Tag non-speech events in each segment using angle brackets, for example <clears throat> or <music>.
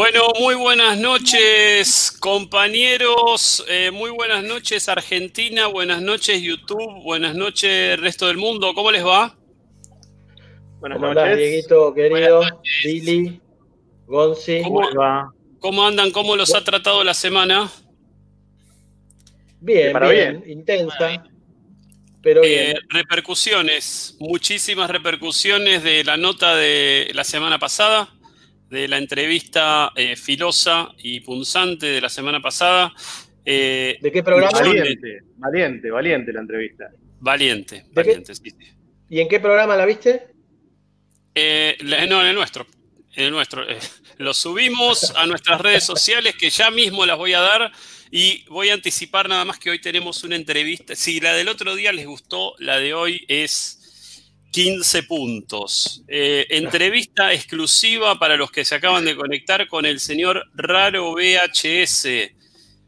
Bueno, muy buenas noches compañeros, eh, muy buenas noches Argentina, buenas noches YouTube, buenas noches resto del mundo, ¿cómo les va? Buenas ¿Cómo noches. Dieguito, querido? Billy, Gonzi. ¿Cómo, va? ¿Cómo andan? ¿Cómo los ha tratado la semana? Bien, bien, intensa. Pero eh, repercusiones, muchísimas repercusiones de la nota de la semana pasada, de la entrevista eh, filosa y punzante de la semana pasada. Eh, ¿De qué programa? Valiente, valiente, valiente la entrevista. Valiente, valiente, sí, ¿Y en qué programa la viste? no, en el nuestro. En el nuestro. lo subimos a nuestras redes sociales que ya mismo las voy a dar. Y voy a anticipar nada más que hoy tenemos una entrevista. Si la del otro día les gustó, la de hoy es 15 puntos. Eh, entrevista exclusiva para los que se acaban de conectar con el señor Raro VHS.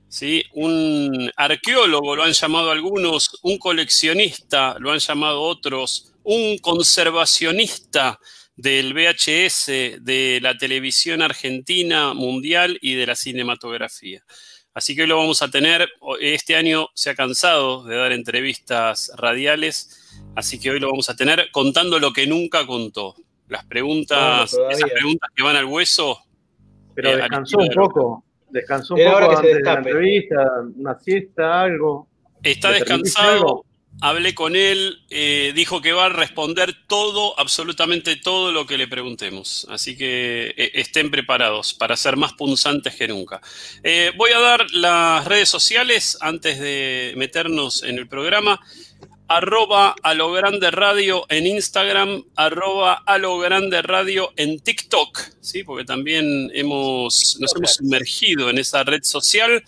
¿sí? Un arqueólogo, lo han llamado algunos, un coleccionista, lo han llamado otros, un conservacionista del VHS, de la televisión argentina, mundial y de la cinematografía. Así que hoy lo vamos a tener. Este año se ha cansado de dar entrevistas radiales, así que hoy lo vamos a tener contando lo que nunca contó. Las preguntas, esas preguntas que van al hueso. Pero eh, descansó un poco. Descansó un poco antes de la entrevista, una siesta, algo. Está descansado hablé con él, eh, dijo que va a responder todo, absolutamente todo lo que le preguntemos. Así que eh, estén preparados para ser más punzantes que nunca. Eh, voy a dar las redes sociales antes de meternos en el programa arroba a lo grande radio en Instagram, arroba a lo grande radio en TikTok, ¿sí? porque también hemos, nos hemos sumergido en esa red social.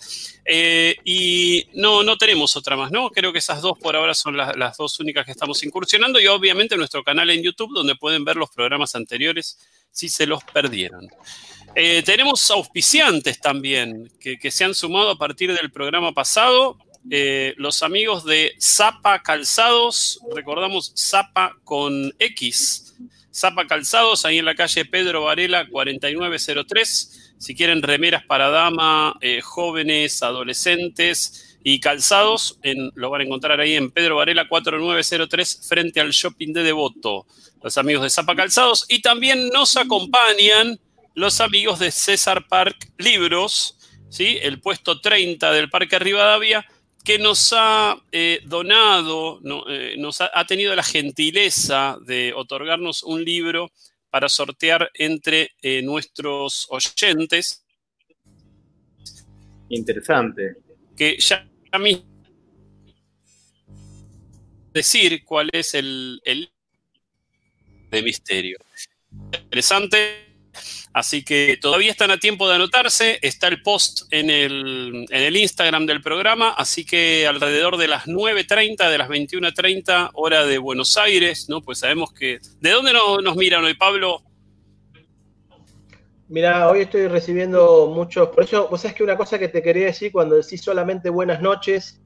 Eh, y no, no tenemos otra más, ¿no? Creo que esas dos por ahora son las dos únicas que estamos incursionando y obviamente nuestro canal en YouTube donde pueden ver los programas anteriores si se los perdieron. Eh, tenemos auspiciantes también que, que, se han sumado a partir del programa pasado. Eh, los amigos de Zapa Calzados, recordamos Zapa con X, Zapa Calzados, ahí en la calle Pedro Varela 4903. Si quieren remeras para dama, eh, jóvenes, adolescentes y calzados, lo van a encontrar ahí en Pedro Varela 4903 frente al shopping de Devoto. Los amigos de Zapa Calzados y también nos acompañan los amigos de César Park Libros, ¿sí? el puesto 30 del Parque Rivadavia que nos ha eh, donado, eh, nos ha, tenido la gentileza de otorgarnos un libro para sortear entre eh, nuestros oyentes. Interesante. Que ya a mí decir cuál es el, el de misterio. Interesante Así que todavía están a tiempo de anotarse. Está el post en el, en el Instagram del programa. Así que alrededor de las 9.30, de las 21.30, hora de Buenos Aires, ¿no? Pues sabemos que. ¿De dónde nos, miran hoy, Pablo? Mira, hoy estoy recibiendo muchos. Por eso, vos sabés que una cosa que te quería decir cuando decís solamente buenas noches,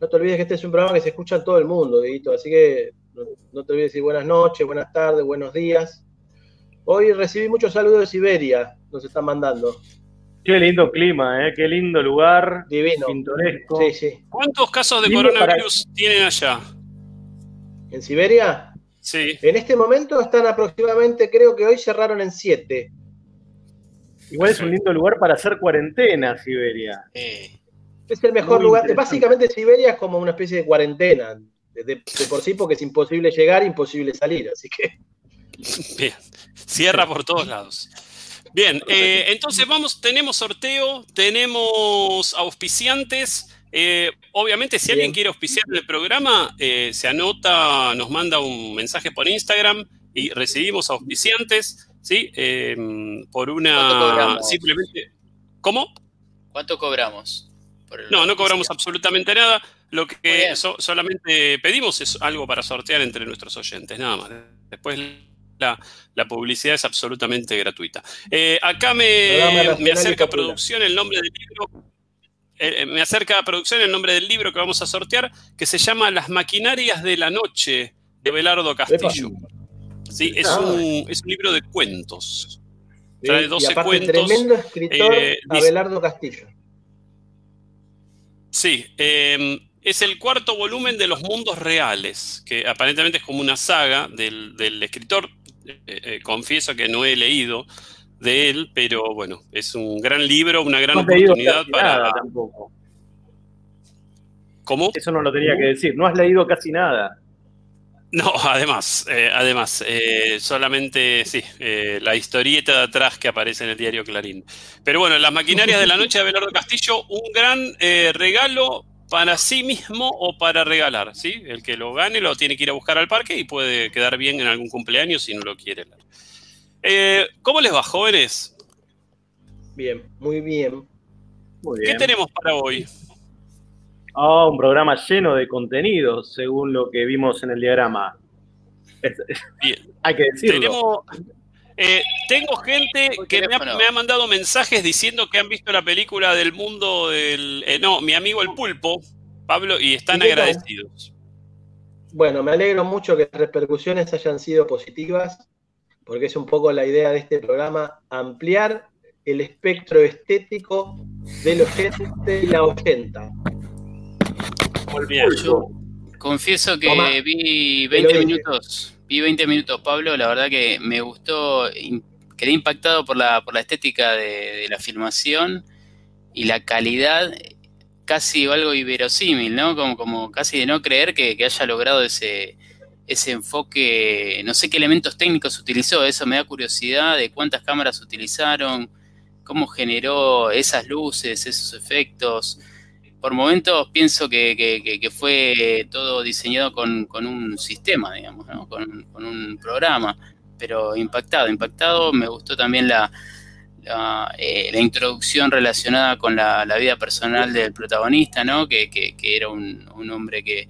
no te olvides que este es un programa que se escucha en todo el mundo, Dieguito. Así que no, no te olvides de decir buenas noches, buenas tardes, buenos días. Hoy recibí muchos saludos de Siberia, nos están mandando. Qué lindo clima, ¿eh? qué lindo lugar. Divino. Pintoresco. Sí, sí. ¿Cuántos casos de coronavirus tienen allá? ¿En Siberia? Sí. En este momento están aproximadamente, creo que hoy cerraron en siete. Igual es un lindo lugar para hacer cuarentena, Siberia. Es el mejor lugar. Básicamente Siberia es como una especie de cuarentena. de, por sí, porque es imposible llegar, imposible salir. Así que. Bien, cierra por todos lados. Bien, eh, entonces vamos, tenemos sorteo, tenemos auspiciantes. Eh, obviamente, si alguien quiere auspiciar el programa, eh, se anota, nos manda un mensaje por Instagram y recibimos auspiciantes, ¿sí? por una. Simplemente. ¿Cómo? ¿Cuánto cobramos? no, no cobramos absolutamente nada. Lo que solamente pedimos es algo para sortear entre nuestros oyentes, nada más. Después la, publicidad es absolutamente gratuita. Eh, acá me, acerca producción el nombre del libro. Eh, eh, me acerca a producción el nombre del libro que vamos a sortear, que se llama Las maquinarias de la noche, de Belardo Castillo. Sí, es un, libro de cuentos. Trae 12 y cuentos. Tremendo escritor, eh, Abelardo Castillo. Sí, em, es el cuarto volumen de los mundos reales, que aparentemente es como una saga del, escritor. Eh, eh, confieso que no he leído de él, pero bueno, es un gran libro, una gran oportunidad para. tampoco. ¿Cómo? Eso no lo tenía que decir. No has leído casi nada. No, además, eh, además, eh, solamente, sí, eh, la historieta de atrás que aparece en el diario Clarín. Pero bueno, las maquinarias de la noche de Abelardo Castillo, un gran regalo para sí mismo o para regalar, ¿sí? El que lo gane lo tiene que ir a buscar al parque y puede quedar bien en algún cumpleaños si no lo quiere leer. ¿Cómo les va, jóvenes? Bien, muy bien. Muy bien. ¿Qué tenemos para hoy? Oh, un programa lleno de contenidos, según lo que vimos en el diagrama. <laughs> Hay que decirlo. Eh, tengo gente que me ha, mandado mensajes diciendo que han visto la película del mundo del... Eh, no, mi amigo el pulpo, Pablo, y están agradecidos. Bueno, me alegro mucho que las repercusiones hayan sido positivas, porque es un poco la idea de este programa, ampliar el espectro estético del oyente y la oyenta. Yo confieso que vi 20 minutos, vi 20 minutos, Pablo, la verdad que me gustó, quedé impactado por la, por la estética de, la filmación y la calidad, casi algo inverosímil, ¿no? Como, como casi de no creer que, haya logrado ese, ese enfoque, no sé qué elementos técnicos utilizó, eso me da curiosidad de cuántas cámaras utilizaron, cómo generó esas luces, esos efectos por momentos pienso que, fue todo diseñado con, un sistema, digamos, con, un programa, pero impactado, impactado. Me gustó también la, la, eh, introducción relacionada con la, vida personal del protagonista, ¿no? que, era un, hombre que,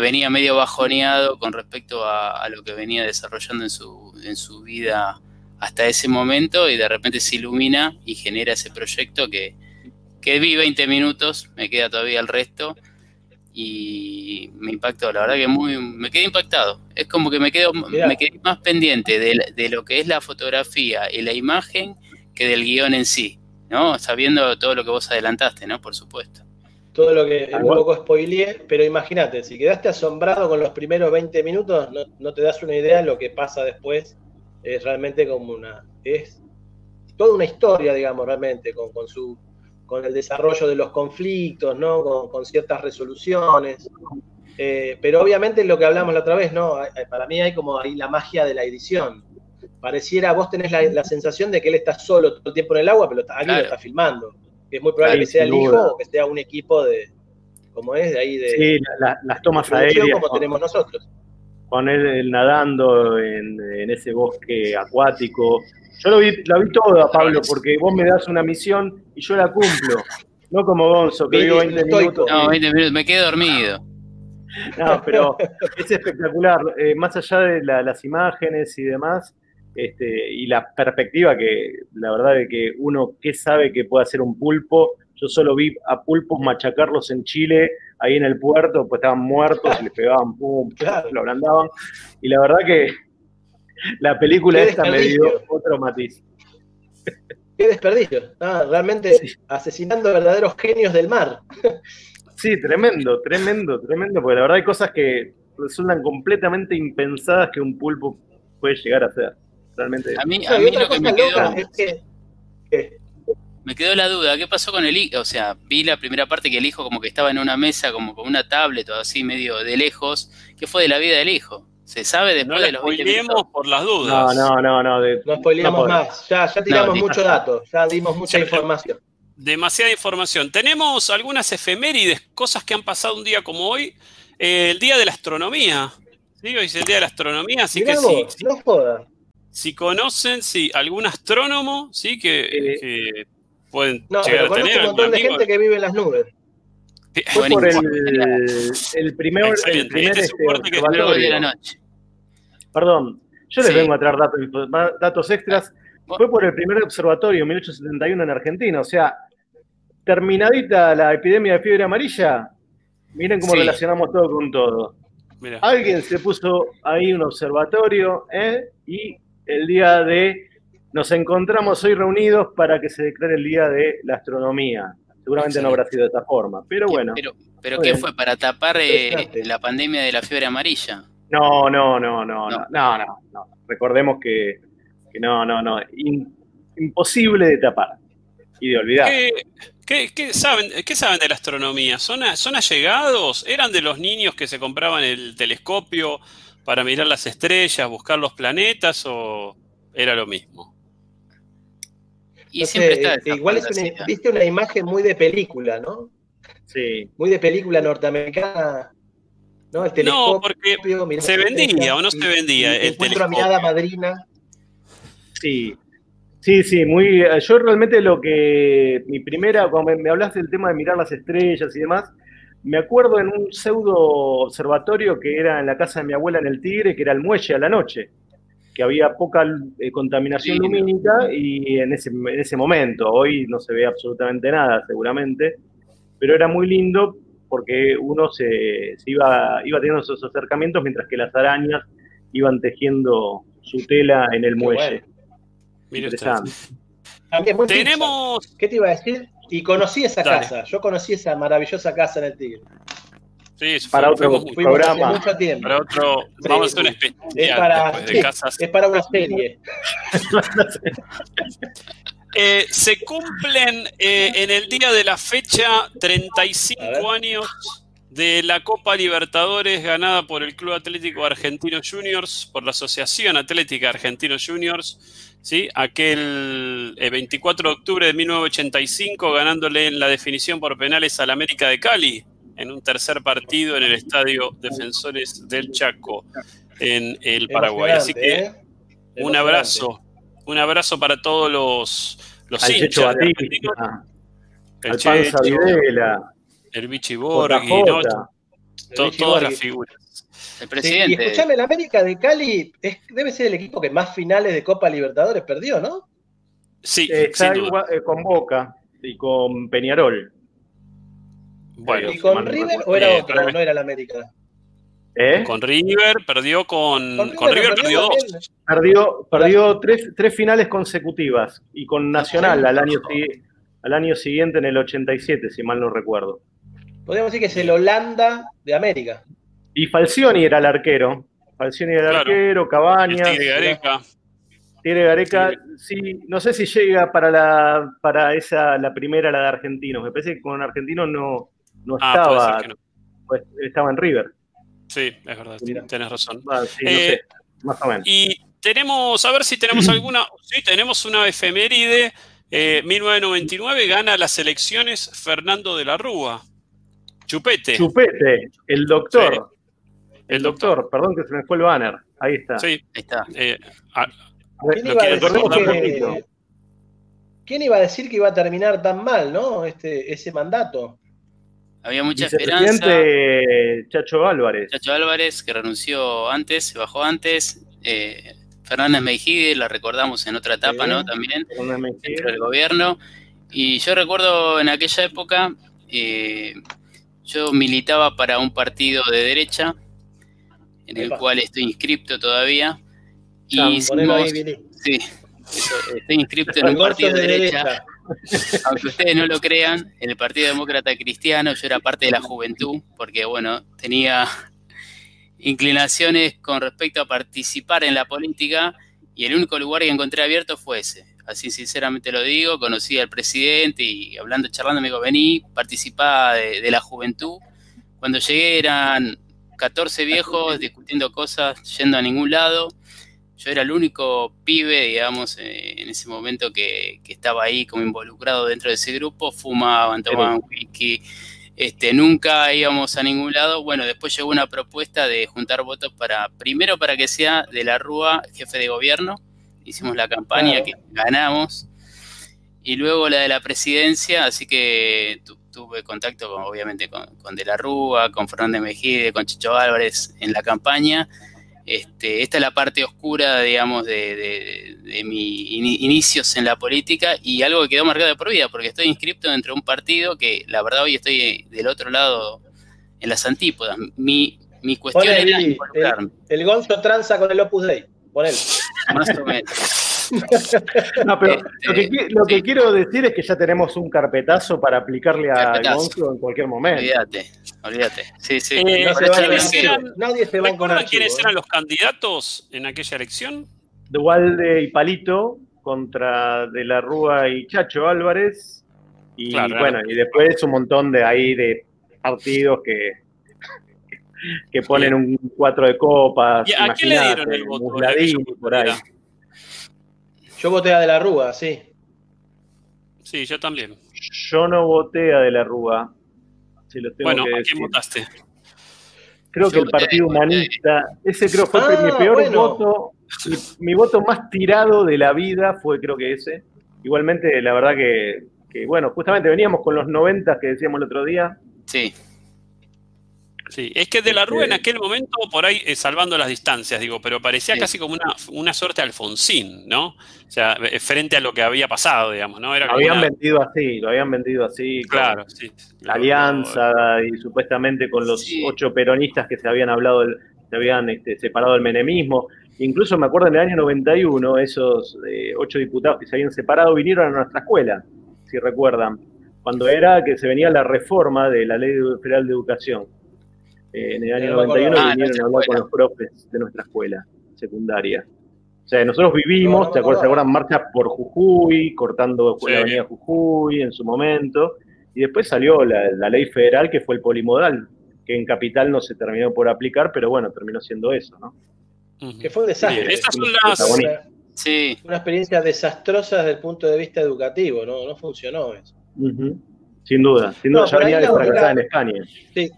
venía medio bajoneado con respecto a, lo que venía desarrollando en su, en su vida hasta ese momento y de repente se ilumina y genera ese proyecto que, que vi 20 minutos, me queda todavía el resto y me impactó, la verdad que muy, me quedé impactado. Es como que me quedo, me quedé más pendiente de, lo que es la fotografía y la imagen que del guion en sí, ¿no? Sabiendo todo lo que vos adelantaste, ¿no? Por supuesto. Todo lo que un poco spoileé, pero imagínate, si quedaste asombrado con los primeros 20 minutos, no, te das una idea de lo que pasa después. Es realmente como una. Es toda una historia, digamos, realmente, con, con su con el desarrollo de los conflictos, ¿no? con, ciertas resoluciones. Eh, pero obviamente lo que hablamos la otra vez, ¿no? Para mí hay como ahí la magia de la edición. Pareciera, vos tenés la, sensación de que él está solo todo el tiempo en el agua, pero está, alguien lo está filmando. Es muy probable que sea el hijo o que sea un equipo de, como es, de ahí de... Sí, las tomas aéreas. Como tenemos nosotros. Con él, nadando en, en, ese bosque acuático, yo lo vi, la vi toda, Pablo, porque vos me das una misión y yo la cumplo. No como Gonzo, que digo 20 minutos. No, 20 minutos, me quedé dormido. No, pero es espectacular. Eh, más allá de las imágenes y demás, este, y la perspectiva que, la verdad, de que uno que sabe que puede hacer un pulpo. Yo solo vi a pulpos machacarlos en Chile, ahí en el puerto, pues estaban muertos, y les pegaban pum, lo ablandaban. Y la verdad que la película esta me dio otro matiz. Qué desperdicio. Ah, realmente asesinando verdaderos genios del mar. sí, tremendo, tremendo, tremendo, porque la verdad hay cosas que resultan completamente impensadas que un pulpo puede llegar a hacer. Realmente. A mí, a mí lo que me quedó. Es que, Me quedó la duda, ¿qué pasó con el hijo? O sea, vi la primera parte que el hijo como que estaba en una mesa, como con una tablet o así medio de lejos. ¿Qué fue de la vida del hijo? ¿Se sabe después no de los 20 por las dudas. No, no, no, no. no spoileamos más. Ya, ya tiramos muchos datos, ya dimos mucha información. Demasiada información. Tenemos algunas efemérides, cosas que han pasado un día como hoy. Eh, el día de la astronomía. ¿Sí? Hoy es el día de la astronomía, así que sí. No joda. Si conocen, sí, algún astrónomo, sí, que, eh, que pueden no, llegar a tener. un montón de gente que vive en las nubes. Fue por el, el, primer, el primer este, de la noche. Perdón, yo les vengo a traer datos, datos extras. Fue por el primer observatorio en 1871 en Argentina, o sea, terminadita la epidemia de fiebre amarilla, miren cómo relacionamos todo con todo. Alguien se puso ahí un observatorio ¿eh? y el día de nos encontramos hoy reunidos para que se declare el Día de la Astronomía. Seguramente no habrá sido de esta forma, pero bueno. Pero, pero ¿qué fue? ¿Para tapar eh, la pandemia de la fiebre amarilla? No, no, no, no, no, no, no. Recordemos que, no, no, no. imposible de tapar y de olvidar. ¿Qué, saben, ¿Qué saben de la astronomía? ¿Son, ¿Son allegados? ¿Eran de los niños que se compraban el telescopio para mirar las estrellas, buscar los planetas o era lo mismo? Y siempre está eh, igual es una, viste una imagen muy de película, ¿no? Sí. Muy de película norteamericana. No, el telescopio, no porque se vendía o no se vendía. el telescopio. mirada madrina. Sí, Sí, sí, muy. Yo realmente lo que. Mi primera, cuando me, hablaste del tema de mirar las estrellas y demás, me acuerdo en un pseudo observatorio que era en la casa de mi abuela en el Tigre, que era el muelle a la noche, que había poca eh, contaminación lumínica y en ese, en ese momento, hoy no se ve absolutamente nada seguramente, pero era muy lindo porque uno se, iba, iba teniendo esos acercamientos mientras que las arañas iban tejiendo su tela en el muelle. Interesante. Tenemos. ¿Qué te iba a decir? Y conocí esa casa. Yo conocí esa maravillosa casa en el Tigre. Sí, para otro programa. Mucho tiempo. Para otro, vamos a hacer un especial es para, Es para una serie. <laughs> Eh, se cumplen eh, en el día de la fecha 35 años de la Copa Libertadores ganada por el Club Atlético Argentino Juniors, por la Asociación Atlética Argentino Juniors, ¿sí? aquel 24 eh, de octubre de 1985 ganándole en la definición por penales al América de Cali en un tercer partido en el Estadio Defensores del Chaco en el Paraguay. Así que ¿eh? un abrazo, un abrazo para todos los, los hinchas. el Checho, Videla, el Vichy Borghi, todas las figuras. El presidente. y escuchame, el América de Cali debe ser el equipo que más finales de Copa Libertadores perdió, ¿no? Sí, eh, eh, con Boca y con Peñarol. ¿Y con River o era otro? No era el América. ¿Eh? Con River, perdió con. Con River, perdió, dos. Perdió, perdió tres, tres, finales consecutivas y con Nacional al año, al año siguiente en el 87, si mal no recuerdo. Podríamos decir que es el Holanda de América. Y Falcioni era el arquero. Falcioni era el arquero, Cabañas. Tigre Gareca. Tigre Gareca, sí, no sé si llega para la para esa la primera, la de Argentinos. Me parece que con Argentinos no, no ah, estaba. Pues, estaba en River. Sí, es verdad, tienes razón. Ah, eh, más o menos. Y tenemos, a ver si tenemos <clears throat> alguna. Sí, tenemos una efeméride. 1999 eh, gana las elecciones Fernando de la Rúa. Chupete. Chupete, el doctor. El doctor, perdón que se me fue el banner. Ahí está. Sí, ahí está. Eh, ¿Quién, iba a decir que iba a terminar tan mal, no? Este, ese mandato. Había mucha esperanza. Chacho Álvarez. Chacho Álvarez, que renunció antes, se bajó antes. Eh, Fernández Meijide, la recordamos en otra etapa, ¿no? También, dentro del gobierno. Y yo recuerdo en aquella época, eh, yo militaba para un partido de derecha, en el cual estoy inscripto todavía. Y sí, estoy inscripto en un partido de derecha. Aunque ustedes no lo crean, en el Partido Demócrata Cristiano yo era parte de la juventud, porque bueno, tenía inclinaciones con respecto a participar en la política y el único lugar que encontré abierto fue ese. Así sinceramente lo digo, conocí al presidente y hablando, charlando me dijo, vení, participá de la juventud. Cuando llegué eran 14 viejos discutiendo cosas, yendo a ningún lado. Yo era el único pibe, digamos, eh, en ese momento que, estaba ahí como involucrado dentro de ese grupo. Fumaban, tomaban whisky. Este, nunca íbamos a ningún lado. Bueno, después llegó una propuesta de juntar votos para, primero para que sea de la Rúa jefe de gobierno. Hicimos la campaña que ganamos. Y luego la de la presidencia, así que tuve contacto con, obviamente con, De la Rúa, con Fernández Mejide, con Chicho Álvarez en la campaña. Este, esta es la parte oscura, digamos, de, de, mis inicios en la política y algo que quedó marcado de por vida, porque estoy inscripto dentro de un partido que la verdad hoy estoy del otro lado en las antípodas. Mi, mi cuestión era el, el, Gonzo tranza con el Opus Dei, él. Más o menos. No, pero lo, que, este, quiero decir es que ya tenemos un carpetazo para aplicarle a Gonzo en cualquier momento. Olvídate, olvídate. Sí, sí. Eh, nadie se va a quiénes eran los candidatos en aquella elección? Dualde y Palito contra De la Rúa y Chacho Álvarez. Y bueno, y después un montón de ahí de partidos que, que ponen un cuatro de copas. ¿Y ¿A quién le dieron el voto? Por ahí. Yo voté a De la Rúa, sí. Sí, yo también. Yo no voté a De la Rúa. bueno, ¿a quién votaste? Creo que el Partido Humanista, ese creo fue mi ah, peor voto, mi, voto más tirado de la vida fue creo que ese. Igualmente, la verdad que, que bueno, justamente veníamos con los 90 que decíamos el otro día. Sí. Sí, es que De la Rúa en este aquel momento, por ahí, eh, salvando las distancias, digo, pero parecía casi como una, una suerte de Alfonsín, ¿no? O sea, eh, frente a lo que había pasado, digamos, ¿no? Era lo habían vendido así, lo habían vendido así. Claro, sí. La alianza y supuestamente con los ocho peronistas que se habían hablado, se habían este, separado del menemismo. Incluso me acuerdo en el año 91, esos eh, ocho diputados que se habían separado vinieron a nuestra escuela, si recuerdan, cuando era que se venía la reforma de la Ley Federal de Educación eh, en el año 91 ah, vinieron a hablar con los profes de nuestra escuela secundaria. O sea, nosotros vivimos, ¿te acuerdas? ¿Se Marchas por Jujuy, cortando la avenida Jujuy en su momento. Y después salió la, ley federal que fue el polimodal, que en Capital no se terminó por aplicar, pero bueno, terminó siendo eso, ¿no? Que fue un desastre. Esas son las... Sí. Una experiencia desastrosa desde el punto de vista educativo, ¿no? No funcionó eso. Sin duda, sin duda, ya venía de fracasar en España. Sí,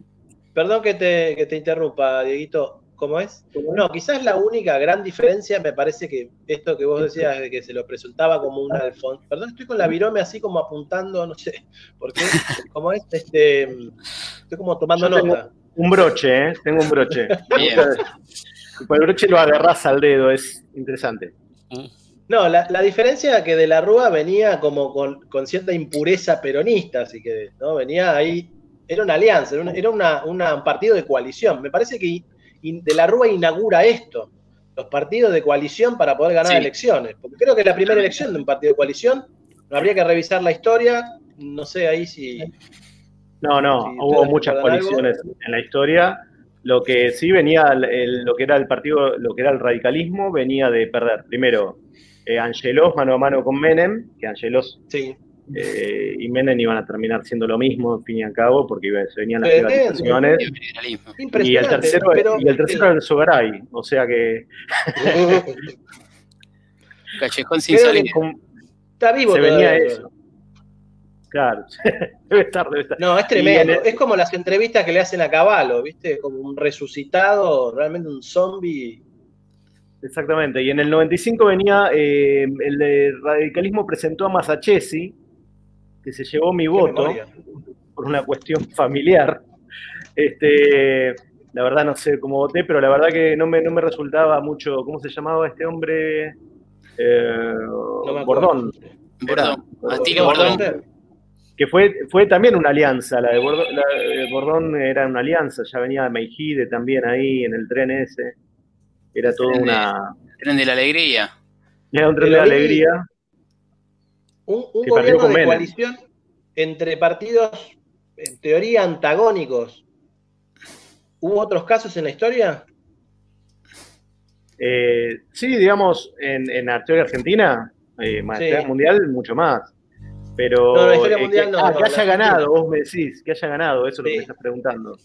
Perdón que te, que te interrumpa, Dieguito. ¿Cómo es? No, quizás la única gran diferencia me parece que esto que vos decías de que se lo presentaba como un Alfonso. Perdón, estoy con la virome así como apuntando, no sé por qué. ¿Cómo es? Este, estoy como tomando nota. Un broche, ¿eh? Tengo un broche. <laughs> el broche lo agarrás al dedo, es interesante. No, la, la diferencia es que de la Rúa venía como con, con, cierta impureza peronista, así que ¿no? venía ahí era una alianza, era, un partido de coalición. Me parece que De la Rúa inaugura esto, los partidos de coalición para poder ganar elecciones. Porque creo que es la primera elección de un partido de coalición. Habría que revisar la historia. No sé ahí si. No, no, hubo muchas coaliciones en la historia. Lo que sí venía, lo que era el partido, lo que era el radicalismo, venía de perder. Primero, eh, Angelos mano a mano con Menem, que Angelos sí. Eh, y Menem iban a terminar siendo lo mismo, en fin y al cabo, porque se venían las privatizaciones. Y el tercero, y el tercero era el Sogaray, o sea que. <laughs> Callejón sin salir. Está vivo, se venía eso. Claro, <laughs> debe estar, debe estar. No, es tremendo. Es como las entrevistas que le hacen a Caballo, ¿viste? Como un resucitado, realmente un zombie. Exactamente, y en el 95 venía, eh, el radicalismo presentó a Masachesi, que se llevó mi voto por una cuestión <laughs> familiar. Este, la verdad no sé cómo voté, pero la verdad que no me, no me resultaba mucho, ¿cómo se llamaba este hombre? Eh, Bordón. Bordón. Bordón. Que fue, fue también una alianza, la de, Bordón, era una alianza, ya venía de Meijide también ahí en el tren ese. Era todo una... tren de la alegría. Era un tren de la alegría. Un, gobierno de coalición entre partidos, en teoría, antagónicos. ¿Hubo otros casos en la historia? Eh, sí, digamos, en, la historia argentina, eh, mundial, mucho más. Pero no, la historia mundial no, ah, que haya ganado, vos me decís, que haya ganado, eso es lo que me estás preguntando.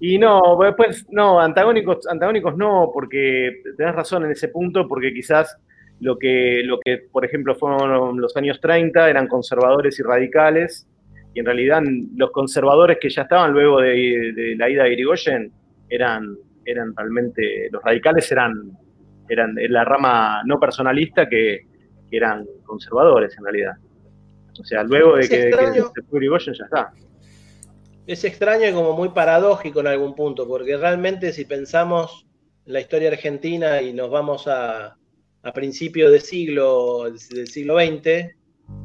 Y no, después, no, antagónicos, antagónicos no, porque tenés razón en ese punto, porque quizás lo que, lo que, por ejemplo, fueron los años 30 eran conservadores y radicales, y en realidad los conservadores que ya estaban luego de, la ida de Irigoyen eran, eran realmente, los radicales eran, eran la rama no personalista que, eran conservadores en realidad. O sea, luego de que, se fue Irigoyen ya está. Es extraño y como muy paradójico en algún punto, porque realmente si pensamos la historia argentina y nos vamos a, a principios del siglo, del siglo XX,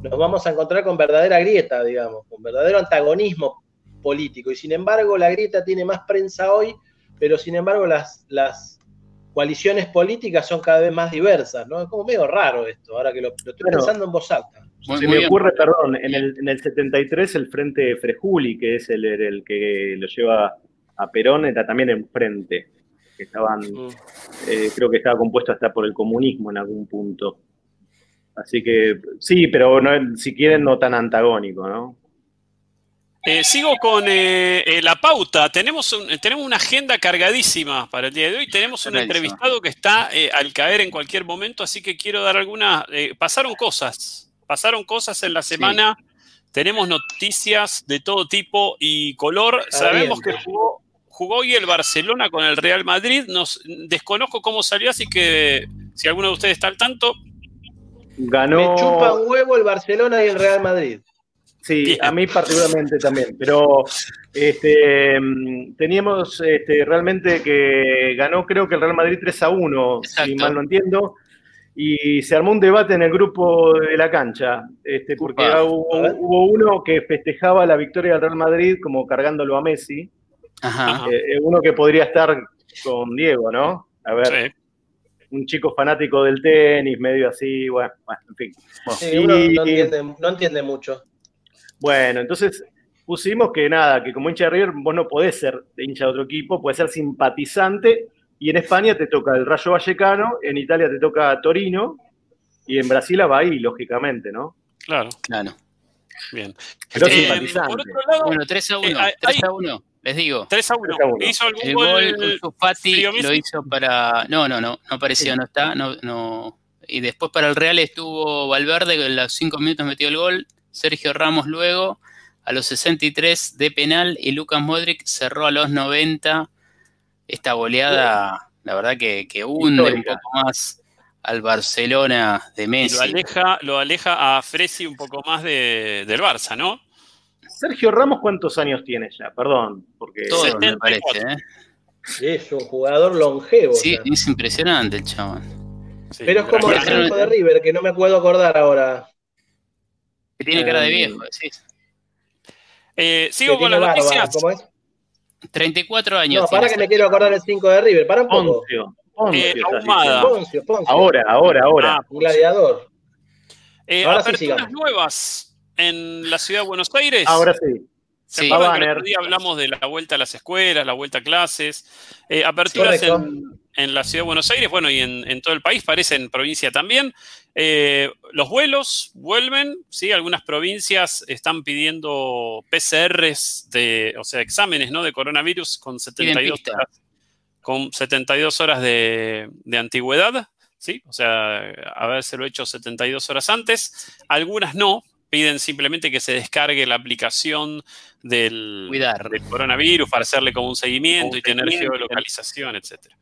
nos vamos a encontrar con verdadera grieta, digamos, con verdadero antagonismo político. Y sin embargo, la grieta tiene más prensa hoy, pero sin embargo, las, las, coaliciones políticas son cada vez más diversas, ¿no? Es como medio raro esto, ahora que lo, estoy pensando en voz alta. se me ocurre, perdón, en el, en el 73 el Frente Frejuli, que es el, el que lo lleva a Perón, era también en frente, que estaban, eh, creo que estaba compuesto hasta por el comunismo en algún punto. Así que sí, pero no, si quieren no tan antagónico, ¿no? Eh, sigo con eh, eh, la pauta. Tenemos, tenemos una agenda cargadísima para el día de hoy. Tenemos un entrevistado que está al caer en cualquier momento, así que quiero dar algunas. pasaron cosas. Pasaron cosas en la semana. Tenemos noticias de todo tipo y color. Sabemos que jugó, jugó hoy el Barcelona con el Real Madrid. Nos, desconozco cómo salió, así que si alguno de ustedes está al tanto. Ganó. Me chupa un huevo el Barcelona y el Real Madrid. Sí, a mí particularmente también, pero este, teníamos este, realmente que ganó creo que el Real Madrid 3 a 1, si mal no entiendo, y se armó un debate en el grupo de la cancha, este, porque hubo, uno que festejaba la victoria del Real Madrid como cargándolo a Messi, Ajá. Eh, eh, uno que podría estar con Diego, ¿no? A ver. Un chico fanático del tenis, medio así, bueno, en fin. Sí, uno no, entiende, no entiende mucho. Bueno, entonces pusimos que nada, que como hincha de River vos no podés ser de hincha de otro equipo, puedes ser simpatizante y en España te toca el Rayo Vallecano, en Italia te toca Torino y en Brasil a Bahí, lógicamente, ¿no? Claro. Claro. Bien. Pero eh, simpatizante. Por otro lado, bueno, 3 a 1, eh, 3 a 1, les digo. 3 a 1. ¿Hizo algún el gol? gol Fati lo hizo para... No, no, no, no apareció, no está, no, no... Y después para el Real estuvo Valverde, que en los 5 minutos metió el gol, Sergio Ramos luego a los 63 de penal y Lucas Modric cerró a los 90. Esta goleada, la verdad que, hunde un poco más al Barcelona de Messi. lo aleja, lo aleja a Fresi un poco más del Barça, ¿no? Sergio Ramos, ¿cuántos años tiene ya? Perdón, porque... Todos, me parece, ¿eh? Es un jugador longevo. Sí, es impresionante el chaval. pero es como el de River, que no me puedo acordar ahora. Que tiene cara de viejo, decís. Eh, sigo con las noticias. ¿Cómo es? 34 años. No, para que me quiero acordar el 5 de River. Para un poco. Poncio, eh, ahumada. Poncio, Poncio. Ahora, ahora, ahora. Ah, un gladiador. Eh, ahora aperturas nuevas en la ciudad de Buenos Aires. Ahora sí. ¿Se sí. acuerdan que el otro día hablamos de la vuelta a las escuelas, la vuelta a clases? Eh, aperturas en, en, la ciudad de Buenos Aires, bueno, y en, en todo el país, parece en provincia también. Eh, los vuelos vuelven, ¿sí? Algunas provincias están pidiendo PCRs, de, o sea, exámenes ¿no? de coronavirus con 72 horas, con 72 horas de, de antigüedad, ¿sí? O sea, habérselo hecho 72 horas antes. Algunas no, piden simplemente que se descargue la aplicación del, del coronavirus para hacerle como un seguimiento y tener geolocalización, etcétera.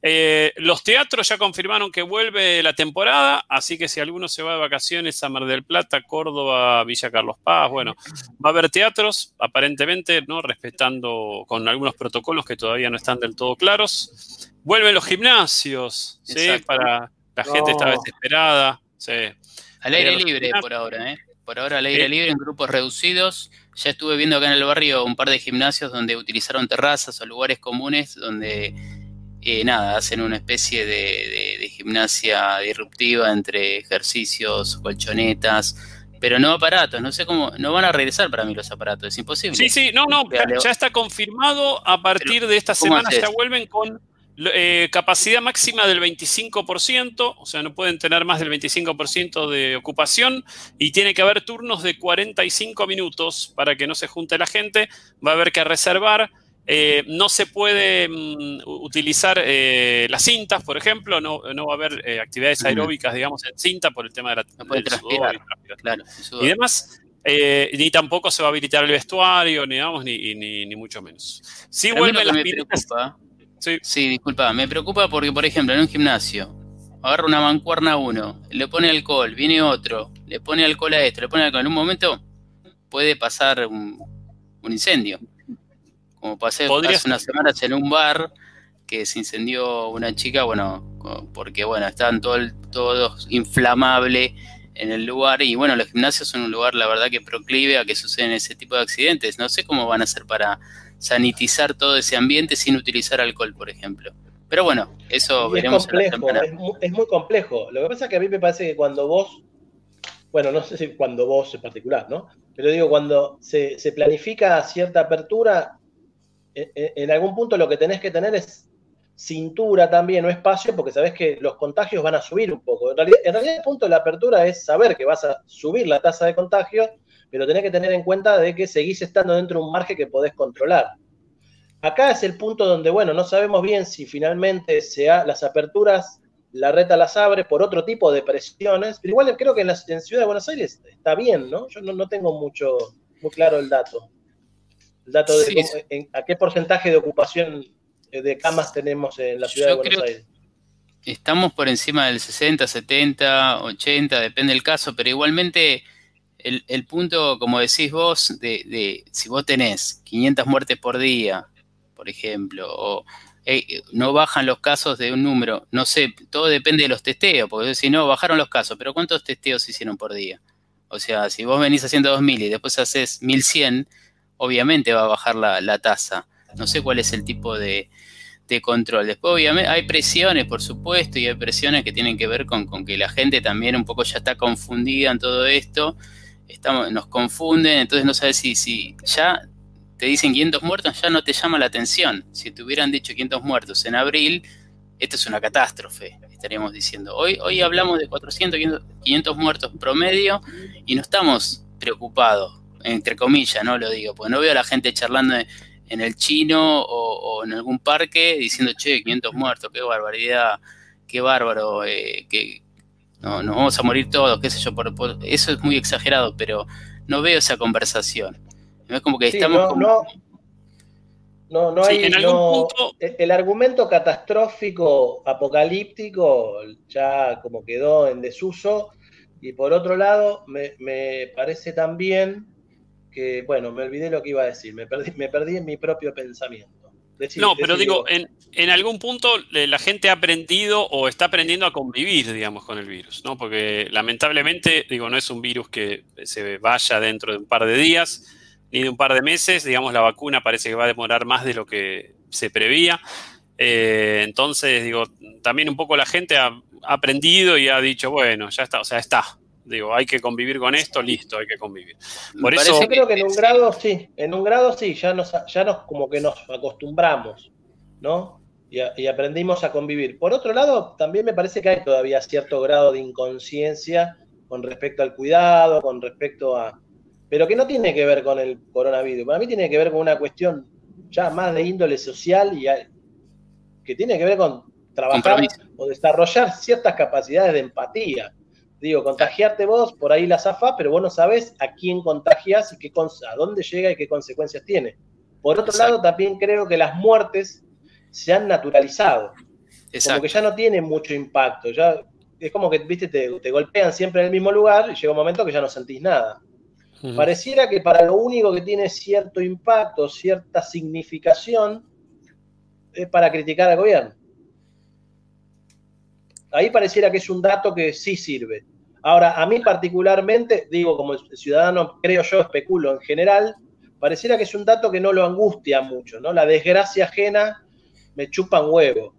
Eh, los teatros ya confirmaron que vuelve la temporada, así que si alguno se va de vacaciones a Mar del Plata, Córdoba, Villa Carlos Paz, bueno, va a haber teatros, aparentemente, ¿no? Respetando con algunos protocolos que todavía no están del todo claros. Vuelven los gimnasios, ¿sí? Para la gente está desesperada, sí. Al aire libre por ahora, ¿eh? Por ahora al aire libre en grupos reducidos. Ya estuve viendo acá en el barrio un par de gimnasios donde utilizaron terrazas o lugares comunes donde eh, nada, hacen una especie de, gimnasia disruptiva entre ejercicios, colchonetas, pero no aparatos, no sé cómo, no van a regresar para mí los aparatos, es imposible. Sí, sí, no, no, ya, está confirmado, a partir de esta semana ya vuelven con eh, capacidad máxima del 25%, o sea, no pueden tener más del 25% de ocupación y tiene que haber turnos de 45 minutos para que no se junte la gente, va a haber que reservar eh, no se puede mm, utilizar eh, las cintas, por ejemplo, no, va a haber eh, actividades aeróbicas, digamos, en cinta por el tema de la no puede transpirar, claro, y demás. ni tampoco se va a habilitar el vestuario, ni, digamos, ni, ni, mucho menos. Sí, vuelven las me preocupa, sí. sí, disculpa, me preocupa porque, por ejemplo, en un gimnasio, agarra una mancuerna a uno, le pone alcohol, viene otro, le pone alcohol a esto, le pone alcohol, en un momento puede pasar un incendio. Como pasé hace unas semanas en un bar que se incendió una chica, bueno, porque bueno, estaban todos inflamables en el lugar y bueno, los gimnasios son un lugar, la verdad, que proclive a que suceden ese tipo de accidentes. No sé cómo van a hacer para sanitizar todo ese ambiente sin utilizar alcohol, por ejemplo. Pero bueno, eso veremos. Es complejo, es, muy, es muy complejo. Lo que pasa es que a mí me parece que cuando vos, bueno, no sé si cuando vos en particular, ¿no? Pero digo, cuando se, planifica cierta apertura, e, e, en, algún punto lo que tenés que tener es cintura también o espacio, porque sabés que los contagios van a subir un poco. En realidad, en realidad el punto de la apertura es saber que vas a subir la tasa de contagio, pero tenés que tener en cuenta de que seguís estando dentro de un margen que podés controlar. Acá es el punto donde, bueno, no sabemos bien si finalmente sea, las aperturas, la reta las abre por otro tipo de presiones, pero igual creo que en la Ciudad de Buenos Aires está bien, ¿no? Yo no, tengo mucho, muy claro el dato. El dato de a qué porcentaje de ocupación eh, de camas tenemos en la Ciudad de Buenos Aires. Estamos por encima del 60, 70, 80, depende del caso, pero igualmente el, el punto, como decís vos, de, de si vos tenés 500 muertes por día, por ejemplo, o no bajan los casos de un número, no sé, todo depende de los testeos, porque si no, bajaron los casos, pero ¿cuántos testeos hicieron por día? O sea, si vos venís haciendo 2000 y después haces 1100, obviamente va a bajar la, tasa. No sé cuál es el tipo de, control. Después, obviamente, hay presiones, por supuesto, y hay presiones que tienen que ver con, con que la gente también un poco ya está confundida en todo esto. Estamos, nos confunden, entonces no sabes si, si ya te dicen 500 muertos, ya no te llama la atención. Si te hubieran dicho 500 muertos en abril, esto es una catástrofe, estaríamos diciendo. Hoy, hoy hablamos de 400, 500 muertos promedio y no estamos preocupados, entre comillas, no lo digo, porque no veo a la gente charlando en el chino o, en algún parque diciendo, che, 500 muertos, qué barbaridad, qué bárbaro, eh, que no, nos vamos a morir todos, qué sé yo, eso es muy exagerado, pero no veo esa conversación. Es como que estamos. No, no, no, hay. El argumento catastrófico, apocalíptico, ya como quedó en desuso. Y por otro lado, me, parece también que, bueno, me olvidé lo que iba a decir, me perdí, me perdí en mi propio pensamiento. no, pero digo, en, en, algún punto la gente ha aprendido o está aprendiendo a convivir, digamos, con el virus, ¿no? Porque lamentablemente, digo, no es un virus que se vaya dentro de un par de días, ni de un par de meses. Digamos, la vacuna parece que va a demorar más de lo que se prevía. Eh, entonces, digo, también un poco la gente ha, aprendido y ha dicho, bueno, ya está, o sea, está. Digo, hay que convivir con esto, listo, hay que convivir. Por eso, yo creo que en un grado sí, en un grado sí, ya nos, ya nos como que nos acostumbramos, ¿no? Y, y, aprendimos a convivir. Por otro lado, también me parece que hay todavía cierto grado de inconsciencia con respecto al cuidado, con respecto a, pero que no tiene que ver con el coronavirus. Para mí tiene que ver con una cuestión ya más de índole social y que tiene que ver con trabajar o desarrollar ciertas capacidades de empatía. Digo, contagiarte vos, por ahí la zafa, pero vos no sabés a quién contagias y qué, a dónde llega y qué consecuencias tiene. Por otro lado, también creo que las muertes se han naturalizado. Como que ya no tienen mucho impacto. Ya, es como que, viste, te, te golpean siempre en el mismo lugar y llega un momento que ya no sentís nada. Pareciera que para lo único que tiene cierto impacto, cierta significación, es para criticar al gobierno. Ahí pareciera que es un dato que sí sirve. Ahora, a mí particularmente, digo como ciudadano, creo yo, especulo en general, pareciera que es un dato que no lo angustia mucho, ¿no? La desgracia ajena me chupa un huevo,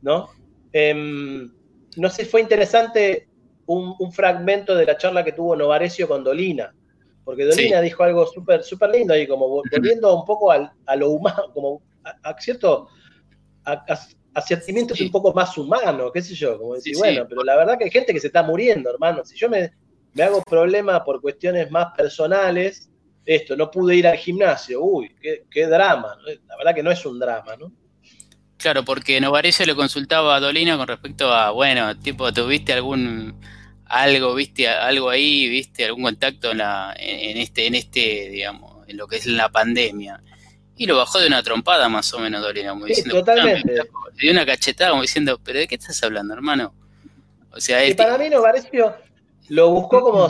¿no? Em, no sé, fue interesante un, un, fragmento de la charla que tuvo Novarecio con Dolina, porque Dolina dijo algo súper super lindo ahí, como volviendo un poco a lo humano, como a, cierto, a, sentimientos un poco más humanos, qué sé yo, como decir, bueno, pero la verdad que hay gente que se está muriendo, hermano. Si yo me, me hago problema por cuestiones más personales, esto, no pude ir al gimnasio, uy, qué, qué drama, la verdad que no es un drama, ¿no? Claro, porque Novarese le consultaba a Dolina con respecto a, bueno, tipo, ¿tuviste algún algo, viste, algo ahí, viste, algún contacto en, la, en, este, en este, digamos, en lo que es la pandemia. Y lo bajó de una trompada más o menos, Dolina, como diciendo, totalmente. le dio una cachetada como diciendo, pero ¿de qué estás hablando, hermano? O sea, y para mí Novarecio lo buscó como,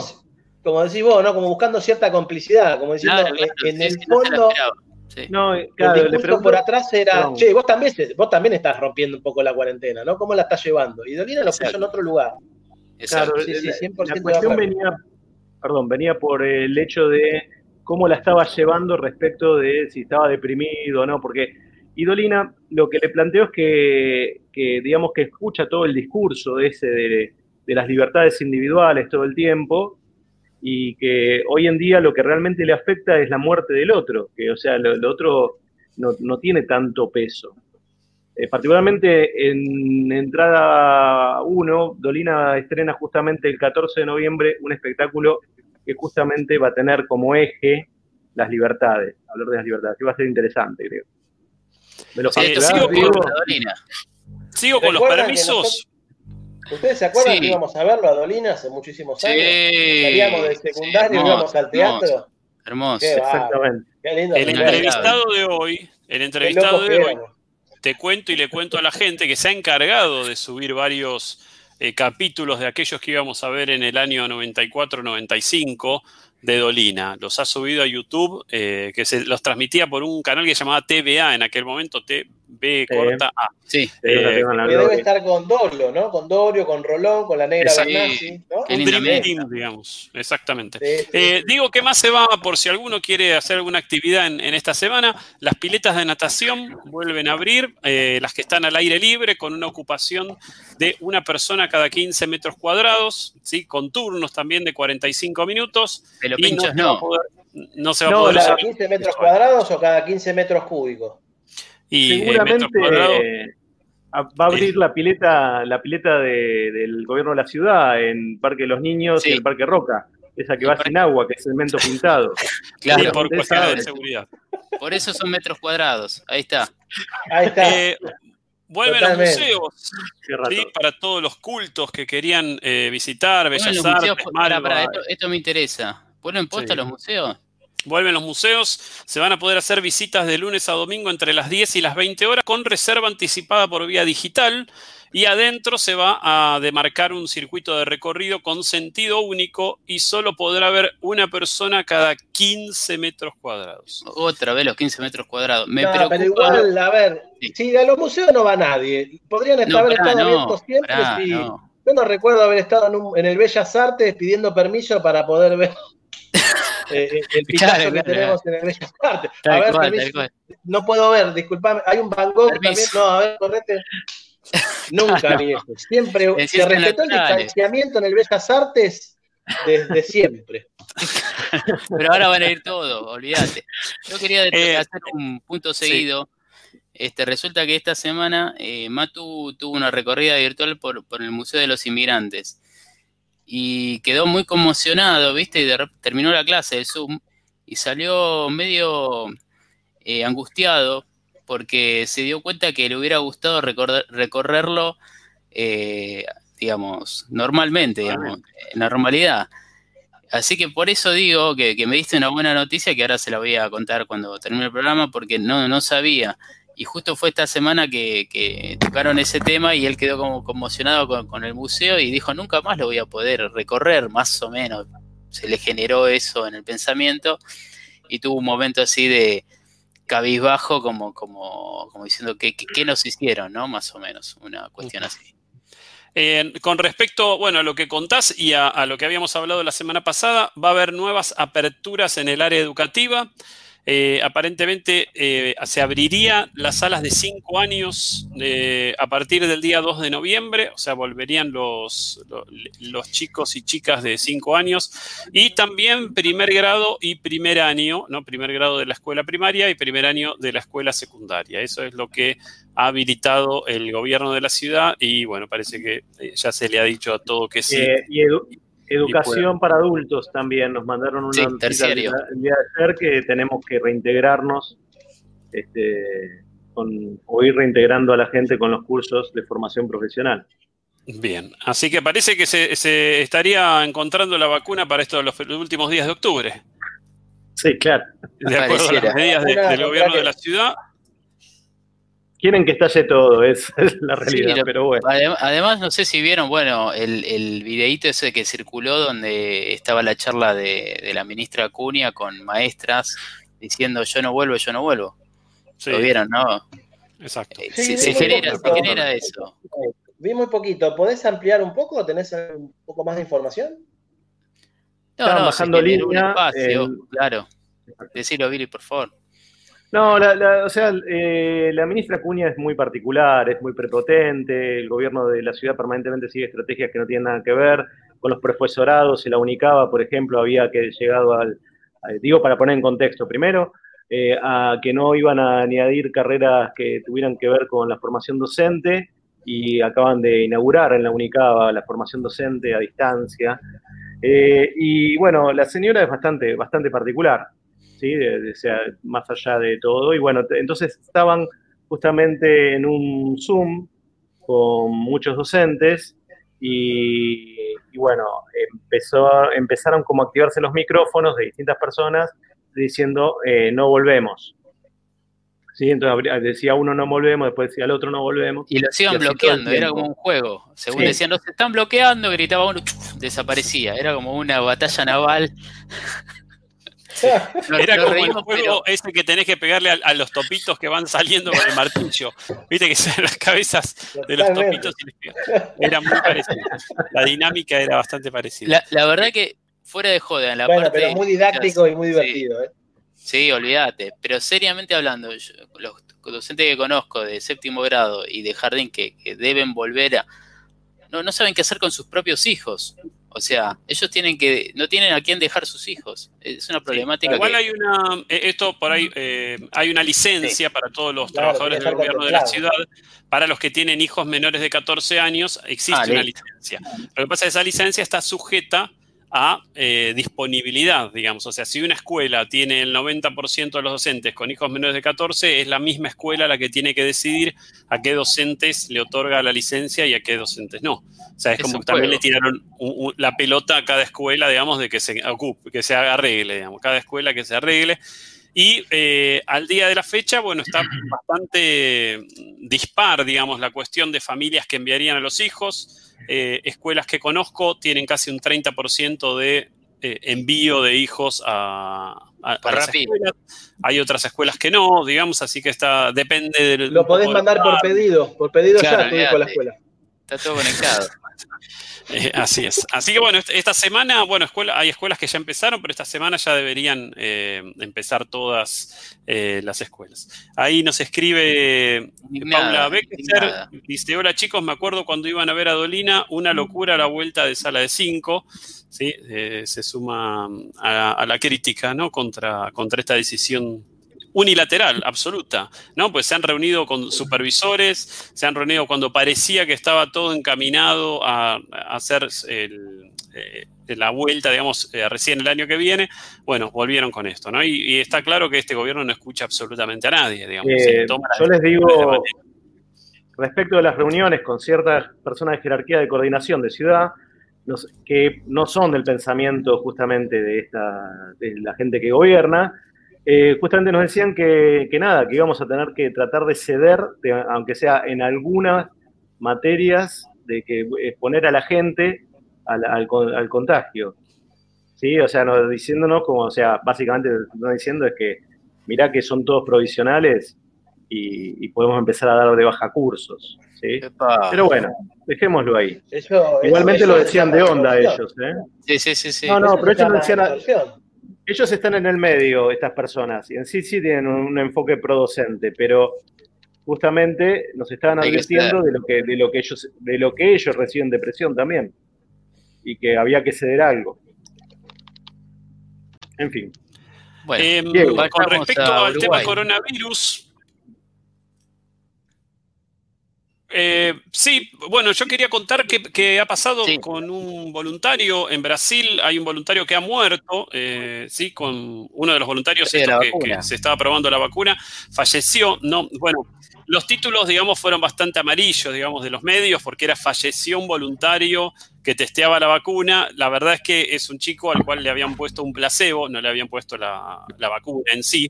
como decís vos, ¿no? Como buscando cierta complicidad, como diciendo, en, el fondo... No, claro, le pregunto, por atrás era, che, vos también, vos también estás rompiendo un poco la cuarentena, ¿no? ¿Cómo la estás llevando? Y Dolina lo puso en otro lugar. Claro, la, cuestión venía, perdón, venía por el hecho de cómo la estaba llevando respecto de si estaba deprimido o no, porque Y Dolina lo que le planteo es que, digamos, que escucha todo el discurso ese de, las libertades individuales todo el tiempo y que hoy en día lo que realmente le afecta es la muerte del otro, que o sea, lo, otro no, tiene tanto peso. Eh, particularmente en entrada 1, Dolina estrena justamente el 14 de noviembre un espectáculo que justamente va a tener como eje las libertades, hablar de las libertades, que va a ser interesante, creo. sigo, con, los permisos. ¿Ustedes se acuerdan que íbamos a verlo a Dolina hace muchísimos años? Salíamos de secundario y íbamos al teatro. Hermoso, exactamente. el entrevistado de hoy, el entrevistado de hoy, te cuento y le cuento a la gente que se ha encargado de subir varios eh, capítulos de aquellos que íbamos a ver en el año 94-95 de Dolina. Los ha subido a YouTube, eh, que se los transmitía por un canal que se llamaba TVA en aquel momento, B corta A. Sí, que debe estar con Dorio, ¿no? Con Dorio, con Rolón, con la negra Bernasi, ¿no? Un Dream Team, digamos, exactamente. Eh, digo que más se va, por si alguno quiere hacer alguna actividad en, esta semana, las piletas de natación vuelven a abrir, eh, las que están al aire libre, con una ocupación de una persona cada 15 metros cuadrados, ¿sí? con turnos también de 45 minutos. Pero pinchos no. no se va a poder ¿Cada 15 metros cuadrados o cada 15 metros cúbicos? Seguramente va a abrir la pileta, la pileta del gobierno de la ciudad en Parque de los Niños y el Parque Roca. Esa que va sin agua, que es cemento pintado. <laughs> claro, por cuestiones de seguridad. Por eso son metros cuadrados. Ahí está. Ahí está. Eh, vuelven los museos para todos los cultos que querían eh, visitar, Bellas Artes, esto, me interesa. ¿Vuelven posta los museos? Vuelven los museos, se van a poder hacer visitas de lunes a domingo entre las 10 y las 20 horas con reserva anticipada por vía digital y adentro se va a demarcar un circuito de recorrido con sentido único y solo podrá ver una persona cada 15 metros cuadrados. Otra vez los 15 metros cuadrados. Me pero igual, a ver, si a los museos no va nadie, podrían estar haber estado abiertos siempre. Yo no recuerdo haber estado en, en el Bellas Artes pidiendo permiso para poder ver <laughs> eh, eh, el Picasso que tenemos en el Bellas Artes. A ver, no puedo ver, disculpame. Hay un Van Gogh también. No, a ver, correte. <laughs> Nunca, viejo. Siempre se respetó el distanciamiento en el Bellas Artes desde siempre. <laughs> Pero ahora van a ir todos, olvídate. Yo quería eh, hacer un punto seguido. Este, resulta que esta semana Matu tuvo una recorrida virtual por, por, el Museo de los Inmigrantes y quedó muy conmocionado, ¿viste? Y terminó la clase de Zoom y salió medio eh, angustiado porque se dio cuenta que le hubiera gustado recorrerlo, eh, digamos, normalmente, digamos, en la normalidad. Así que por eso digo que, que, me diste una buena noticia que ahora se la voy a contar cuando termine el programa porque no, no sabía y justo fue esta semana que, tocaron ese tema y él quedó como conmocionado con, el museo y dijo, nunca más lo voy a poder recorrer, más o menos. Se le generó eso en el pensamiento y tuvo un momento así de cabizbajo como, como, como diciendo, ¿qué, qué, nos hicieron? ¿no? Más o menos, una cuestión así. Con respecto, bueno, a lo que contás y a, lo que habíamos hablado la semana pasada, va a haber nuevas aperturas en el área educativa. Eh, aparentemente eh, se abriría las salas de cinco años eh, a partir del día 2 de noviembre, o sea, volverían los, los, chicos y chicas de cinco años, y también primer grado y primer año, ¿no? Primer grado de la escuela primaria y primer año de la escuela secundaria. Eso es lo que ha habilitado el gobierno de la ciudad y bueno, parece que ya se le ha dicho a todo que sí. Educación para adultos también. Nos mandaron una el día de ayer que tenemos que reintegrarnos este, o ir reintegrando a la gente con los cursos de formación profesional. Bien, así que parece que se, estaría encontrando la vacuna para estos los, últimos días de octubre. Sí, claro. De acuerdo a las medidas del gobierno de la ciudad, quieren que estalle todo, es, <laughs> la realidad, pero bueno. Además, no sé si vieron, bueno, el, el videíto ese que circuló donde estaba la charla de, la ministra Acuña con maestras diciendo yo no vuelvo, yo no vuelvo. Lo vieron, ¿no? Exacto. Eh, se, genera, se, genera, eso. Vi muy poquito. ¿Podés ampliar un poco? ¿Tenés un poco más de información? No, no, bajando línea. Espacio, Claro. Decirlo, Billy, por favor. No, o sea, eh, la ministra Cuña es muy particular, es muy prepotente, el gobierno de la ciudad permanentemente sigue estrategias que no tienen nada que ver con los profesorados, se la unicaba, por ejemplo, había que llegado al, digo para poner en contexto primero, eh, a que no iban a añadir carreras que tuvieran que ver con la formación docente y acaban de inaugurar en la Unicaba la formación docente a distancia. Eh, y bueno, la señora es bastante, bastante particular. ¿Sí? sea, más allá de todo. Y bueno, entonces estaban justamente en un Zoom con muchos docentes y, bueno, empezó, empezaron como a activarse los micrófonos de distintas personas diciendo eh, no volvemos. ¿Sí? Entonces decía uno no volvemos, después decía el otro no volvemos. Y lo iban bloqueando, era como un juego. Según decían, nos están bloqueando, gritaba uno, desaparecía. Era como una batalla naval. <laughs> Era como el juego ese que tenés que pegarle a, los topitos que van saliendo con el martillo. Viste que son las cabezas de los topitos Era muy parecido. La dinámica era bastante parecida. La, verdad que fuera de joda, en la bueno, pero muy didáctico y muy divertido. ¿eh? Sí, olvídate. Pero seriamente hablando, los docentes que conozco de séptimo grado y de jardín que, deben volver a... No, no saben qué hacer con sus propios hijos. O sea, ellos tienen que, no tienen a quién dejar sus hijos. Es una problemática. igual hay una, eh, esto por ahí, eh, hay una licencia para todos los trabajadores del gobierno de la ciudad. Para los que tienen hijos menores de 14 años, existe ah, una licencia. Lo que pasa es que esa licencia está sujeta a eh, disponibilidad, digamos. O sea, si una escuela tiene el 90% de los docentes con hijos menores de 14, es la misma escuela la que tiene que decidir a qué docentes le otorga la licencia y a qué docentes no. O sea, es, como que también le tiraron la pelota a cada escuela, digamos, de que se ocupe, que se arregle, digamos, cada escuela que se arregle. Y eh, al día de la fecha, bueno, está bastante dispar, digamos, la cuestión de familias que enviarían a los hijos eh, escuelas que conozco tienen casi un 30% de eh, envío de hijos a, las escuelas. Hay otras escuelas que no, digamos, así que está, depende del... Lo podés mandar por pedido, por pedido ya tu hijo a la escuela. Está todo conectado. <laughs> Eh, así es. Así que bueno, esta semana, bueno, escuela, hay escuelas que ya empezaron, pero esta semana ya deberían eh, empezar todas eh, las escuelas. Ahí nos escribe Paula Becker, dice, hola chicos, me acuerdo cuando iban a ver a Dolina, una locura a la vuelta de sala de 5, ¿sí? se suma a, a, la crítica ¿no? contra, contra esta decisión unilateral, absoluta, ¿no? Pues se han reunido con supervisores, se han reunido cuando parecía que estaba todo encaminado a, hacer eh, la vuelta, digamos, eh, recién el año que viene. Bueno, volvieron con esto, ¿no? Y, está claro que este gobierno no escucha absolutamente a nadie, digamos. Eh, yo les digo, respecto de las reuniones con ciertas personas de jerarquía de coordinación de ciudad, que no son del pensamiento justamente de, esta, de la gente que gobierna, eh, justamente nos decían que, nada, que íbamos a tener que tratar de ceder, aunque sea en algunas materias, de que exponer a la gente al, contagio. ¿Sí? O sea, diciéndonos como, o sea, básicamente nos diciendo es que mirá que son todos provisionales y, podemos empezar a dar de baja cursos. ¿sí? Pero bueno, dejémoslo ahí. Igualmente lo decían de onda ellos. ¿eh? Sí, sí, sí, sí. No, no, pero ellos decían ellos están en el medio, estas personas, y en sí sí tienen un, enfoque producente, pero justamente nos estaban advirtiendo de lo que, de lo que ellos, de lo que ellos reciben de presión también. Y que había que ceder algo. En fin. Bueno, em, con respecto al tema coronavirus, Eh, sí, bueno, yo quería contar qué ha pasado con un voluntario en Brasil. Hay un voluntario que ha muerto, eh, sí, con uno de los voluntarios que, se estaba probando la vacuna, falleció. No, bueno, los títulos, digamos, fueron bastante amarillos, digamos, de los medios, porque era falleció un voluntario que testeaba la vacuna. La verdad es que es un chico al cual le habían puesto un placebo, no le habían puesto la, la vacuna en sí.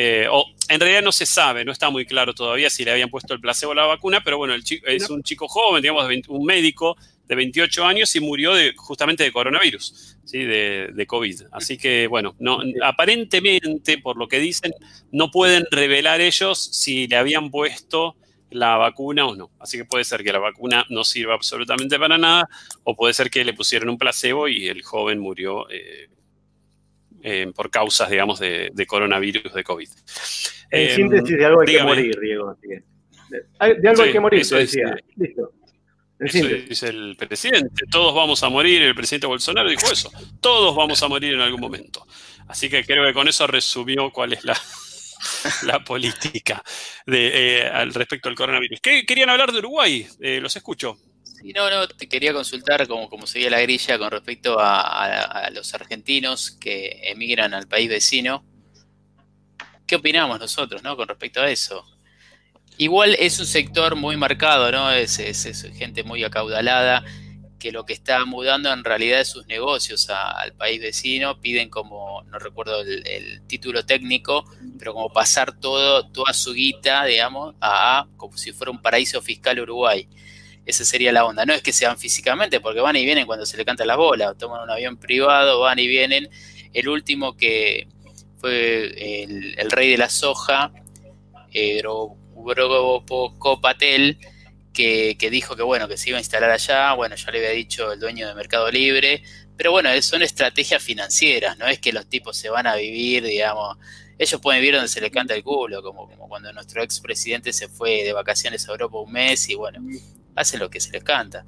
Eh, o en realidad no se sabe, no está muy claro todavía si le habían puesto el placebo a la vacuna, pero bueno, el chico, es un chico joven, digamos, un médico de 28 años y murió de, justamente de coronavirus, ¿sí? de, COVID. Así que, bueno, no, aparentemente, por lo que dicen, no pueden revelar ellos si le habían puesto la vacuna o no. Así que puede ser que la vacuna no sirva absolutamente para nada, o puede ser que le pusieron un placebo y el joven murió eh, eh, por causas, digamos, de, coronavirus, de COVID. En síntesis, de algo hay que morir, Diego. De, algo hay que morir, eso decía. Listo. Eso dice el presidente. Todos vamos a morir. El presidente Bolsonaro dijo eso. Todos vamos a morir en algún momento. Así que creo que con eso resumió cuál es la, <laughs> la política de, eh, al respecto al coronavirus. ¿Qué querían hablar de Uruguay? Eh, los escucho. Sí, no, no, te quería consultar como, como seguía la grilla con respecto a, los argentinos que emigran al país vecino. ¿Qué opinamos nosotros, no? Con respecto a eso. Igual es un sector muy marcado, ¿no? Es, es, gente muy acaudalada que lo que está mudando en realidad es sus negocios al país vecino, piden como, no recuerdo el, título técnico, pero como pasar todo, toda su guita, digamos, a como si fuera un paraíso fiscal Uruguay. Esa sería la onda. No es que sean físicamente, porque van y vienen cuando se le canta la bola, toman un avión privado, van y vienen. El último que fue el, rey de la soja, eh, Patel, que, dijo que bueno, que se iba a instalar allá, bueno, ya le había dicho el dueño de Mercado Libre, pero bueno, son estrategias financieras, no es que los tipos se van a vivir, digamos, ellos pueden vivir donde se les canta el culo, como, como cuando nuestro expresidente se fue de vacaciones a Europa un mes y bueno, hacen lo que se les canta.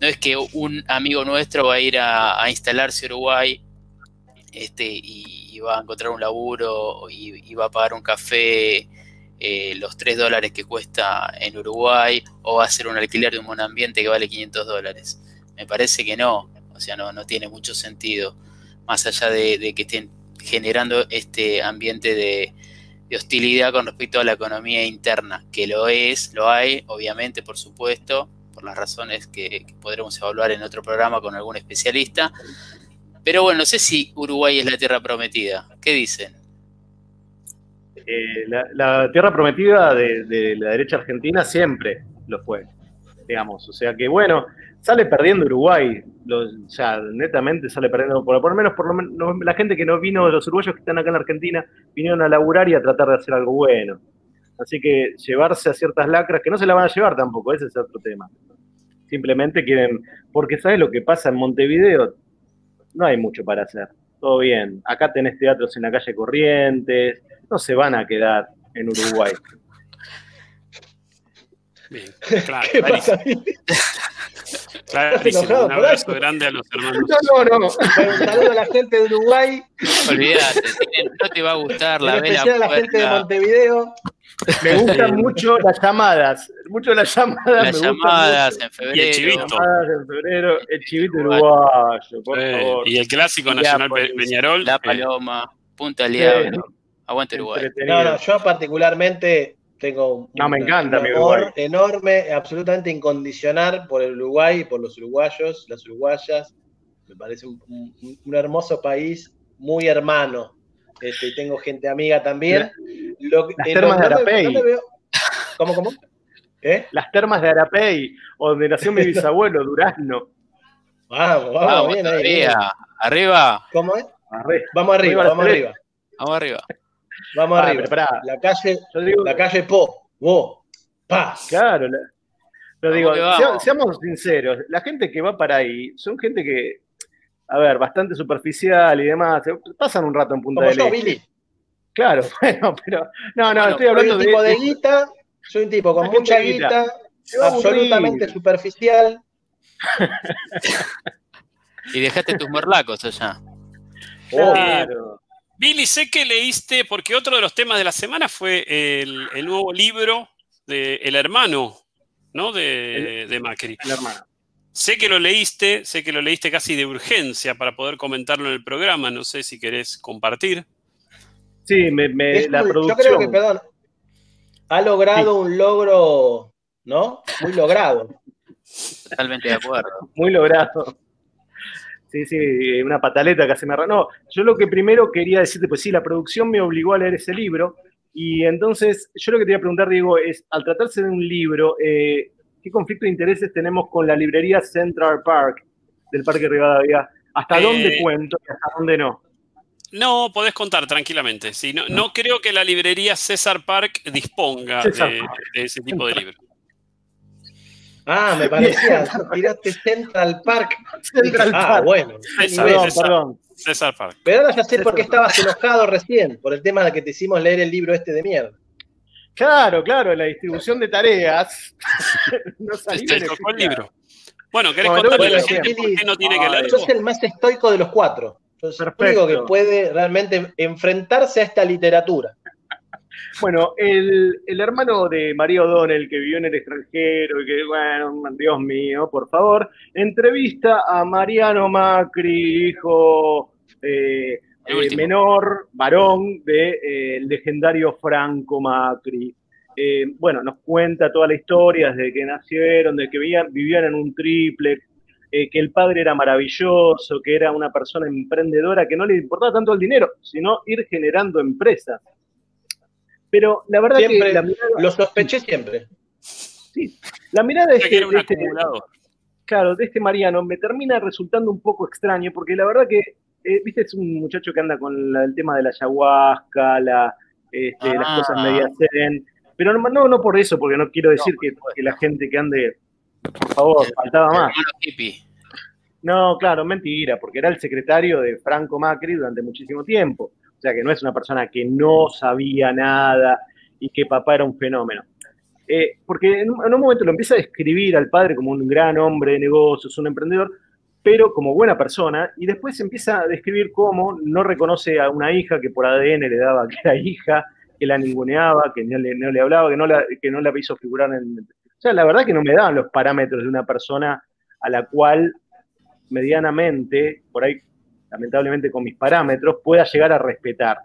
No es que un amigo nuestro va a ir a, instalarse a Uruguay este, y, va a encontrar un laburo y, y va a pagar un café eh, los 3 dólares que cuesta en Uruguay o va a ser un alquiler de un ambiente que vale 500 dólares. Me parece que no, o sea, no, no tiene mucho sentido, más allá de, que estén generando este ambiente de, hostilidad con respecto a la economía interna, que lo es, lo hay, obviamente, por supuesto, por las razones que, podremos evaluar en otro programa con algún especialista. Pero bueno, no sé si Uruguay es la tierra prometida. ¿Qué dicen? Eh, la, tierra prometida de, la derecha argentina siempre lo fue, digamos. O sea que, bueno, sale perdiendo Uruguay, o sea, netamente sale perdiendo, por, lo menos, por lo menos la gente que no vino, los uruguayos que están acá en Argentina, vinieron a laburar y a tratar de hacer algo bueno. Así que llevarse a ciertas lacras, que no se la van a llevar tampoco, ese es otro tema. Simplemente quieren, porque ¿sabes lo que pasa en Montevideo? No hay mucho para hacer. Todo bien. Acá tenés teatros en la calle Corrientes, no se van a quedar en Uruguay. Bien, <laughs> claro, <laughs> clarísimo. Clarísimo. Un abrazo grande a los hermanos. No, no, no. Un saludo a la gente de Uruguay. Olvídate, no te va a gustar la vela. especial a la gente de Montevideo. Me gustan mucho las llamadas. Mucho las llamadas. Las llamadas en febrero. Y el chivito. Llamadas en febrero. El chivito uruguayo, por favor. Y el clásico nacional Peñarol. La Paloma, Punta Diablo. Aguante Uruguay. No, no, yo particularmente tengo un, me encanta, amor enorme, absolutamente incondicional por el Uruguay y por los uruguayos, las uruguayas. Me parece un, hermoso país, muy hermano. Este, tengo gente amiga también. las termas de Arapey. ¿Cómo, cómo? ¿Eh? Las termas de Arapey, donde nació mi bisabuelo, Durazno. Vamos, vamos, bien ahí. Arriba. ¿Cómo es? Vamos arriba, vamos arriba. Vamos arriba. Vamos ah, arriba. la calle, la calle Po, vos, pa. Claro, pero digo, seamos sinceros, la gente que va para ahí son gente que, a ver, bastante superficial y demás, pasan un rato en Punta Como del yo, Billy. Claro, <laughs> bueno, pero no, no, estoy hablando soy un tipo de, guita, soy un tipo con mucha guita, absolutamente superficial. <laughs> y dejaste tus morlacos allá. Claro. Billy, sé que leíste, porque otro de los temas de la semana fue el, nuevo libro de El hermano, ¿no? De, Macri. El hermano. Sé que lo leíste, sé que lo leíste casi de urgencia para poder comentarlo en el programa. No sé si querés compartir. Sí, me, la producción. Yo creo que, perdón, ha logrado un logro, ¿no? Muy logrado. Totalmente de acuerdo. Muy logrado. Sí, sí, una pataleta que se me... No, yo lo que primero quería decirte, pues sí, la producción me obligó a leer ese libro, y entonces yo lo que te voy a preguntar, Diego, es, al tratarse de un libro, eh, ¿qué conflicto de intereses tenemos con la librería Central Park del Parque Rivadavia? ¿Hasta dónde eh, cuento y hasta dónde no? No, podés contar tranquilamente. Sí, no, no creo que la librería César Park disponga de, ese tipo de libros. Ah, me <laughs> parecía, tiraste Central Park. Central ah, Park. bueno. perdón, perdón. César Park. Pero ahora ya sé por qué estabas enojado recién, por el tema de que te hicimos leer el libro este de mierda. Claro, claro, la distribución de tareas. <laughs> no salió el libro. Bueno, ¿querés contarle bueno, por qué no tiene que leer? Yo soy el más estoico de los cuatro. Yo soy el único que puede realmente enfrentarse a esta literatura. Bueno, el, hermano de María O'Donnell, que vivió en el extranjero y que, bueno, Dios mío, por favor, entrevista a Mariano Macri, hijo eh, eh, menor, varón del de, eh, legendario Franco Macri. bueno, nos cuenta toda la historia desde que nacieron, de que vivían, vivían en un triple, que el padre era maravilloso, que era una persona emprendedora, que no le importaba tanto el dinero, sino ir generando empresas. Pero la verdad que la mirada, lo sospeché siempre. Sí, la mirada de este, este claro, de este Mariano me termina resultando un poco extraño porque la verdad que, eh, viste, es un muchacho que anda con el tema de la ayahuasca, la, este, las cosas ah. medias zen, pero no, no por eso, porque no quiero decir que, la gente que ande, por favor, faltaba más. No, claro, mentira, porque era el secretario de Franco Macri durante muchísimo tiempo. O sea, que no es una persona que no sabía nada y que papá era un fenómeno. Eh, porque en un, momento lo empieza a describir al padre como un gran hombre de negocios, un emprendedor, pero como buena persona, y después empieza a describir cómo no reconoce a una hija que por ADN le daba que era hija, que la ninguneaba, que no le, hablaba, que no, la, que no la hizo figurar en... O sea, la verdad que no me daban los parámetros de una persona a la cual medianamente, por ahí lamentablemente con mis parámetros, pueda llegar a respetar.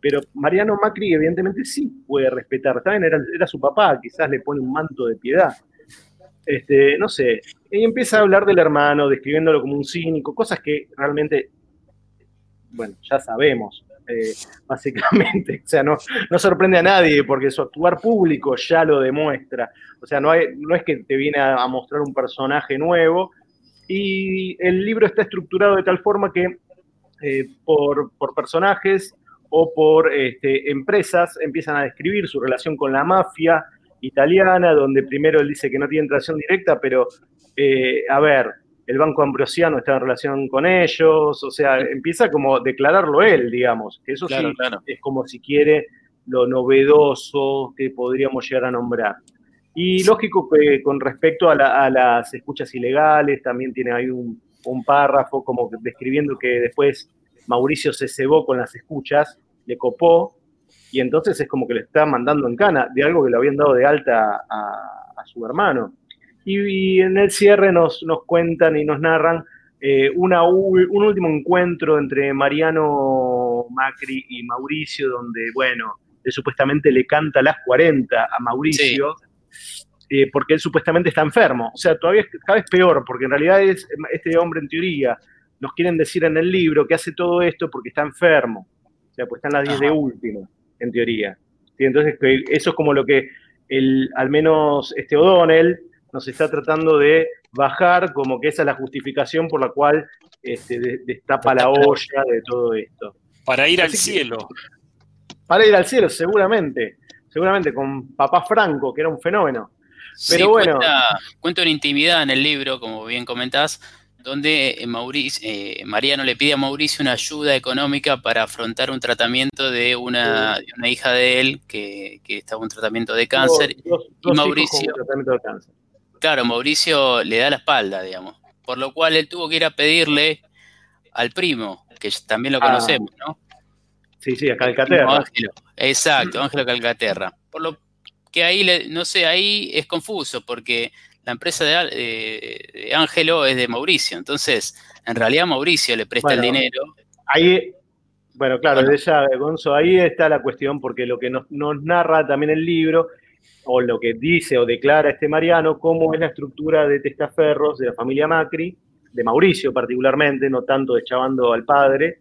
Pero Mariano Macri evidentemente sí puede respetar. También era, era su papá, quizás le pone un manto de piedad. Este, no sé, y empieza a hablar del hermano, describiéndolo como un cínico, cosas que realmente, bueno, ya sabemos, eh, básicamente. <laughs> O sea, no, no sorprende a nadie porque su actuar público ya lo demuestra. O sea, no, hay, no es que te viene a mostrar un personaje nuevo, y el libro está estructurado de tal forma que eh, por, personajes o por este, empresas empiezan a describir su relación con la mafia italiana, donde primero él dice que no tiene relación directa, pero eh, a ver, el Banco Ambrosiano está en relación con ellos, o sea, empieza como a declararlo él, digamos, que eso sí es como si quiere lo novedoso que podríamos llegar a nombrar. Y lógico que con respecto a, las escuchas ilegales, también tiene ahí un, párrafo como describiendo que después Mauricio se cebó con las escuchas, le copó, y entonces es como que le está mandando en cana de algo que le habían dado de alta a, su hermano. Y, en el cierre nos, nos cuentan y nos narran eh, una, un último encuentro entre Mariano Macri y Mauricio, donde, bueno, él supuestamente le canta las 40 a Mauricio. Eh, porque él supuestamente está enfermo. O sea, todavía es cada vez peor, porque en realidad es este hombre en teoría, nos quieren decir en el libro que hace todo esto porque está enfermo. O sea, pues está en las 10 de último, en teoría. Y entonces eso es como lo que el, al menos este O'Donnell nos está tratando de bajar, como que esa es la justificación por la cual este, destapa la olla de todo esto. Para ir al cielo. Para ir al cielo, seguramente. Seguramente con papá Franco, que era un fenómeno. Pero bueno. Cuenta, una intimidad en el libro, como bien comentás, donde eh, Mauricio, eh, Mariano le pide a Mauricio una ayuda económica para afrontar un tratamiento de una, una hija de él que, que estaba en un tratamiento de cáncer. y Mauricio. Claro, Mauricio le da la espalda, digamos. Por lo cual él tuvo que ir a pedirle al primo, que también lo ah. conocemos, ¿no? Sí, sí, a Calcaterra. Exacto, Ángelo Calcaterra. Por lo que ahí, no sé, ahí es confuso porque la empresa de, Ángelo es de Mauricio, entonces en realidad Mauricio le presta el dinero. Ahí, bueno, claro, de ella, Gonzo, ahí está la cuestión porque lo que nos, narra también el libro o lo que dice o declara este Mariano, cómo es la estructura de testaferros de la familia Macri, de Mauricio particularmente, no tanto de Chavando al padre,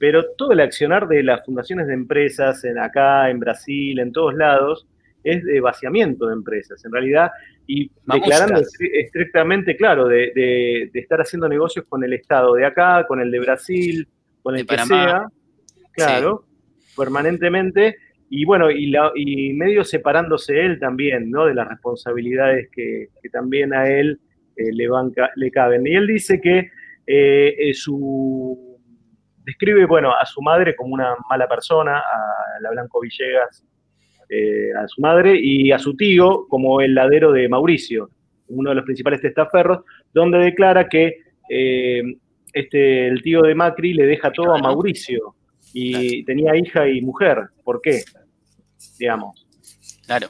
pero todo el accionar de las fundaciones de empresas en acá, en Brasil, en todos lados, es de vaciamiento de empresas, en realidad, y declarando estrictamente, claro, de, estar haciendo negocios con el Estado de acá, con el de Brasil, con el que sea, claro, permanentemente, y bueno, y, la, y medio separándose él también, ¿no? De las responsabilidades que, también a él eh, le, le caben. Y él dice que eh, su describe, bueno, a su madre como una mala persona, a la Blanco Villegas, eh, a su madre, y a su tío como el ladero de Mauricio, uno de los principales testaferros, donde declara que este, el tío de Macri le deja todo a Mauricio y tenía hija y mujer. ¿Por qué? digamos. Claro.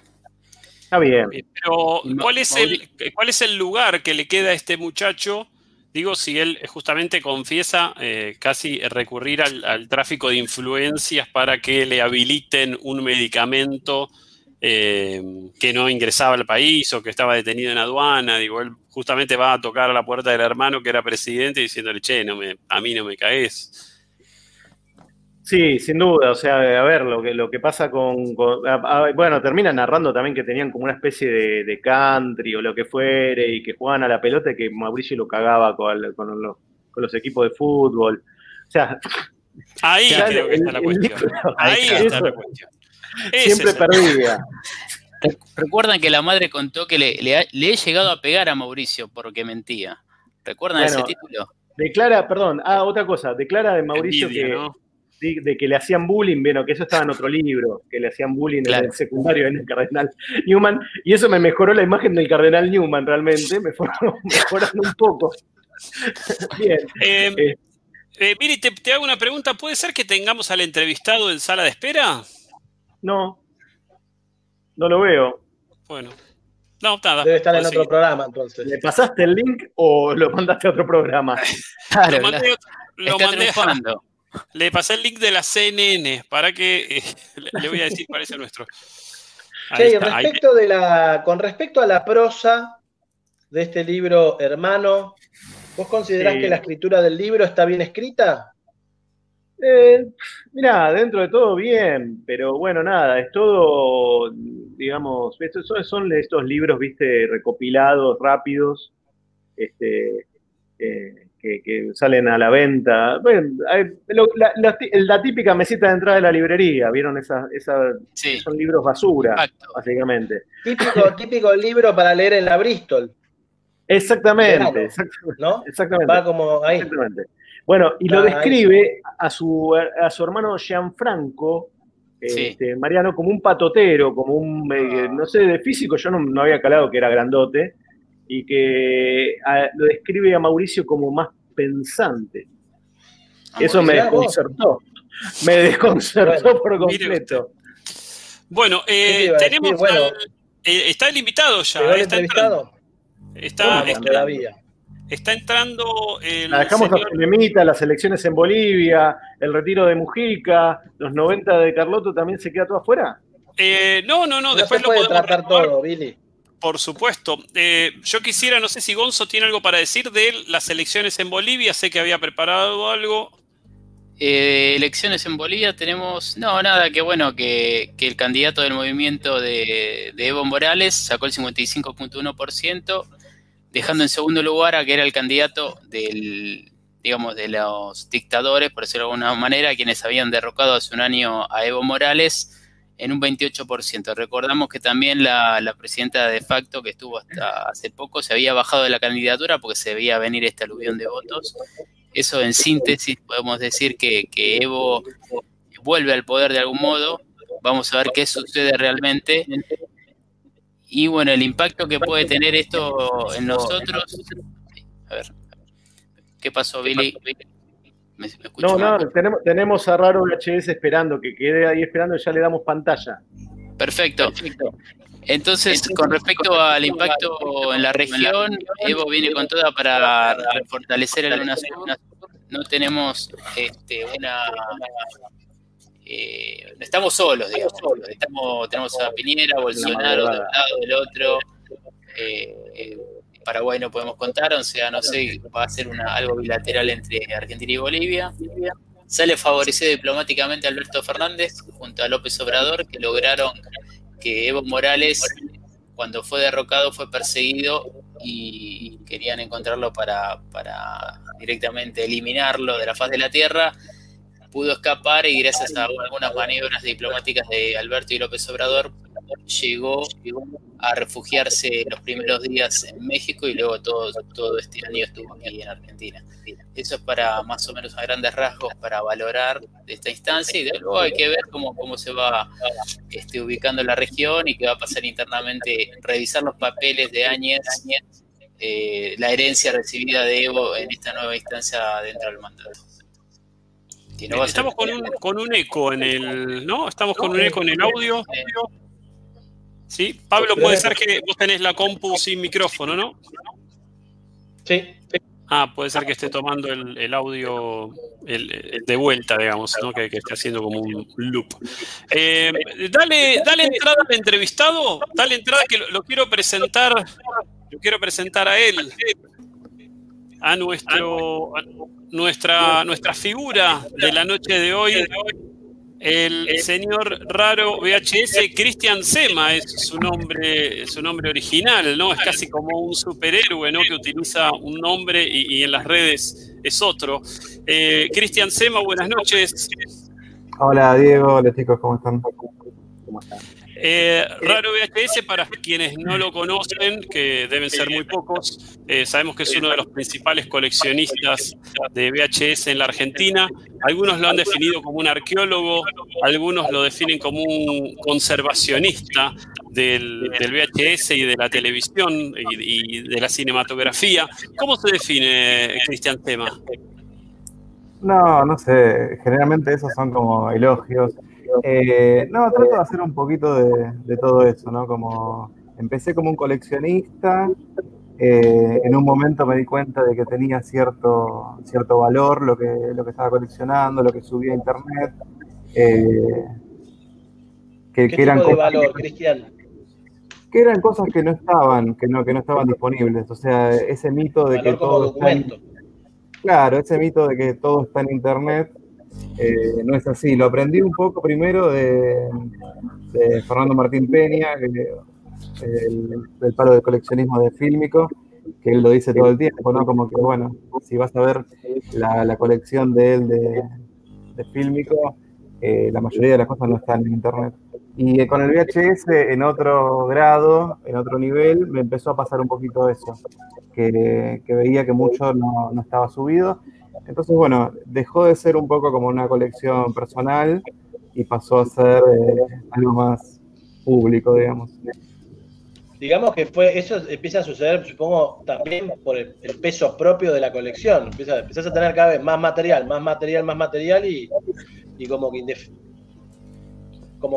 Está bien. Pero, ¿cuál es, el, ¿cuál es el lugar que le queda a este muchacho? Digo, si él justamente confiesa eh, casi recurrir al, tráfico de influencias para que le habiliten un medicamento eh, que no ingresaba al país o que estaba detenido en aduana. Digo, él justamente va a tocar a la puerta del hermano que era presidente diciéndole, che, no me, a mí no me caes. Sí, sin duda, o sea, a ver, lo que, lo que pasa con, bueno, termina narrando también que tenían como una especie de, country o lo que fuere y que jugaban a la pelota y que Mauricio lo cagaba con, los, equipos de fútbol. O sea, ahí creo que está la cuestión. ahí está la cuestión. Siempre perdía. Recuerdan que la madre contó que le, le, he llegado a pegar a Mauricio porque mentía. ¿Recuerdan ese título? Declara, perdón, ah, otra cosa, declara de Mauricio que, de que le hacían bullying, bueno, que eso estaba en otro libro, que le hacían bullying en el secundario en el Cardenal Newman, y eso me mejoró la imagen del Cardenal Newman realmente, me fueron <laughs> mejorando un poco. <laughs> Bien. Em, eh, eh, Miri, te, hago una pregunta, ¿puede ser que tengamos al entrevistado en sala de espera? No, no lo veo. Bueno. No, nada. Debe estar en otro programa, entonces. ¿Le pasaste el link o lo mandaste a otro programa? <laughs> Claro, lo mandé, lo mandé le pasé el link de la CNN para que eh, <laughs> le voy a decir cuál es el nuestro. respecto de la, con respecto a la prosa de este libro, hermano, ¿vos considerás que la escritura del libro está bien escrita? Eh, mira, dentro de todo bien, pero bueno, nada, es todo, digamos, estos son estos libros, viste, recopilados, rápidos, este, eh, que, salen a la venta. la, típica mesita de entrada de la librería, ¿vieron? Esa, Son libros basura, básicamente. Típico, <laughs> típico libro para leer en la Bristol. Exactamente, ¿no? Exactamente. Va como ahí. Bueno, y lo describe a su, a su hermano Gianfranco, este, Mariano, como un patotero, como un, eh, ah. no sé, de físico, yo no, no había calado que era grandote, y que lo describe a Mauricio como más pensante. Eso me desconcertó. Me desconcertó por completo. Bueno, eh, tenemos eh, está el invitado ya. está Entrando. Está, está, está, entrando el. La dejamos a las elecciones en Bolivia, el retiro de Mujica, los 90 de Carlotto también se queda todo afuera. Eh, no, no, no, después lo podemos tratar todo, Billy. Por supuesto. Eh, yo quisiera, no sé si Gonzo tiene algo para decir de las elecciones en Bolivia. Sé que había preparado algo. Eh, elecciones en Bolivia tenemos, no, nada, que bueno, que, el candidato del movimiento de, Evo Morales sacó el 55.1%, dejando en segundo lugar a que era el candidato del, digamos, de los dictadores, por decirlo de alguna manera, quienes habían derrocado hace un año a Evo Morales, en un 28%. Recordamos que también la, presidenta de facto, que estuvo hasta hace poco, se había bajado de la candidatura porque se veía venir este aluvión de votos. Eso en síntesis podemos decir que, Evo vuelve al poder de algún modo. Vamos a ver qué sucede realmente. Y bueno, el impacto que puede tener esto en nosotros. A ver, ¿qué pasó, Billy? No, no, tenemos, tenemos a Raro HS esperando, que quede ahí esperando y ya le damos pantalla. Perfecto. Entonces, con respecto al impacto en la región, Evo viene con toda para fortalecer el UNASUR. No tenemos este, una... Eh, estamos solos, digamos. Estamos, tenemos a Piñera, Bolsonaro, de un lado, del otro. Eh, eh, Paraguay no podemos contar, o sea, no sé, va a ser una, algo bilateral entre Argentina y Bolivia. Sale favorecido diplomáticamente Alberto Fernández junto a López Obrador, que lograron que Evo Morales, cuando fue derrocado, fue perseguido y querían encontrarlo para, para directamente eliminarlo de la faz de la tierra. pudo escapar y gracias a algunas maniobras diplomáticas de Alberto y López Obrador llegó, a refugiarse los primeros días en México y luego todo, todo este año estuvo aquí en Argentina. Eso es para más o menos a grandes rasgos para valorar esta instancia y luego hay que ver cómo, cómo se va este, ubicando la región y qué va a pasar internamente, revisar los papeles de Áñez, eh, la herencia recibida de Evo en esta nueva instancia dentro del mandato. Estamos con un, con un eco en el, ¿no? Estamos con un eco en el audio. Sí, Pablo, puede ser que vos tenés la compu sin micrófono, ¿no? Sí. Ah, puede ser que esté tomando el, audio de vuelta, digamos, ¿no? que, esté haciendo como un loop. Eh, dale, dale entrada al entrevistado, dale entrada que lo, quiero presentar, lo quiero presentar a él, a nuestro, nuestra, nuestra figura de la noche de hoy, el señor raro VHS Cristian Sema es su nombre, su nombre original, ¿no? Es casi como un superhéroe, ¿no? Que utiliza un nombre y, en las redes es otro. Eh, Cristian Sema, buenas noches. Hola Diego, hola chicos, ¿cómo están? ¿Cómo están? Eh, Raro VHS, para quienes no lo conocen, que deben ser muy pocos, eh, sabemos que es uno de los principales coleccionistas de VHS en la Argentina. Algunos lo han definido como un arqueólogo, algunos lo definen como un conservacionista del, VHS y de la televisión y, y, de la cinematografía. ¿Cómo se define Cristian Tema? No, no sé, generalmente esos son como elogios. Eh, no, trato de hacer un poquito de, todo eso, ¿no? Como empecé como un coleccionista, eh, en un momento me di cuenta de que tenía cierto, cierto valor lo que, lo que estaba coleccionando, lo que subía a internet. Eh, que, ¿Qué eran tipo de valor, Cristian? Que eran cosas que no estaban, que no, que no estaban disponibles. O sea, ese mito de que todo está claro, ese mito de que todo está en internet eh, no es así. Lo aprendí un poco primero de, Fernando Martín Peña, el, del palo de coleccionismo de Fílmico, que él lo dice todo el tiempo, ¿no? Como que, bueno, si vas a ver la, colección de él de, de Fílmico, eh, la mayoría de las cosas no están en internet. Y con el VHS en otro grado, en otro nivel, me empezó a pasar un poquito eso, que, veía que mucho no, no estaba subido entonces, bueno, dejó de ser un poco como una colección personal y pasó a ser eh, algo más público, digamos. Digamos que fue, eso empieza a suceder, supongo, también por el, peso propio de la colección. Empieza, empezás a tener cada vez más material, más material, más material y, como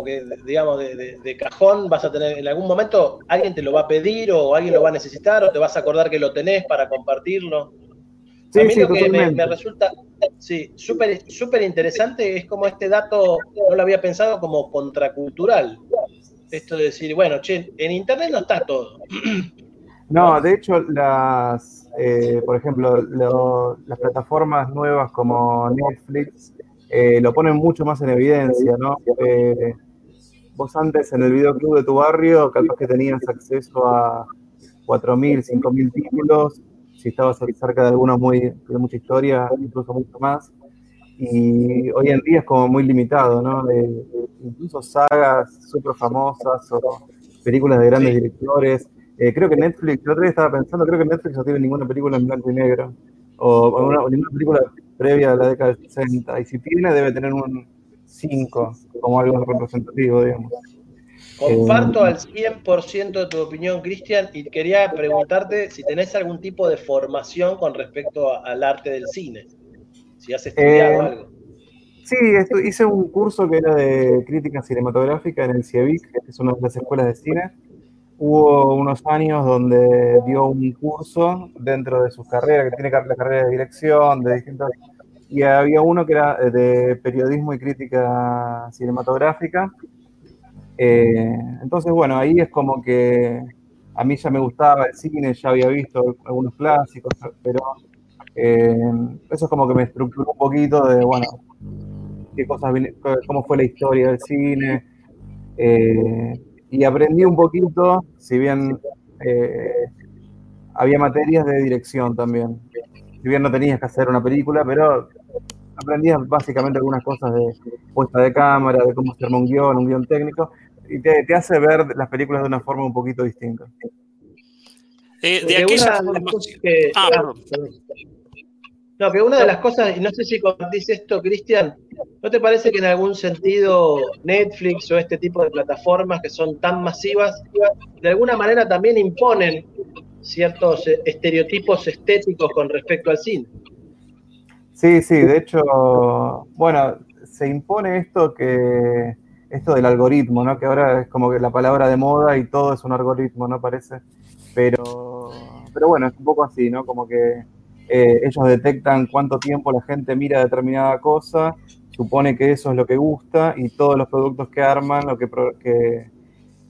que digamos, de, cajón vas a tener, en algún momento alguien te lo va a pedir o alguien lo va a necesitar o te vas a acordar que lo tenés para compartirlo. Sí, a mí lo que me, resulta sí, súper super interesante es como este dato, no lo había pensado como contracultural. Esto de decir, bueno, che, en Internet no está todo. No, de hecho, las, eh, por ejemplo, las plataformas nuevas como Netflix eh, lo ponen mucho más en evidencia, ¿no? Eh, vos antes en el videoclub de tu barrio, capaz que tenías acceso a 4.000, 5.000 títulos si estabas cerca de algunos muy, de mucha historia, incluso mucho más. Y hoy en día es como muy limitado, ¿no? incluso sagas súper famosas o películas de grandes directores. Eh, creo que Netflix, el otro día estaba pensando, creo que Netflix no tiene ninguna película en blanco y negro. O, ninguna película previa a la década del 60. Y si tiene, debe tener un 5 como algo representativo, digamos. Comparto al 100% de tu opinión, Cristian, y quería preguntarte si tenés algún tipo de formación con respecto al arte del cine, si has estudiado eh, algo. Sí, hice un curso que era de crítica cinematográfica en el CIEVIC, que es una de las escuelas de cine. Hubo unos años donde dio un curso dentro de sus carreras, que tiene la carrera de dirección, de distintas... Y había uno que era de periodismo y crítica cinematográfica, eh, entonces, bueno, ahí es como que a mí ya me gustaba el cine, ya había visto algunos clásicos, pero eh, eso es como que me estructuró un poquito de, bueno, qué cosas, cómo fue la historia del cine. Eh, y aprendí un poquito, si bien había materias de dirección también. Si bien no tenías que hacer una película, pero aprendías básicamente algunas cosas de puesta de cámara, de cómo se arma un guion, un guion técnico, y te, hace ver las películas de una forma un poquito distinta. Eh, de aquellas que, ah, No, pero una de las cosas, y no sé si dice esto, Cristian, ¿no te parece que en algún sentido Netflix o este tipo de plataformas que son tan masivas, de alguna manera también imponen ciertos estereotipos estéticos con respecto al cine? Sí, sí, de hecho, bueno, se impone esto que esto del algoritmo, ¿no? Que ahora es como que la palabra de moda y todo es un algoritmo, ¿no? Parece. Pero, pero bueno, es un poco así, ¿no? Como que eh, ellos detectan cuánto tiempo la gente mira determinada cosa, supone que eso es lo que gusta y todos los productos que arman, lo que, que,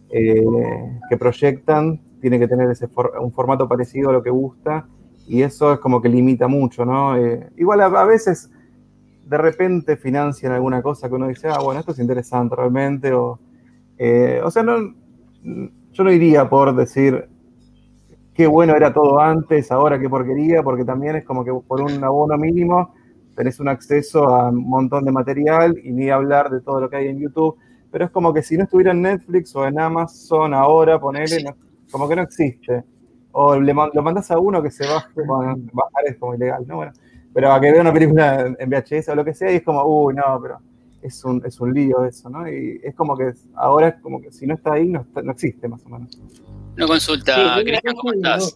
eh, proyectan, tiene que tener ese un formato parecido a lo que gusta y eso es como que limita mucho, ¿no? Eh, igual a veces de repente financian alguna cosa que uno dice, ah, bueno, esto es interesante realmente, o, eh, o sea, no, yo no iría por decir qué bueno era todo antes, ahora qué porquería, porque también es como que por un abono mínimo tenés un acceso a un montón de material y ni hablar de todo lo que hay en YouTube, pero es como que si no estuviera en Netflix o en Amazon ahora, ponele, como que no existe. O le, lo mandas a uno que se baje, bajar es como ilegal, ¿no? Bueno, pero a que vea una película en VHS o lo que sea, y es como, uy, no, pero es un, es un lío eso, ¿no? Y es como que ahora es como que si no está ahí, no, no existe más o menos. Una consulta, Cristian, ¿cómo estás?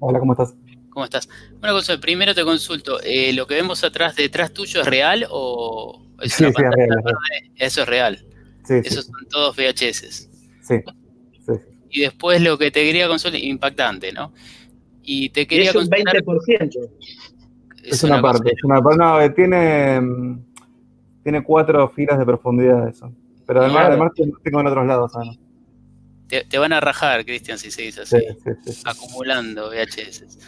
Hola, ¿cómo estás? ¿Cómo estás? Una cosa, primero te consulto, eh, ¿lo que vemos atrás, detrás tuyo, es real o es sí, sí, es real, Eso es real. Sí, Esos son todos VHS. Sí, sí. Y después lo que te quería consultar, impactante, ¿no? Y te quería es un 20%. Es, una, parte, es una parte. No, eh, tiene, mm, tiene cuatro filas de profundidad eso. Pero además, además tengo en otros lados. Te, van a rajar, Cristian, si seguís así. acumulando VHS.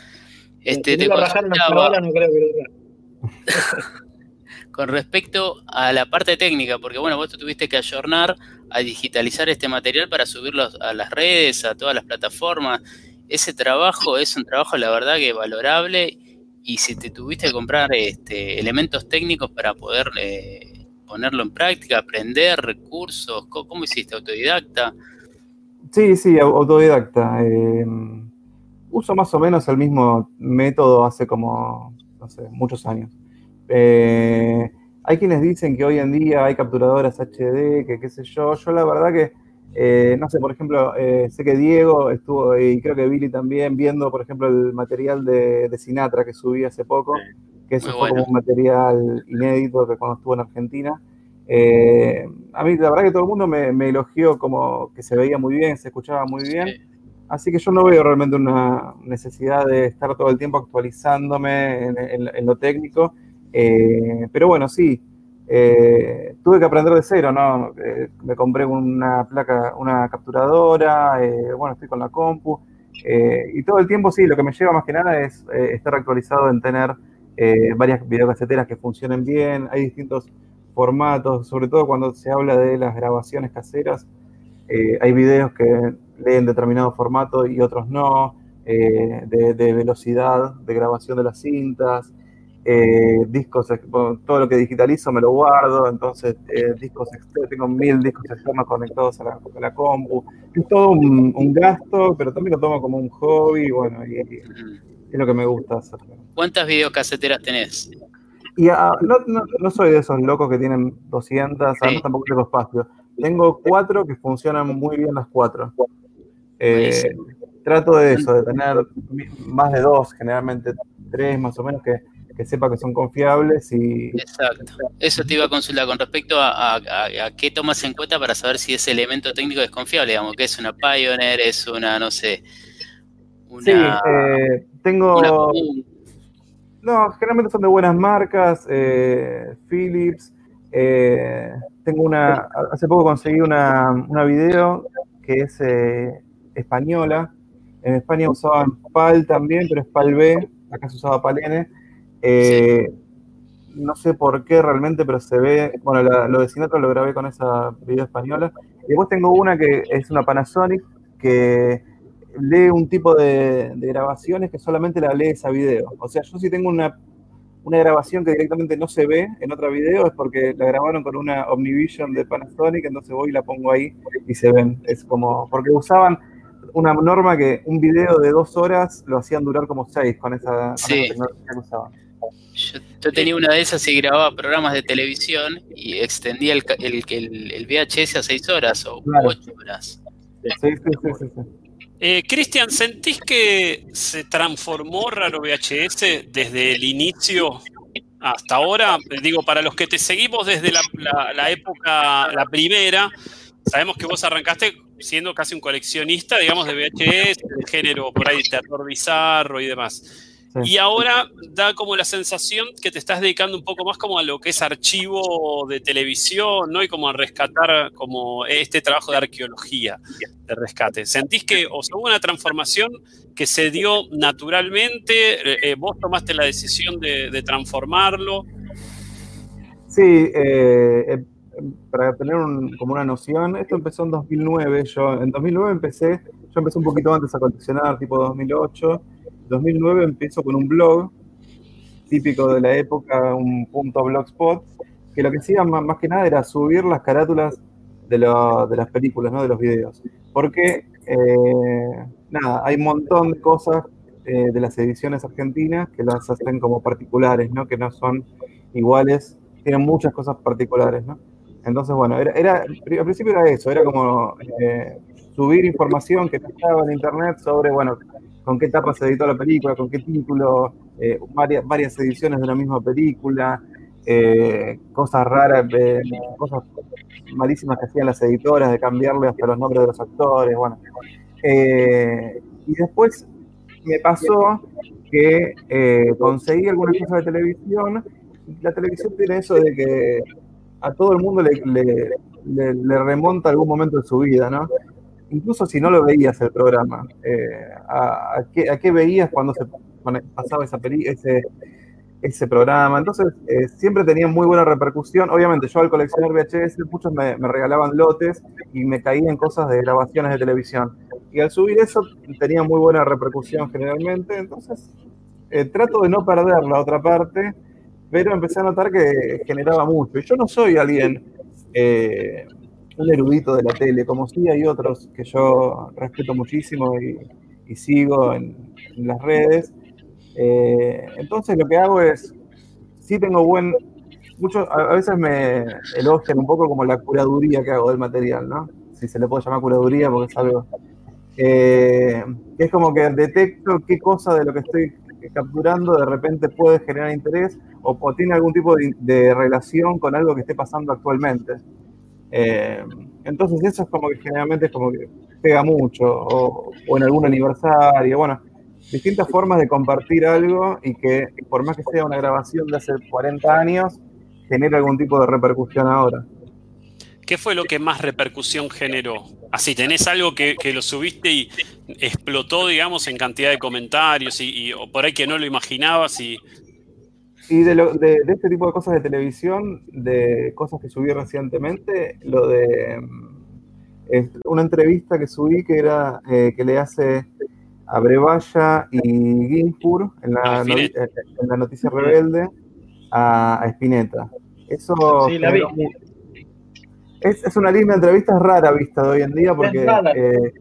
Este, te <laughs> con respecto a la parte técnica, porque bueno, vos tuviste que ayornar a digitalizar este material para subirlo a las redes, a todas las plataformas. Ese trabajo es un trabajo, la verdad, que valorable y si te tuviste que comprar este, elementos técnicos para poder eh, ponerlo en práctica, aprender recursos, ¿cómo, hiciste? ¿Autodidacta? Sí, sí, autodidacta. Em, uso más o menos el mismo método hace como, no sé, muchos años. Eh, hay quienes dicen que hoy en día hay capturadoras HD, que qué sé yo. Yo la verdad que eh, no sé, por ejemplo, eh, sé que Diego estuvo, y creo que Billy también, viendo, por ejemplo, el material de, Sinatra que subí hace poco, que eso fue como un material inédito que cuando estuvo en Argentina. Eh, a mí, la verdad que todo el mundo me, elogió como que se veía muy bien, se escuchaba muy bien. Así que yo no veo realmente una necesidad de estar todo el tiempo actualizándome en lo técnico. pero bueno, sí, eh, tuve que aprender de cero, ¿no? Eh, me compré una placa, una capturadora, eh, bueno, estoy con la compu, y todo el tiempo sí, lo que me lleva más que nada es estar actualizado en tener varias videocaseteras que funcionen bien, hay distintos formatos, sobre todo cuando se habla de las grabaciones caseras, hay videos que leen determinado formato y otros no, de velocidad de grabación de las cintas, eh, discos, todo lo que digitalizo me lo guardo, entonces eh, discos externos, tengo mil discos externos conectados a la, compu. Es todo un, gasto, pero también lo tomo como un hobby, bueno, y, es lo que me gusta hacer. ¿Cuántas videocaseteras tenés? Y ah, no, no, soy de esos locos que tienen 200, además tampoco tengo espacio. Tengo cuatro que funcionan muy bien las cuatro. Eh, trato de eso, de tener más de dos, generalmente tres más o menos, que que sepa que son confiables y... Exacto. Eso te iba a consultar con respecto a, qué tomas en cuenta para saber si ese elemento técnico es confiable, digamos, que es una Pioneer, es una, no sé, una... Sí, eh, tengo... no, generalmente son de buenas marcas, eh, Philips, eh, tengo una, hace poco conseguí una, una video que es española, en España usaban PAL también, pero es PAL B, acá se usaba PAL N, eh, no sé por qué realmente, pero se ve, bueno, lo de Sinatra lo grabé con esa video española. Y después tengo una que es una Panasonic que lee un tipo de, grabaciones que solamente la lee esa video. O sea, yo si tengo una, una grabación que directamente no se ve en otro video es porque la grabaron con una Omnivision de Panasonic, entonces voy y la pongo ahí y se ven. Es como, porque usaban una norma que un video de dos horas lo hacían durar como seis con esa, tecnología que usaban. Yo, tenía una de esas y grababa programas de televisión y extendía el, el, VHS a seis horas o ocho horas. Sí, sí, sí, sí. Eh, Cristian, ¿sentís que se transformó Raro VHS desde el inicio hasta ahora? Digo, para los que te seguimos desde la, época, la primera, sabemos que vos arrancaste siendo casi un coleccionista, digamos, de VHS, de género por ahí, terror bizarro y demás. Y ahora da como la sensación que te estás dedicando un poco más como a lo que es archivo de televisión, ¿no? Y como a rescatar como este trabajo de arqueología de rescate. ¿Sentís que o hubo una transformación que se dio naturalmente? Eh, eh, ¿Vos tomaste la decisión de, transformarlo? Sí, eh, para tener como una noción, esto empezó en 2009. Yo en 2009 empecé, yo empecé un poquito antes a coleccionar, tipo 2008 2009 empiezo con un blog típico de la época, un punto blogspot, que lo que hacía más, que nada era subir las carátulas de, las películas, ¿no? de los videos. Porque, eh, nada, hay un montón de cosas eh, de las ediciones argentinas que las hacen como particulares, ¿no? que no son iguales, tienen muchas cosas particulares. ¿no? Entonces, bueno, era, era, al principio era eso, era como eh, subir información que estaba en internet sobre, bueno, con qué etapa se editó la película, con qué título, eh, varias, varias ediciones de la misma película, eh, cosas raras, cosas malísimas que hacían las editoras de cambiarle hasta los nombres de los actores, bueno. Eh, y después me pasó que conseguí algunas cosas de televisión. La televisión tiene eso de que a todo el mundo le, le remonta algún momento de su vida, ¿no? Incluso si no lo veías el programa, eh, a, qué, veías cuando se pasaba esa ese, ese programa. Entonces, eh, siempre tenía muy buena repercusión. Obviamente, yo al coleccionar VHS, muchos me, regalaban lotes y me caían cosas de grabaciones de televisión. Y al subir eso, tenía muy buena repercusión generalmente. Entonces, eh, trato de no perder la otra parte, pero empecé a notar que generaba mucho. Y yo no soy alguien un erudito de la tele, como sí hay otros que yo respeto muchísimo y, sigo en, las redes. Eh, entonces lo que hago es, sí tengo buen, muchos a veces me elogian un poco como la curaduría que hago del material, ¿no? Si se le puede llamar curaduría porque es algo... Eh, es como que detecto qué cosa de lo que estoy capturando de repente puede generar interés o, tiene algún tipo de relación con algo que esté pasando actualmente. Eh, entonces eso es como que generalmente es como que pega mucho, o, en algún aniversario, bueno, distintas formas de compartir algo y que por más que sea una grabación de hace 40 años, genere algún tipo de repercusión ahora. ¿Qué fue lo que más repercusión generó? Así, ¿tenés algo que, lo subiste y explotó, digamos, en cantidad de comentarios y, o por ahí que no lo imaginabas y y de, lo, de, este tipo de cosas de televisión, de cosas que subí recientemente, lo de mm, una entrevista que subí que era eh, que le hace a Brevalla y Ginsburg en la, eh, en la noticia rebelde a, a Spinetta. Eso sí, la vi. Es, es, una linda entrevista, es rara vista de hoy en día porque es rara, eh,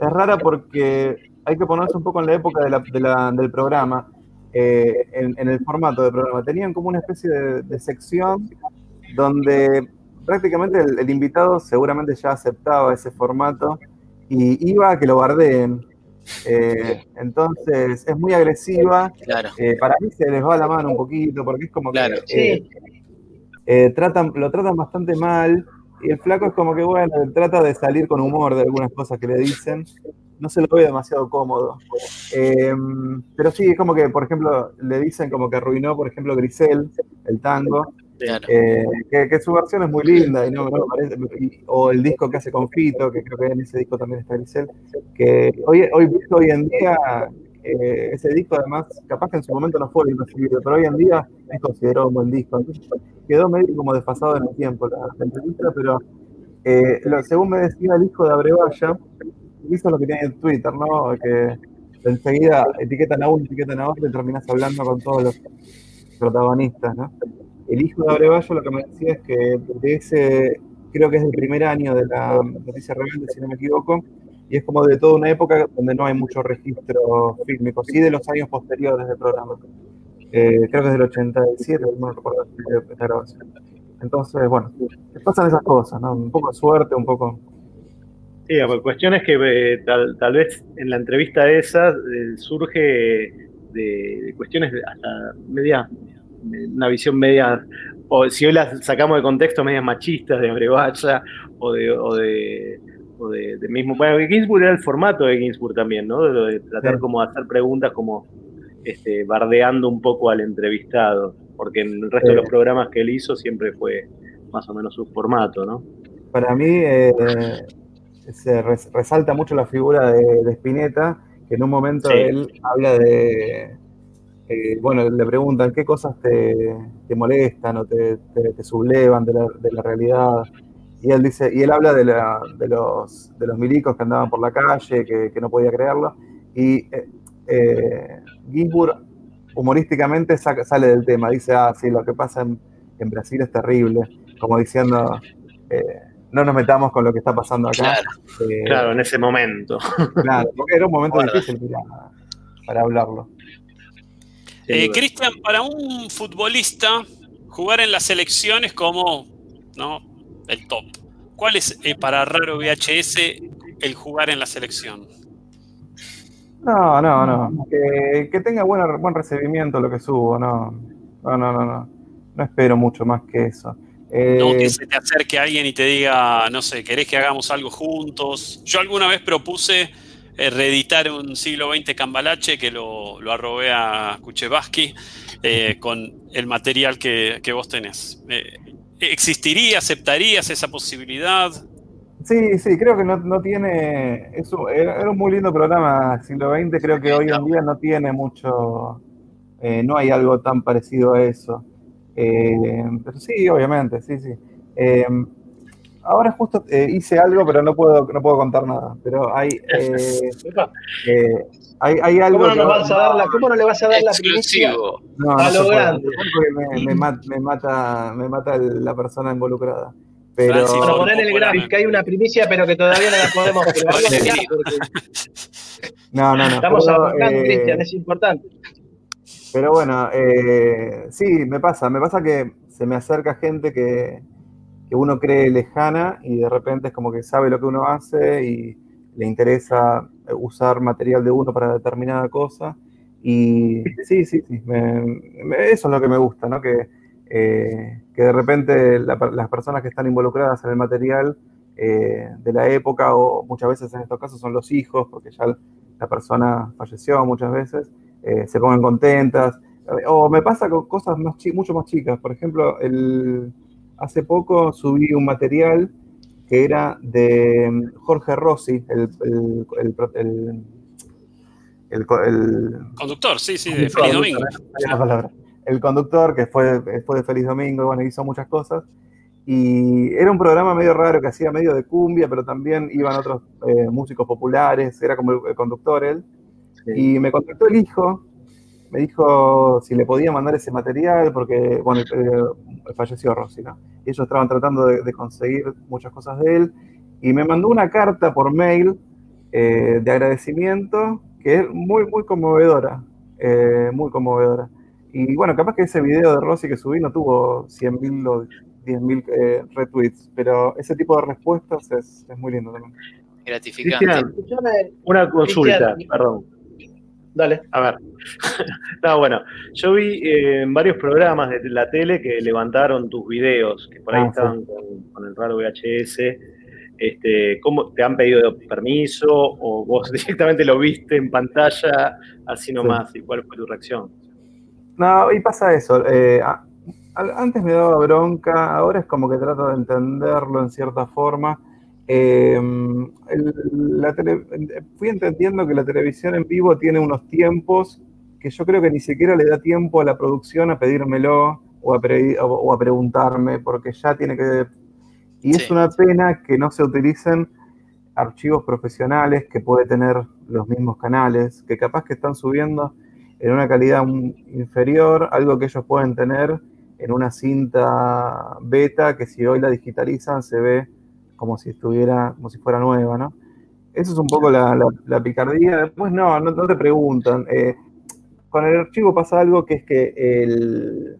es rara porque hay que ponerse un poco en la época de la, de la, del programa eh, en, el formato del programa. Tenían como una especie de, sección donde prácticamente el, invitado seguramente ya aceptaba ese formato y iba a que lo bardeen. Eh, entonces es muy agresiva. Eh, para mí se les va la mano un poquito porque es como que tratan, lo tratan bastante mal y el flaco es como que, bueno, trata de salir con humor de algunas cosas que le dicen no se lo ve demasiado cómodo. Em, pero sí, es como que, por ejemplo, le dicen como que arruinó, por ejemplo, Grisel, el tango, eh, que, su versión es muy linda y no, parece, o el disco que hace con Fito, que creo que en ese disco también está Grisel, que hoy, hoy, hoy en día eh, ese disco además, capaz que en su momento no fue bien recibido, pero hoy en día es considerado un buen disco. Entonces quedó medio como desfasado en el tiempo la, entrevista, pero eh, según me decía el hijo de Abrevaya, eso es lo que tiene en Twitter, ¿no? Que enseguida etiquetan a uno, etiquetan a otro y terminas hablando con todos los, protagonistas, ¿no? El hijo de Abrevallo lo que me decía es que de ese, creo que es el primer año de la noticia rebelde, si no me equivoco, y es como de toda una época donde no hay mucho registro fílmico, sí de los años posteriores del programa. Eh, creo que es del 87, no recuerdo esta grabación. Entonces, bueno, pasan esas cosas, ¿no? Un poco de suerte, un poco... Sí, la cuestión es que eh, tal, tal, vez en la entrevista esa eh, surge de, cuestiones hasta media, una visión media, o si hoy las sacamos de contexto, medias machistas de Abrevaya o de, o de o de, mismo. Bueno, Ginsburg era el formato de Ginsburg también, ¿no? De, tratar como de hacer preguntas como este, bardeando un poco al entrevistado, porque en el resto de los programas que él hizo siempre fue más o menos su formato, ¿no? Para mí eh, se resalta mucho la figura de, Spinetta, que en un momento él habla de, eh, bueno, le preguntan qué cosas te, molestan o te, sublevan de la, de la realidad y él dice, y él habla de, los, de los milicos que andaban por la calle, que, no podía creerlo. Y eh, eh Ginsburg humorísticamente sale del tema, dice, ah, sí, lo que pasa en, Brasil es terrible, como diciendo, eh, no nos metamos con lo que está pasando acá. Claro, eh, en ese momento. Claro, porque era un momento difícil para, hablarlo. Cristian, para un futbolista, jugar en las elecciones como ¿no? el top. ¿Cuál es eh, para Raro VHS el jugar en la selección? No, no, no. Que, tenga buen recibimiento lo que subo, no. No, no, no, no. No espero mucho más que eso. No que eh, se te acerque alguien y te diga, no sé, ¿querés que hagamos algo juntos? Yo alguna vez propuse eh, reeditar un siglo XX Cambalache que lo, lo arrobé a Kuchevaski con el material que, que vos tenés. ¿Existiría, aceptarías esa posibilidad? Sí, sí, creo que no, tiene. Eso, era, un muy lindo programa siglo XX, creo que hoy en día no tiene mucho. Eh, no hay algo tan parecido a eso. Eh, pero sí, obviamente, sí, sí. Eh, ahora justo hice algo, pero no puedo, no puedo contar nada. Pero hay. <laughs> Hay, hay algo ¿Cómo, no vas a dar la, ¿Cómo no le vas a dar la primicia no, a lo grande? Me, me, mata, me mata la persona involucrada. Pero... Para poner el gráfico, que hay una primicia, pero que todavía no la podemos <laughs> No, no, no. Estamos hablando, eh, Cristian, es importante. Pero bueno, eh, sí, me pasa. Me pasa que se me acerca gente que, que uno cree lejana y de repente es como que sabe lo que uno hace y le interesa usar material de uno para determinada cosa. Y sí, sí, sí, eso es lo que me gusta, ¿no? Que, eh, que de repente las personas que están involucradas en el material eh, de la época, o muchas veces en estos casos son los hijos, porque ya la persona falleció muchas veces, eh, se pongan contentas. O me pasa con cosas más mucho más chicas. Por ejemplo, el, hace poco subí un material que era de mm, Jorge Rossi, el, el, conductor, sí, sí, de Feliz Domingo. El conductor que fue después de Feliz Domingo, bueno, hizo muchas cosas. Y era un programa medio raro que hacía medio de cumbia, pero también iban otros eh, músicos populares, era como el, conductor él. Y me contactó el hijo, me dijo si le podía mandar ese material, porque, bueno, eh, falleció Rossi, ¿no? Y ellos estaban tratando de, conseguir muchas cosas de él, y me mandó una carta por mail eh, de agradecimiento que es muy, muy conmovedora, eh, muy conmovedora. Y bueno, capaz que ese video de Rossi que subí no tuvo 100.000 o 10.000 retweets, pero ese tipo de respuestas es, muy lindo también. Gratificante. una consulta, perdón. Dale. A ver. <laughs> no, bueno, yo vi eh, en varios programas de la tele que levantaron tus videos, que por ahí ah, estaban con, el raro VHS. Este, ¿Cómo te han pedido permiso o vos <laughs> directamente lo viste en pantalla así nomás? ¿Y cuál fue tu reacción? No, y pasa eso. Eh, antes me daba bronca, ahora es como que trato de entenderlo en cierta forma. Em, la fui entendiendo que la televisión en vivo tiene unos tiempos que yo creo que ni siquiera le da tiempo a la producción a pedírmelo o a, o a preguntarme, porque ya tiene que... Y es una pena que no se utilicen archivos profesionales que puede tener los mismos canales, que capaz que están subiendo en una calidad inferior, algo que ellos pueden tener en una cinta beta que si hoy la digitalizan se ve como si estuviera, como si fuera nueva, ¿no? Eso es un poco la, picardía. Después no, no, te preguntan. Eh, con el archivo pasa algo que es que el...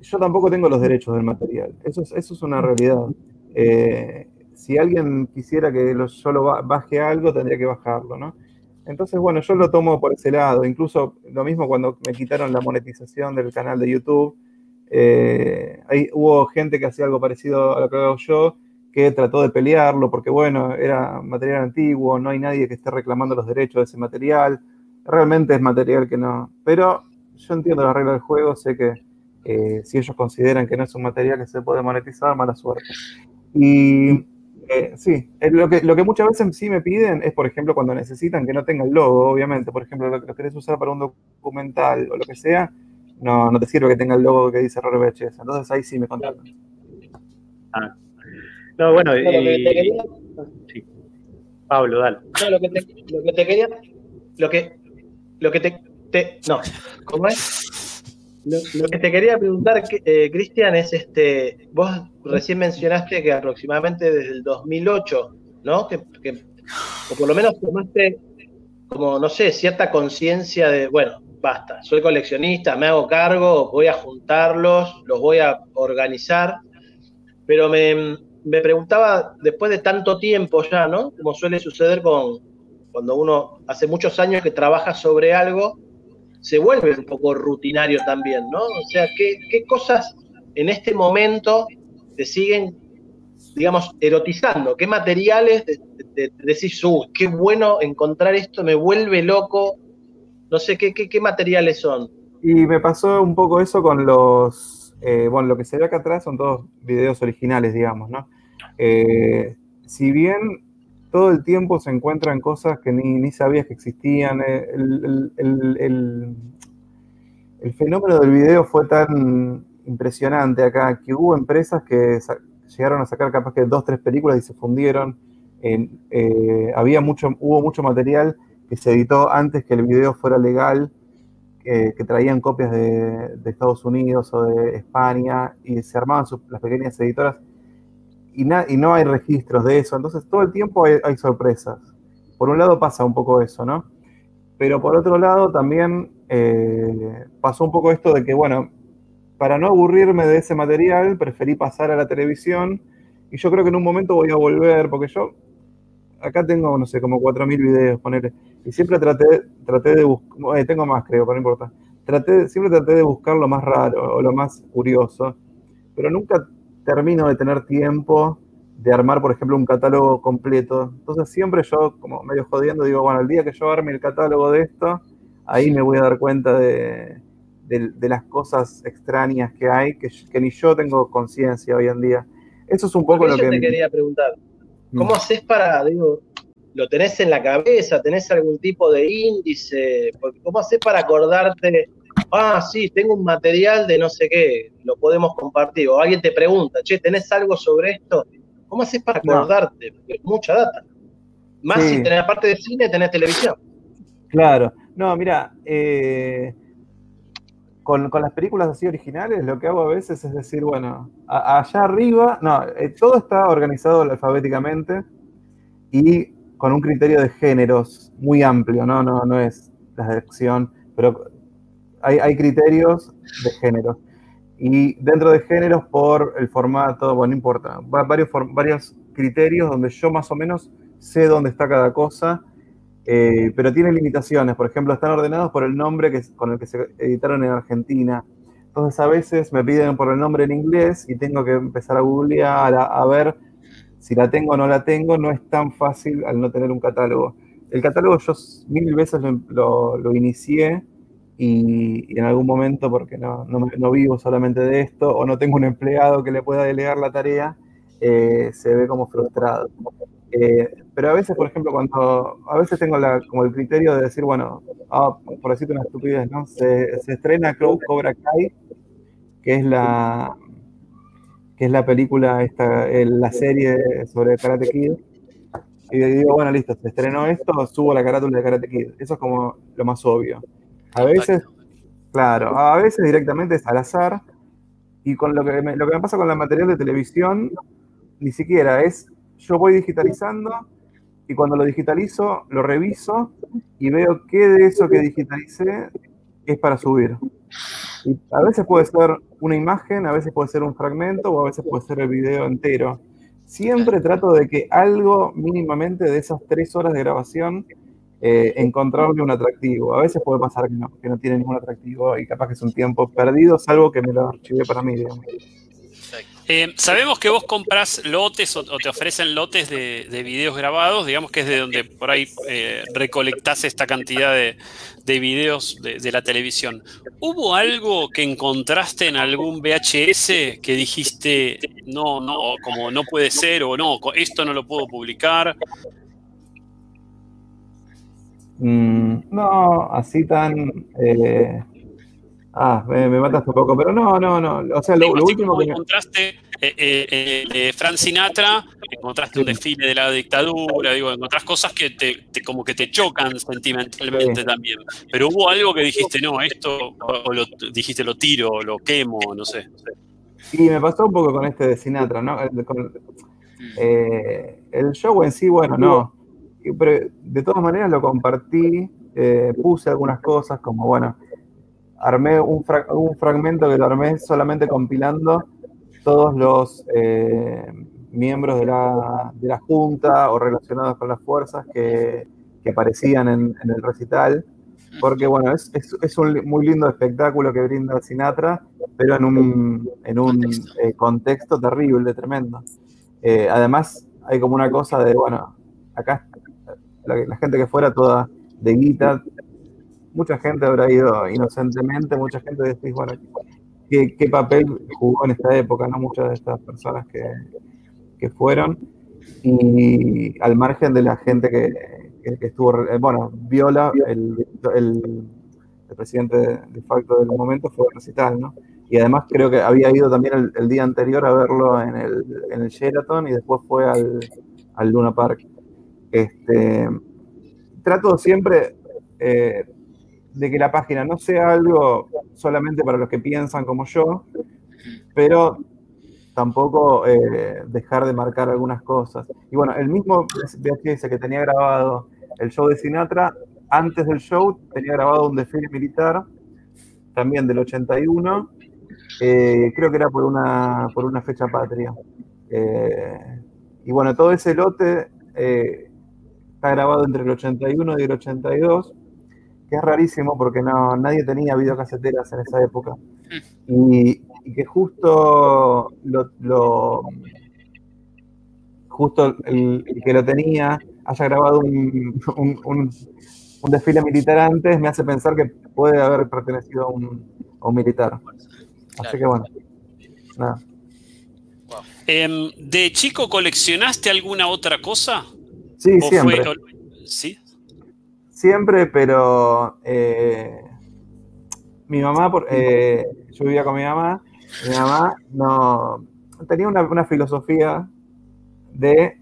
yo tampoco tengo los derechos del material. Eso es, eso es una realidad. Eh, si alguien quisiera que yo lo baje algo, tendría que bajarlo, ¿no? Entonces, bueno, yo lo tomo por ese lado. Incluso lo mismo cuando me quitaron la monetización del canal de YouTube. Eh, ahí hubo gente que hacía algo parecido a lo que hago yo, que trató de pelearlo porque, bueno, era material antiguo, no hay nadie que esté reclamando los derechos de ese material. Realmente es material que no. Pero yo entiendo la regla del juego, sé que eh, si ellos consideran que no es un material que se puede monetizar, mala suerte. Y eh, sí, eh, lo que, lo que muchas veces sí me piden es, por ejemplo, cuando necesitan que no tenga el logo, obviamente, por ejemplo, lo que querés usar para un documental o lo que sea, no, no te sirve que tenga el logo que dice Error VHS. Entonces ahí sí me contactan. Ah. No, bueno, sí. Pablo, dale. No, lo que te, lo que te quería, lo que, lo que te, te no, ¿cómo es? Lo, que te quería preguntar, eh, Cristian, es este, vos recién mencionaste que aproximadamente desde el 2008, ¿no? Que, o por lo menos tomaste como, no sé, cierta conciencia de, bueno, basta, soy coleccionista, me hago cargo, voy a juntarlos, los voy a organizar, pero me, me preguntaba, después de tanto tiempo ya, ¿no? Como suele suceder con cuando uno hace muchos años que trabaja sobre algo, se vuelve un poco rutinario también, ¿no? O sea, ¿qué, cosas en este momento te siguen, digamos, erotizando? ¿Qué materiales decís, uh, qué bueno encontrar esto, me vuelve loco? No sé, ¿qué, qué, materiales son? Y me pasó un poco eso con los, eh, bueno, lo que se ve acá atrás son todos videos originales, digamos, ¿no? Eh, si bien todo el tiempo se encuentran cosas que ni, sabías que existían. Eh, el, fenómeno del video fue tan impresionante acá que hubo empresas que llegaron a sacar capaz que dos, tres películas y se fundieron. Había mucho, hubo mucho material que se editó antes que el video fuera legal, que traían copias de, Estados Unidos o de España y se armaban las pequeñas editoras y, no hay registros de eso, entonces todo el tiempo hay, sorpresas. Por un lado pasa un poco eso, ¿no? Pero por otro lado también eh, pasó un poco esto de que, bueno, para no aburrirme de ese material, preferí pasar a la televisión y yo creo que en un momento voy a volver, porque yo acá tengo, no sé, como 4.000 videos, ponerle, y siempre traté, traté de buscar, eh, tengo más creo, pero no importa, traté, siempre traté de buscar lo más raro o lo más curioso, pero nunca termino de tener tiempo de armar, por ejemplo, un catálogo completo. Entonces siempre yo, como medio jodiendo, digo, bueno, el día que yo arme el catálogo de esto, ahí me voy a dar cuenta de, las cosas extrañas que hay, que, ni yo tengo conciencia hoy en día. Eso es un poco lo que... te quería preguntar. Mm. ¿Cómo haces para, digo, lo tenés en la cabeza, tenés algún tipo de índice? ¿Cómo haces para acordarte ah, sí, tengo un material de no sé qué, lo podemos compartir. O alguien te pregunta, che, ¿tenés algo sobre esto? ¿Cómo haces para acordarte? Porque es mucha data. Más si tenés, aparte de cine, tenés televisión. Claro. No, mira, eh, con, las películas así originales, lo que hago a veces es decir, bueno, allá arriba, no, eh, todo está organizado alfabéticamente y con un criterio de géneros muy amplio, ¿no? No, no es la selección, pero hay, criterios de género. Y dentro de géneros, por el formato, bueno, no importa, varios, varios criterios donde yo más o menos sé dónde está cada cosa, eh, pero tiene limitaciones. Por ejemplo, están ordenados por el nombre que, con el que se editaron en Argentina. Entonces, a veces me piden por el nombre en inglés y tengo que empezar a googlear, a, ver si la tengo o no la tengo. No es tan fácil al no tener un catálogo. El catálogo yo mil veces lo, inicié y, en algún momento, porque no, no, vivo solamente de esto o no tengo un empleado que le pueda delegar la tarea, eh, se ve como frustrado. Eh, pero a veces, por ejemplo, cuando a veces tengo la, como el criterio de decir, bueno, ah, por decirte una estupidez, ¿no? Se, se estrena Cobra Kai, que es la que es la película, esta, la serie sobre Karate Kid. y digo, bueno, listo, se estrenó esto, subo la carátula de Karate Kid. Eso es como lo más obvio. A veces, claro, a veces directamente es al azar. Y con lo que me, lo que me pasa con la material de televisión, ni siquiera es, yo voy digitalizando y cuando lo digitalizo, lo reviso y veo qué de eso que digitalicé es para subir. A veces puede ser una imagen, a veces puede ser un fragmento o a veces puede ser el video entero. Siempre trato de que algo mínimamente de esas tres horas de grabación eh, encontrarle un atractivo. A veces puede pasar que no, que no tiene ningún atractivo y capaz que es un tiempo perdido, salvo que me lo archivé para mí, digamos. Eh, sabemos que vos compras lotes o, te ofrecen lotes de, videos grabados, digamos que es de donde por ahí eh, recolectás esta cantidad de, videos de, la televisión. ¿Hubo algo que encontraste en algún VHS que dijiste, no, no, como no puede ser o no, esto no lo puedo publicar? Mm, no, así tan... Eh, Ah, me, mataste un poco, pero no, no, no. O sea, lo, último que. Encontraste eh, eh, eh, Frank Sinatra, encontraste un desfile de la dictadura, digo, encontrás cosas que te, como que te chocan sentimentalmente también. Pero hubo algo que dijiste, no, esto, o lo, dijiste lo tiro, lo quemo, no sé. Sí, me pasó un poco con este de Sinatra, ¿no? el show en sí, bueno, no. Pero de todas maneras lo compartí, puse algunas cosas como, bueno armé un, fragmento que lo armé solamente compilando todos los eh, miembros de la, de la, Junta o relacionados con las fuerzas que, que aparecían en, el recital. Porque, bueno, es, es, un muy lindo espectáculo que brinda Sinatra, pero en un, en un eh, contexto terrible, tremendo. Eh, además, hay como una cosa de, bueno, acá la, la gente que fuera toda de guita, mucha gente habrá ido inocentemente, mucha gente decís, bueno, ¿qué, papel jugó en esta época, no? Muchas de estas personas que, fueron, y al margen de la gente que, estuvo, eh, bueno, Viola, el, el, presidente de facto del momento, fue recital, ¿no? Y además creo que había ido también el, día anterior a verlo en el, en el Sheraton y después fue al, al Luna Park. Este, trato siempre, eh, de que la página no sea algo solamente para los que piensan como yo, pero tampoco eh, dejar de marcar algunas cosas. Y bueno, el mismo VHS que tenía grabado el show de Sinatra, antes del show tenía grabado un desfile militar, también del 81, eh, creo que era por una, por una fecha patria. Eh, y bueno, todo ese lote está grabado entre el 81 y el 82 que es rarísimo porque no, nadie tenía videocaseteras en esa época. Y, que justo lo, justo el, que lo tenía haya grabado un, un, desfile militar antes me hace pensar que puede haber pertenecido a un, militar. Así que bueno, nada. Em, ¿De chico coleccionaste alguna otra cosa? Sí, siempre. ¿Sí? Siempre, pero eh, mi mamá, eh, yo vivía con mi mamá, mi mamá no tenía una, filosofía de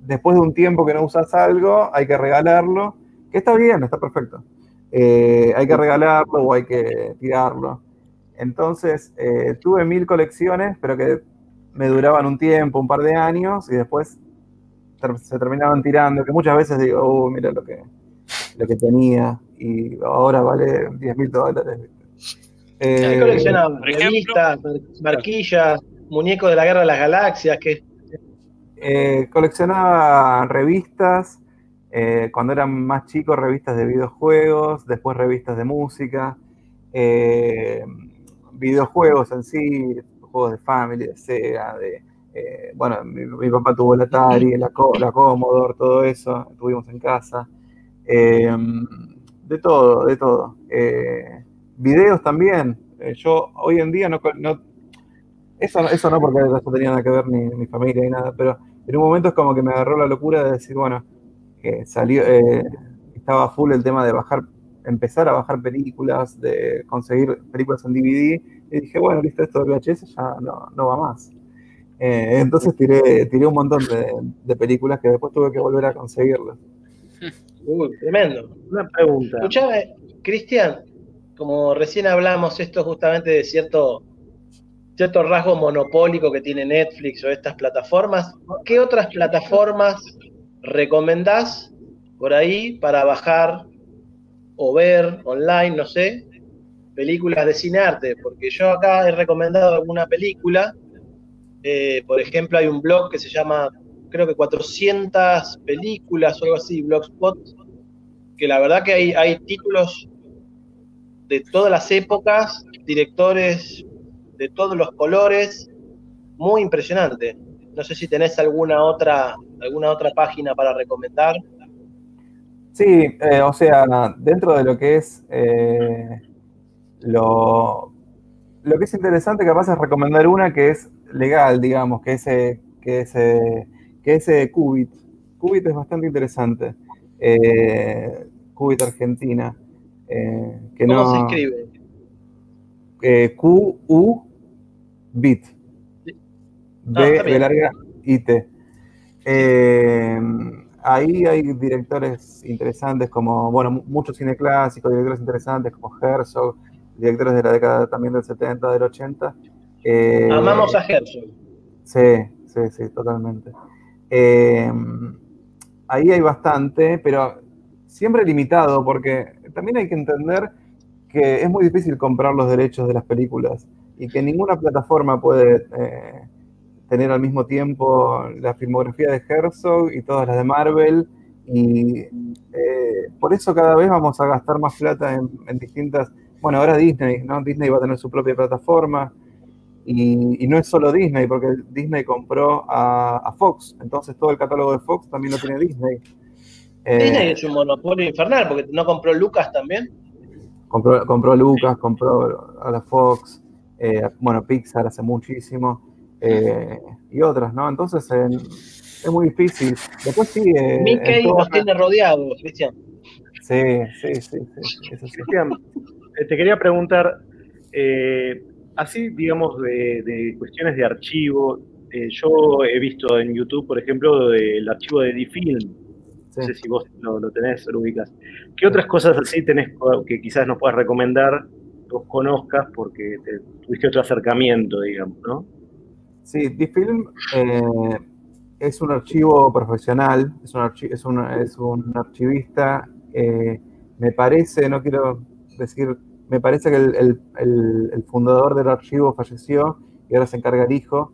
después de un tiempo que no usas algo, hay que regalarlo, que está bien, está perfecto. Eh, hay que regalarlo o hay que tirarlo. Entonces, tuve mil colecciones, pero que me duraban un tiempo, un par de años, y después se terminaban tirando, que muchas veces digo, oh, mira lo que, lo que tenía y ahora vale 10 mil dólares. Eh, coleccionaba revistas, marquillas, muñecos de la Guerra de las Galaxias, que eh, coleccionaba revistas, eh, cuando eran más chicos, revistas de videojuegos, después revistas de música, eh, videojuegos en sí, juegos de Family, de Sega, de, bueno, mi, papá tuvo el Atari, la, la Commodore, todo eso, tuvimos en casa. Eh, de todo, de todo. Eh, videos también. Eh, yo hoy en día no, eso, eso no porque no tenía nada que ver ni mi familia ni nada, pero en un momento es como que me agarró la locura de decir, bueno, que salió, estaba full el tema de bajar, empezar a bajar películas, de conseguir películas en DVD, y dije, bueno, listo, esto de VHS ya no, va más. Eh, entonces tiré, tiré un montón de, películas que después tuve que volver a conseguirlas. Uy, tremendo. Una pregunta. Escuchame, Cristian, como recién hablamos esto justamente de cierto, cierto rasgo monopólico que tiene Netflix o estas plataformas, ¿qué otras plataformas recomendás por ahí para bajar o ver online, no sé, películas de cine arte? Porque yo acá he recomendado alguna película eh, por ejemplo, hay un blog que se llama, creo que 400 películas o algo así, Blogspot, que la verdad que hay, hay títulos de todas las épocas, directores de todos los colores, muy impresionante. No sé si tenés alguna otra, alguna otra página para recomendar. Sí, eh, o sea, dentro de lo que es eh, lo, lo que es interesante capaz es recomendar una que es legal, digamos, que ese, que ese, que ese Qubit. Qubit es bastante interesante. Eh, Qubit Argentina. Eh, que ¿Cómo se escribe? Eh, Q-U Bit. B de larga IT. Eh, ahí hay directores interesantes como, bueno, muchos cine clásicos, directores interesantes como Herzog, directores de la década también del 70, del 80. Eh, Amamos a Herzog. Sí, sí, sí, totalmente. Eh, ahí hay bastante, pero siempre limitado, porque también hay que entender que es muy difícil comprar los derechos de las películas y que ninguna plataforma puede eh, tener al mismo tiempo la filmografía de Herzog y todas las de Marvel. Y por eso cada vez vamos a gastar más plata en, en distintas bueno, ahora Disney, ¿no? Disney va a tener su propia plataforma. Y, no es solo Disney, porque Disney compró a, Fox. Entonces todo el catálogo de Fox también lo tiene Disney. Disney eh, es un monopolio infernal, porque no compró Lucas también. Compró, compró Lucas, compró a la Fox. Eh, bueno, Pixar hace muchísimo. Eh, y otras, ¿no? Entonces es muy difícil. Después sí. Mickey nos tiene rodeados, Cristian. Sí, sí, sí. sí, Cristian, eh, te quería preguntar, eh, así digamos de, cuestiones de archivo, eh, yo he visto en YouTube, por ejemplo, el archivo de Difilm, no sé si vos lo, tenés, lo ubicas. ¿Qué otras cosas así tenés que quizás nos puedas recomendar, vos conozcas, porque tuviste otro acercamiento, digamos, ¿no? Sí, Difilm es un archivo profesional, es un, es un, es un archivista, me parece, no quiero decir, me parece que el, fundador del archivo falleció y ahora se encarga el hijo.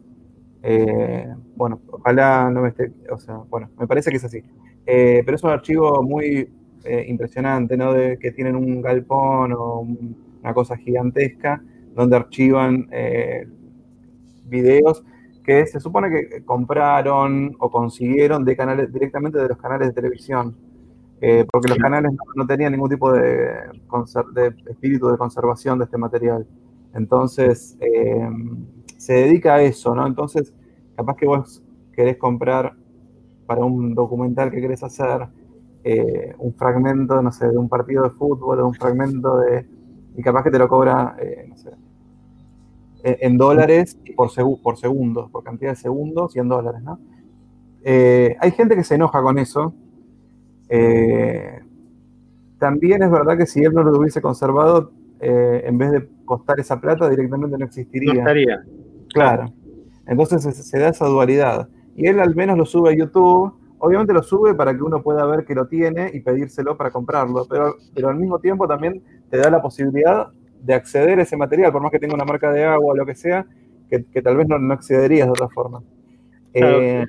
Eh, bueno, ojalá no me esté, o sea, bueno, me parece que es así. Eh, pero es un archivo muy eh, impresionante, ¿no? De, que tienen un galpón o una cosa gigantesca donde archivan videos que se supone que compraron o consiguieron de canales, directamente de los canales de televisión. Eh, porque los canales no, tenían ningún tipo de, espíritu de conservación de este material. Entonces, eh, se dedica a eso, ¿no? Entonces, capaz que vos querés comprar para un documental que querés hacer eh, un fragmento, no sé, de un partido de fútbol o un fragmento de... y capaz que te lo cobra, no sé, en dólares por, por segundo, por cantidad de segundos y en dólares, ¿no? hay gente que se enoja con eso, eh, también es verdad que si él no lo hubiese conservado, eh, en vez de costar esa plata, directamente no existiría. No estaría. Claro. Entonces se, da esa dualidad. Y él al menos lo sube a YouTube. Obviamente lo sube para que uno pueda ver que lo tiene y pedírselo para comprarlo, pero, pero al mismo tiempo también te da la posibilidad de acceder a ese material, por más que tenga una marca de agua o lo que sea, que, tal vez no, no, accederías de otra forma. Eh,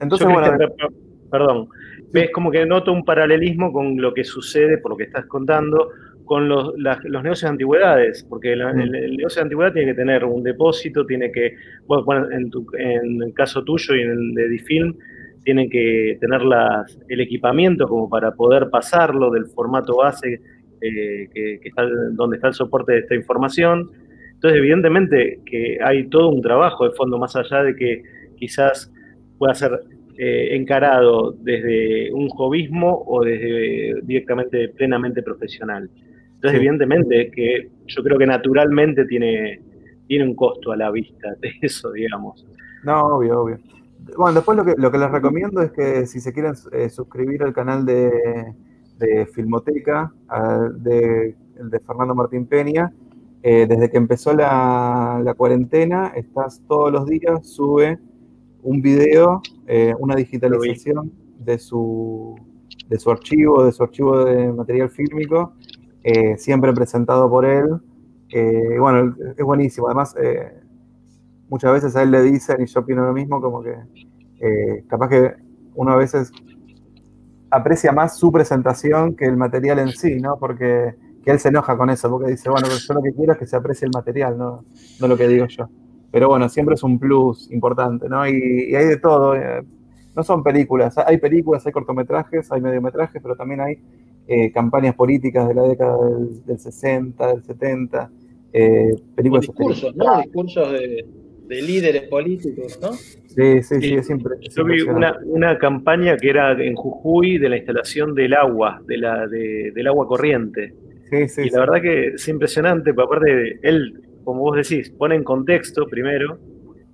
entonces, bueno. perdón, ves como que noto un paralelismo con lo que sucede, por lo que estás contando, con los, negocios de antigüedades, porque el, negocio de antigüedad tiene que tener un depósito, tiene que, bueno, en, en el caso tuyo y en el de Difilm, tienen que tener las, el equipamiento como para poder pasarlo del formato base eh, que, está, donde está el soporte de esta información. Entonces, evidentemente que hay todo un trabajo de fondo, más allá de que quizás pueda ser eh, encarado desde un hobbyismo o desde directamente plenamente profesional. Entonces, evidentemente, que yo creo que naturalmente tiene, tiene un costo a la vista de <laughs> eso, digamos. No, obvio, obvio. Bueno, después lo que, lo que les recomiendo es que si se quieren eh, suscribir al canal de, Filmoteca, de, de Fernando Martín Peña, eh, desde que empezó la, la, cuarentena, estás todos los días, sube un video, eh, una digitalización de su, de su archivo, de su archivo de material fílmico, siempre presentado por él. bueno, es buenísimo. Además, muchas veces a él le dicen, y yo opino lo mismo, como que eh, capaz que uno a veces aprecia más su presentación que el material en sí, ¿no? Porque que él se enoja con eso, porque dice, bueno, yo lo que quiero es que se aprecie el material, no, no lo que digo yo. Pero bueno, siempre es un plus importante, ¿no? Y, hay de todo. Eh, no son películas, hay películas, hay cortometrajes, hay mediometrajes, pero también hay eh, campañas políticas de la década del, 60, del 70, películas... discursos, ¿no? Discursos de, de líderes políticos, ¿no? Sí, sí, sí, es siempre. Yo vi una, campaña que era en Jujuy de la instalación del agua, de la, del agua corriente. Sí, sí. Y la verdad que es impresionante, porque aparte él, como vos decís, pone en contexto primero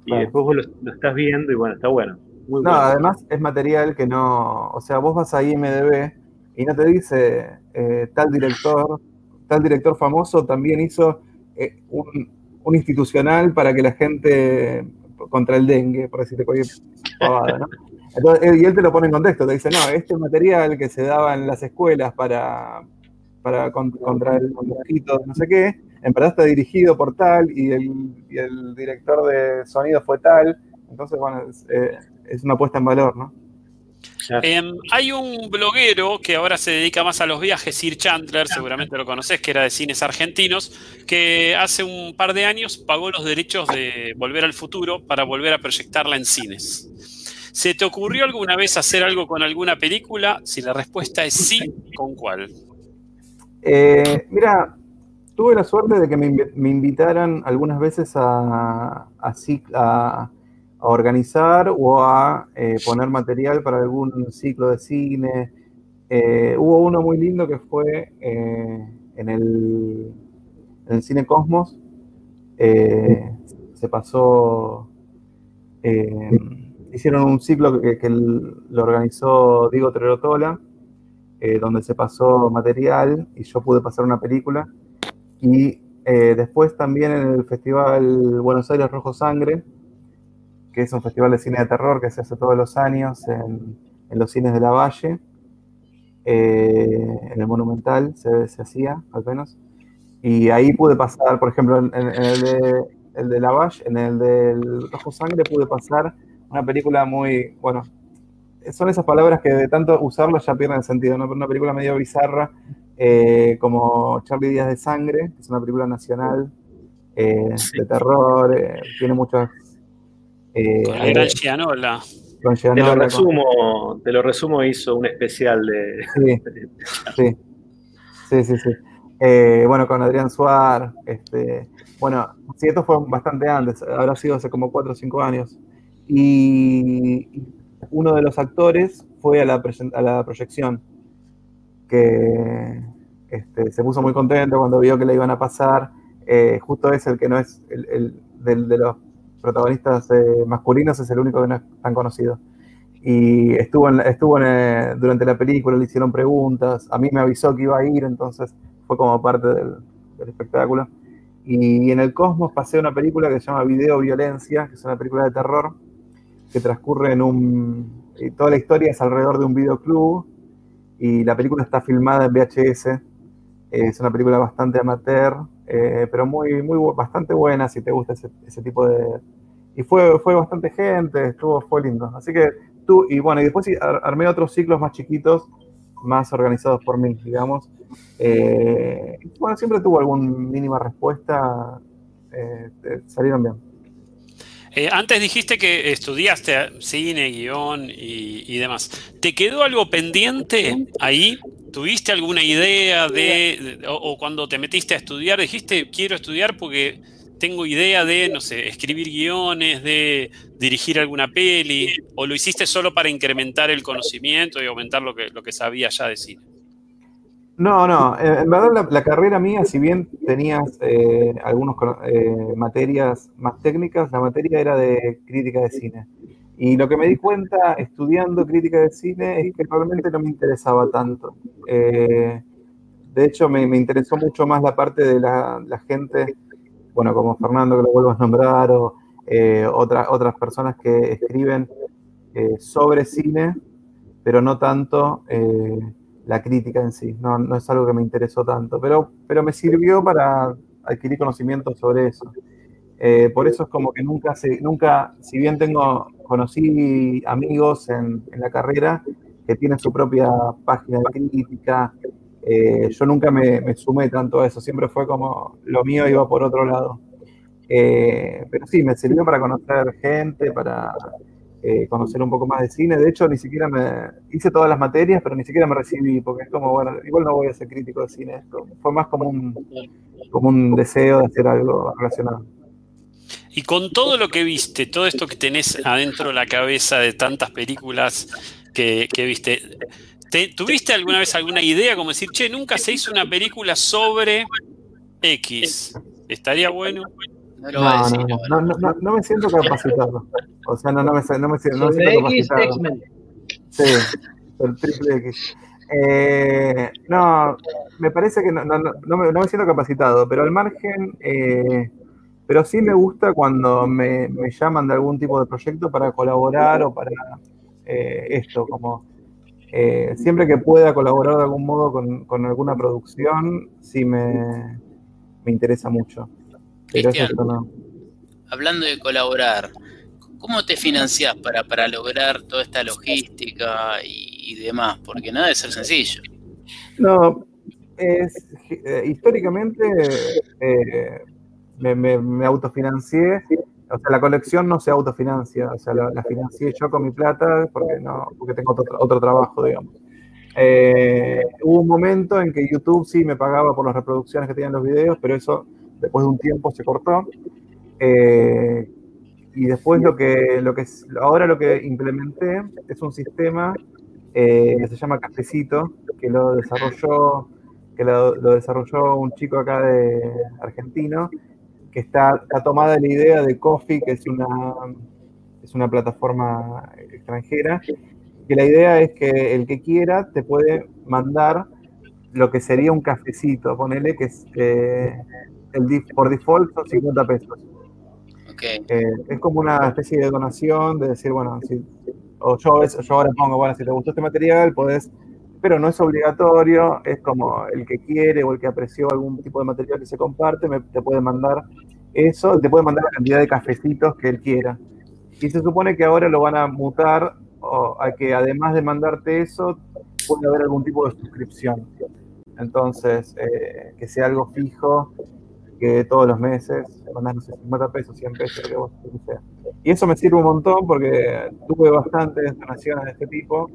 y después vos lo, estás viendo y bueno, está bueno. no, además es material que no, o sea, vos vas a IMDB y no te dice eh, tal director, tal director famoso también hizo eh, un, un institucional para que la gente contra el dengue, por decirte cualquier pavada, ¿no? y él te lo pone en contexto, te dice, no, este material que se daba en las escuelas para, para contra el mosquito, no sé qué, en verdad está dirigido por tal y el, director de sonido fue tal, entonces, bueno, es, eh, es una puesta en valor, ¿no? Em, hay un bloguero que ahora se dedica más a los viajes, Sir Chandler, seguramente lo conoces, que era de cines argentinos, que hace un par de años pagó los derechos de Volver al Futuro para volver a proyectarla en cines. ¿Se te ocurrió alguna vez hacer algo con alguna película? Si la respuesta es sí, ¿con cuál? Eh, mira, tuve la suerte de que me, invitaran algunas veces a, organizar o a eh, poner material para algún ciclo de cine. Eh, hubo uno muy lindo que fue eh, en, el, Cine Cosmos. se pasó. hicieron un ciclo que, que lo organizó Diego Trerotola, donde se pasó material y yo pude pasar una película. Y después también en el Festival Buenos Aires Rojo Sangre, que es un festival de cine de terror que se hace todos los años en, los cines de la Valle, eh, en el Monumental se, se, hacía, al menos. Y ahí pude pasar, por ejemplo, en, el, de, el de la Valle, en el del Rojo Sangre, pude pasar una película muy, bueno, son esas palabras que de tanto usarlas ya pierden sentido, ¿no? Una película medio bizarra, eh, como Charlie Díaz de Sangre, que es una película nacional eh, de terror, tiene muchas eh, con gran Gianola. te, lo resumo, te lo resumo, hizo un especial de. Sí, sí, sí. sí, eh, bueno, con Adrián Suárez. Este, bueno, sí, esto fue bastante antes, habrá sido hace como 4 o 5 años. Y uno de los actores fue a la, a la proyección, que este, se puso muy contento cuando vio que le iban a pasar. Eh, justo es el que no es el, el del, de los protagonistas eh, masculinos es el único que no es tan conocido. Y estuvo, estuvo eh, durante la película, le hicieron preguntas, a mí me avisó que iba a ir, entonces fue como parte del, espectáculo. Y en el Cosmos pasé una película que se llama Video Violencia, que es una película de terror, que transcurre en un... Y toda la historia es alrededor de un videoclub, y la película está filmada en VHS, es una película bastante amateur, eh, pero muy, muy, bastante buena si te gusta ese, ese, tipo de... Y fue, fue bastante gente, estuvo, fue lindo. Así que tú, y bueno, y después armé otros ciclos más chiquitos, más organizados por mí, digamos. Eh, bueno, siempre tuvo alguna mínima respuesta, eh, salieron bien. Antes dijiste que estudiaste cine, guion y, y, demás. ¿Te quedó algo pendiente ahí ¿Tuviste alguna idea de, o, cuando te metiste a estudiar, dijiste, quiero estudiar porque tengo idea de, no sé, escribir guiones, de dirigir alguna peli, o lo hiciste solo para incrementar el conocimiento y aumentar lo que, lo que sabías ya de cine? No, no, eh, en verdad la, carrera mía, si bien tenías eh, algunas eh, materias más técnicas, la materia era de crítica de cine. Y lo que me di cuenta estudiando crítica de cine es que realmente no me interesaba tanto. de hecho, me, interesó mucho más la parte de la, gente, bueno, como Fernando, que lo vuelvo a nombrar, o otras personas que escriben sobre cine, pero no tanto la crítica en sí. No, no, es algo que me interesó tanto, pero, pero me sirvió para adquirir conocimiento sobre eso. Eh, por eso es como que nunca, se, nunca, si bien tengo, conocí amigos en, en la carrera que tienen su propia página de crítica, eh, yo nunca me, me, sumé tanto a eso, siempre fue como lo mío iba por otro lado. Eh, pero sí, me sirvió para conocer gente, para eh, conocer un poco más de cine. De hecho, ni siquiera me hice todas las materias, pero ni siquiera me recibí, porque es como, bueno, igual no voy a ser crítico de cine. Esto fue más como un, como un deseo de hacer algo relacionado. Y con todo lo que viste, todo esto que tenés adentro de la cabeza de tantas películas que, viste, ¿tuviste alguna vez alguna idea como decir, che, nunca se hizo una película sobre X? ¿Estaría bueno? No, no, no, no, me siento capacitado. O sea, no, no me, no me, siento capacitado. Sí, el triple X. Eh, no, me parece que no, no, no, me, no me siento capacitado, pero al margen, eh, pero sí me gusta cuando me, me, llaman de algún tipo de proyecto para colaborar o para eh, esto, como siempre que pueda colaborar de algún modo con, con alguna producción, sí me, me interesa mucho. Hablando de colaborar, ¿cómo te financias para, para lograr toda esta logística y, demás? Porque nada de ser sencillo. No, es, eh, históricamente eh, me, autofinancié, o sea, la colección no se autofinancia, o sea, la, financié yo con mi plata porque, no, porque tengo otro, otro trabajo, digamos. Eh, hubo un momento en que YouTube sí me pagaba por las reproducciones que tenían los videos, pero eso después de un tiempo se cortó. Eh, y después lo que, lo que ahora lo que implementé es un sistema eh, que se llama Cafecito, que lo desarrolló, que lo, desarrolló un chico acá de argentino, que está, tomada la idea de Coffee, que es una, es una plataforma extranjera, que la idea es que el que quiera te puede mandar lo que sería un cafecito, ponele que es, por default son 50 pesos. Eh, es como una especie de donación, de decir, bueno, si, o yo, yo ahora pongo, bueno, si te gustó este material, podés, pero no es obligatorio, es como el que quiere o el que apreció algún tipo de material que se comparte, te puede mandar eso, te puede mandar la cantidad de cafecitos que él quiera. Y se supone que ahora lo van a mutar a que además de mandarte eso, puede haber algún tipo de suscripción. Entonces, eh, que sea algo fijo que todos los meses mandas, no sé, 50 pesos, 100 pesos, lo que vos sea. Y eso me sirve un montón porque tuve bastantes donaciones de este tipo.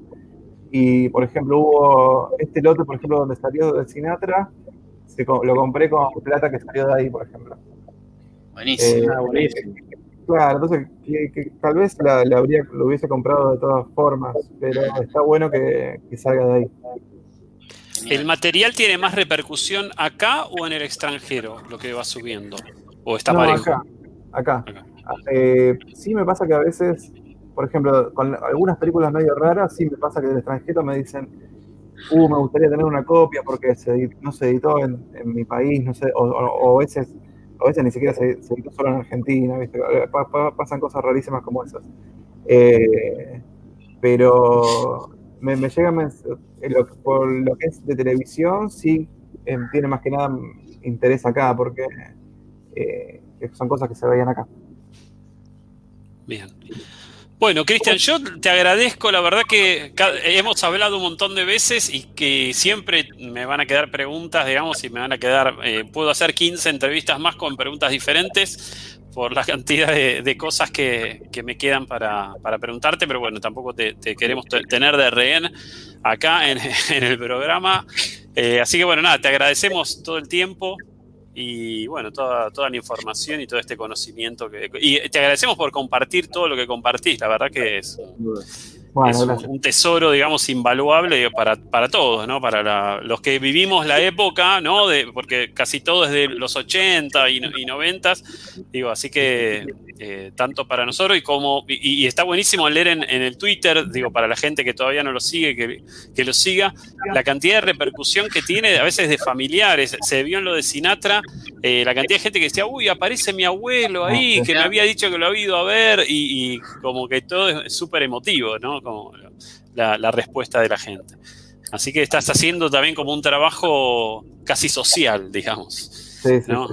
Y, por ejemplo, hubo este lote, por ejemplo, donde salió de Sinatra, lo compré con plata que salió de ahí, por ejemplo. Buenísimo. Eh, buenísimo. Claro, entonces que, tal vez la, habría, lo hubiese comprado de todas formas, pero está bueno que, que salga de ahí. ¿El material tiene más repercusión acá o en el extranjero, lo que va subiendo? ¿O está parejo? Acá. acá. Eh, sí me pasa que a veces, por ejemplo, con algunas películas medio raras, sí me pasa que del extranjero me dicen, uh, me gustaría tener una copia porque no se editó en, mi país, no sé, o, a veces a veces ni siquiera se, editó solo en Argentina, ¿viste? pasan cosas rarísimas como esas. Eh, pero me, me llega por lo que es de televisión, sí em, tiene más que nada interés acá, porque eh, son cosas que se veían acá. Bien. Bueno, Cristian, yo te agradezco, la verdad que hemos hablado un montón de veces y que siempre me van a quedar preguntas, digamos, y me van a quedar, eh, puedo hacer 15 entrevistas más con preguntas diferentes, por la cantidad de, cosas que, me quedan para, preguntarte, pero bueno, tampoco te, queremos tener de rehén acá <laughs> en, el programa. Eh, así que bueno, nada, te agradecemos todo el tiempo y bueno, toda, toda la información y todo este conocimiento. Que, y te agradecemos por compartir todo lo que compartís, la verdad que es, un tesoro, digamos, invaluable para, para todos, ¿no? Para los que vivimos la época, ¿no? De, porque casi todo es de los 80 y, y 90, digo, así que eh, tanto para nosotros y como, y, está buenísimo leer en, el Twitter, digo, para la gente que todavía no lo sigue, que, que, lo siga, la cantidad de repercusión que tiene, a veces de familiares, se vio en lo de Sinatra, eh, la cantidad de gente que decía, uy, aparece mi abuelo ahí, que me había dicho que lo había ido a ver, y, como que todo es súper emotivo, ¿no? Como la, respuesta de la gente. Así que estás haciendo también como un trabajo casi social, digamos.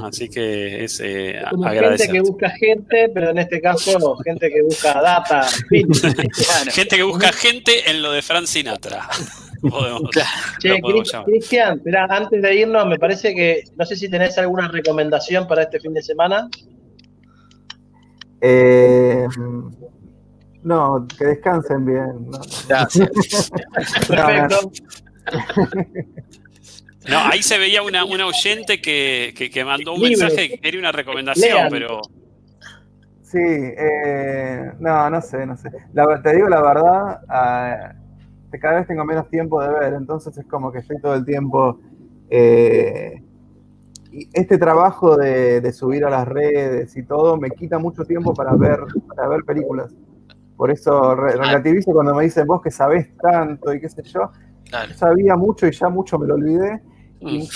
Así que es eh, Gente que busca gente, pero en este caso gente que busca data. <laughs> <laughs> gente que busca gente en lo de Fran Sinatra. <laughs> che, Cristian, antes de irnos, me parece que no sé si tenés alguna recomendación para este fin de semana. Eh, no, que descansen bien. Perfecto. No, ahí se veía una, una oyente que, que, mandó un mensaje que quería una recomendación, pero. Sí, eh, no, no sé, no sé. te digo la verdad, ah, cada vez tengo menos tiempo de ver, entonces es como que estoy todo el tiempo. Eh, este trabajo de, de, subir a las redes y todo me quita mucho tiempo para ver, para ver películas. Por eso relativizo cuando me dicen vos que sabés tanto y qué sé yo. Sabía mucho y ya mucho me lo olvidé. Y,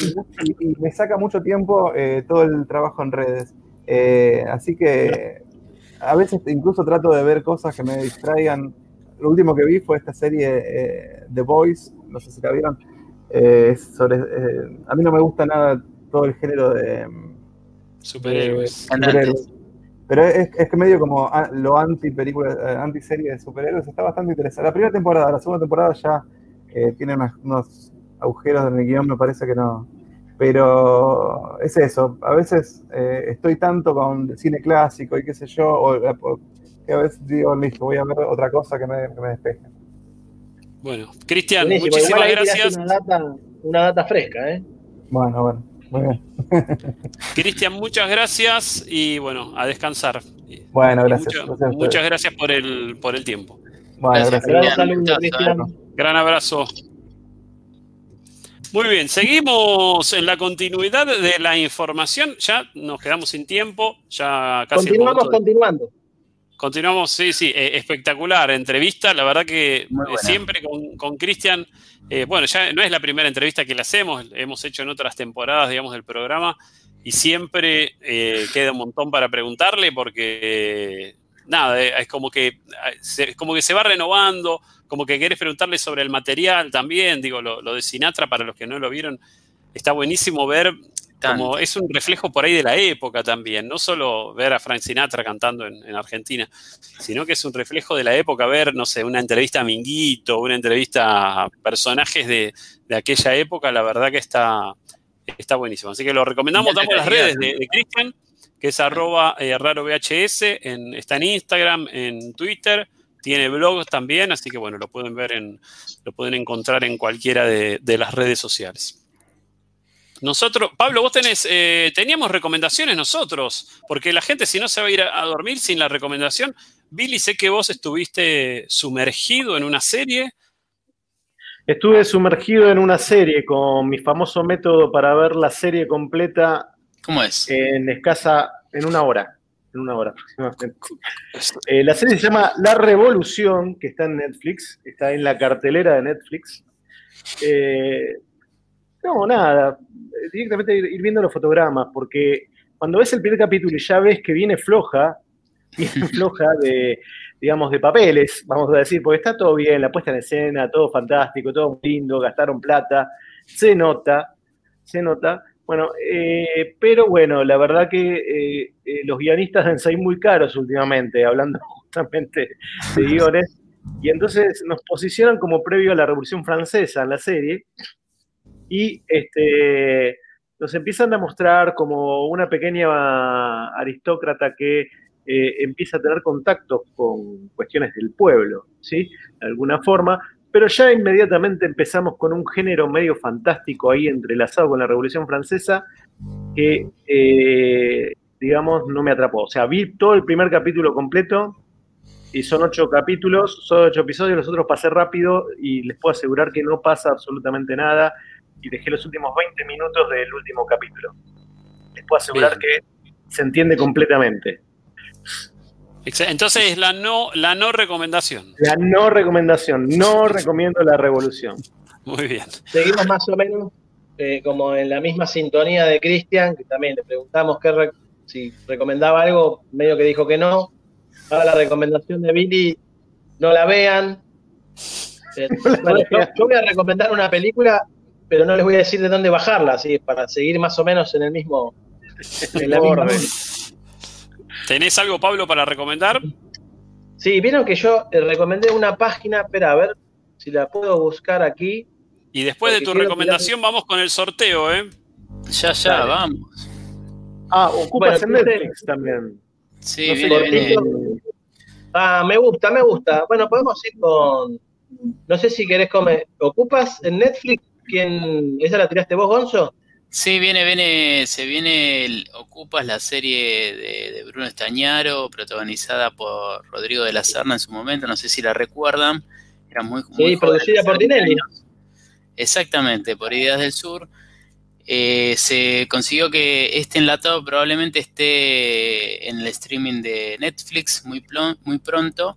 me saca mucho tiempo eh, todo el trabajo en redes. Eh, así que a veces incluso trato de ver cosas que me distraigan. Lo último que vi fue esta serie eh, The Boys, no sé si la vieron. sobre, a mí no me gusta nada todo el género de superhéroes. Pero es, es que medio como lo anti película, anti serie de superhéroes, está bastante interesante. La primera temporada, la segunda temporada ya eh, tiene unos, agujeros en el guion, me parece que no. Pero es eso, a veces eh, estoy tanto con cine clásico y qué sé yo, o, que a veces digo, listo, voy a ver otra cosa que me, que me despeje. Bueno, Cristian, muchísimas gracias. Una data, una data fresca, ¿eh? Bueno, bueno. <laughs> Cristian, muchas gracias y bueno, a descansar. Bueno, gracias. muchas gracias por el, por el tiempo. Bueno, gracias. Cristian. Gran abrazo. Muy bien, seguimos en la continuidad de la información. Ya nos quedamos sin tiempo, ya casi. Continuamos continuando. Continuamos, sí, sí, eh, espectacular entrevista. La verdad que eh, siempre con Cristian eh, bueno, ya no es la primera entrevista que le hacemos, hemos hecho en otras temporadas, digamos, del programa y siempre eh, queda un montón para preguntarle porque, nada, eh, es como que, se, como que se va renovando, como que querés preguntarle sobre el material también, digo, lo, lo de Sinatra, para los que no lo vieron, está buenísimo ver como es un reflejo por ahí de la época también, no solo ver a Frank Sinatra cantando en, Argentina, sino que es un reflejo de la época, ver, no sé, una entrevista a Minguito, una entrevista a personajes de, aquella época, la verdad que está, está buenísimo. Así que lo recomendamos, damos las redes de, Cristian, que es arroba eh, raro VHS, en, está en Instagram, en Twitter, tiene blogs también, así que bueno, lo pueden ver en, lo pueden encontrar en cualquiera de las redes sociales. Nosotros, Pablo, vos tenés, eh, teníamos recomendaciones nosotros, porque la gente si no se va a ir a, dormir sin la recomendación. Billy, sé que vos estuviste sumergido en una serie. Estuve sumergido en una serie con mi famoso método para ver la serie completa. ¿Cómo es? En escasa, en una hora. En una hora aproximadamente. <laughs> Eh, la serie se llama La Revolución, que está en Netflix, está en la cartelera de Netflix. Eh, no, nada. Directamente ir, viendo los fotogramas, porque cuando ves el primer capítulo y ya ves que viene floja, <laughs> viene <laughs> floja de, digamos, de papeles, vamos a decir, porque está todo bien, la puesta en escena, todo fantástico, todo lindo, gastaron plata, se nota, se nota. Bueno, eh, pero bueno, la verdad que eh, eh, los guionistas deben ser muy caros últimamente, hablando <laughs> justamente de guiones, y entonces nos posicionan como previo a la Revolución Francesa en la serie, y este, nos empiezan a mostrar como una pequeña aristócrata que eh, empieza a tener contactos con cuestiones del pueblo, ¿sí? De alguna forma, pero ya inmediatamente empezamos con un género medio fantástico ahí entrelazado con la Revolución Francesa que, eh, digamos, no me atrapó. O sea, vi todo el primer capítulo completo y son ocho capítulos, son ocho episodios, los otros pasé rápido y les puedo asegurar que no pasa absolutamente nada y dejé los últimos 20 minutos del último capítulo. Les puedo asegurar que se entiende completamente. Entonces la no, la no recomendación. La no recomendación, no recomiendo la revolución. Muy bien. Seguimos más o menos eh, como en la misma sintonía de Cristian, que también le preguntamos qué si recomendaba algo, medio que dijo que no. Ahora la recomendación de Billy, no la vean. Eh, <laughs> yo, voy a recomendar una película, pero no les voy a decir de dónde bajarla, así para seguir más o menos en el mismo. En la misma ¿Tenés algo, Pablo, para recomendar? Sí, vieron que yo eh, recomendé una página, espera, a ver si la puedo buscar aquí. Y después de tu recomendación vamos con el sorteo, ¿eh? Ya, ya, vamos. Ah, ocupas en Netflix también. Sí, viene, Ah, me gusta, me gusta. Bueno, podemos ir con. No sé si querés comer. ¿Ocupas en Netflix? ¿Quién... ¿Esa la tiraste vos, Gonzo? Sí, viene, viene, se viene el Ocupas, la serie de, Bruno Estañaro, protagonizada por Rodrigo de la Serna en su momento, no sé si la recuerdan. Era muy, sí, producida por Tinelli. Exactamente, por Ideas del Sur. Eh, se consiguió que este enlatado probablemente esté en el streaming de Netflix muy, muy pronto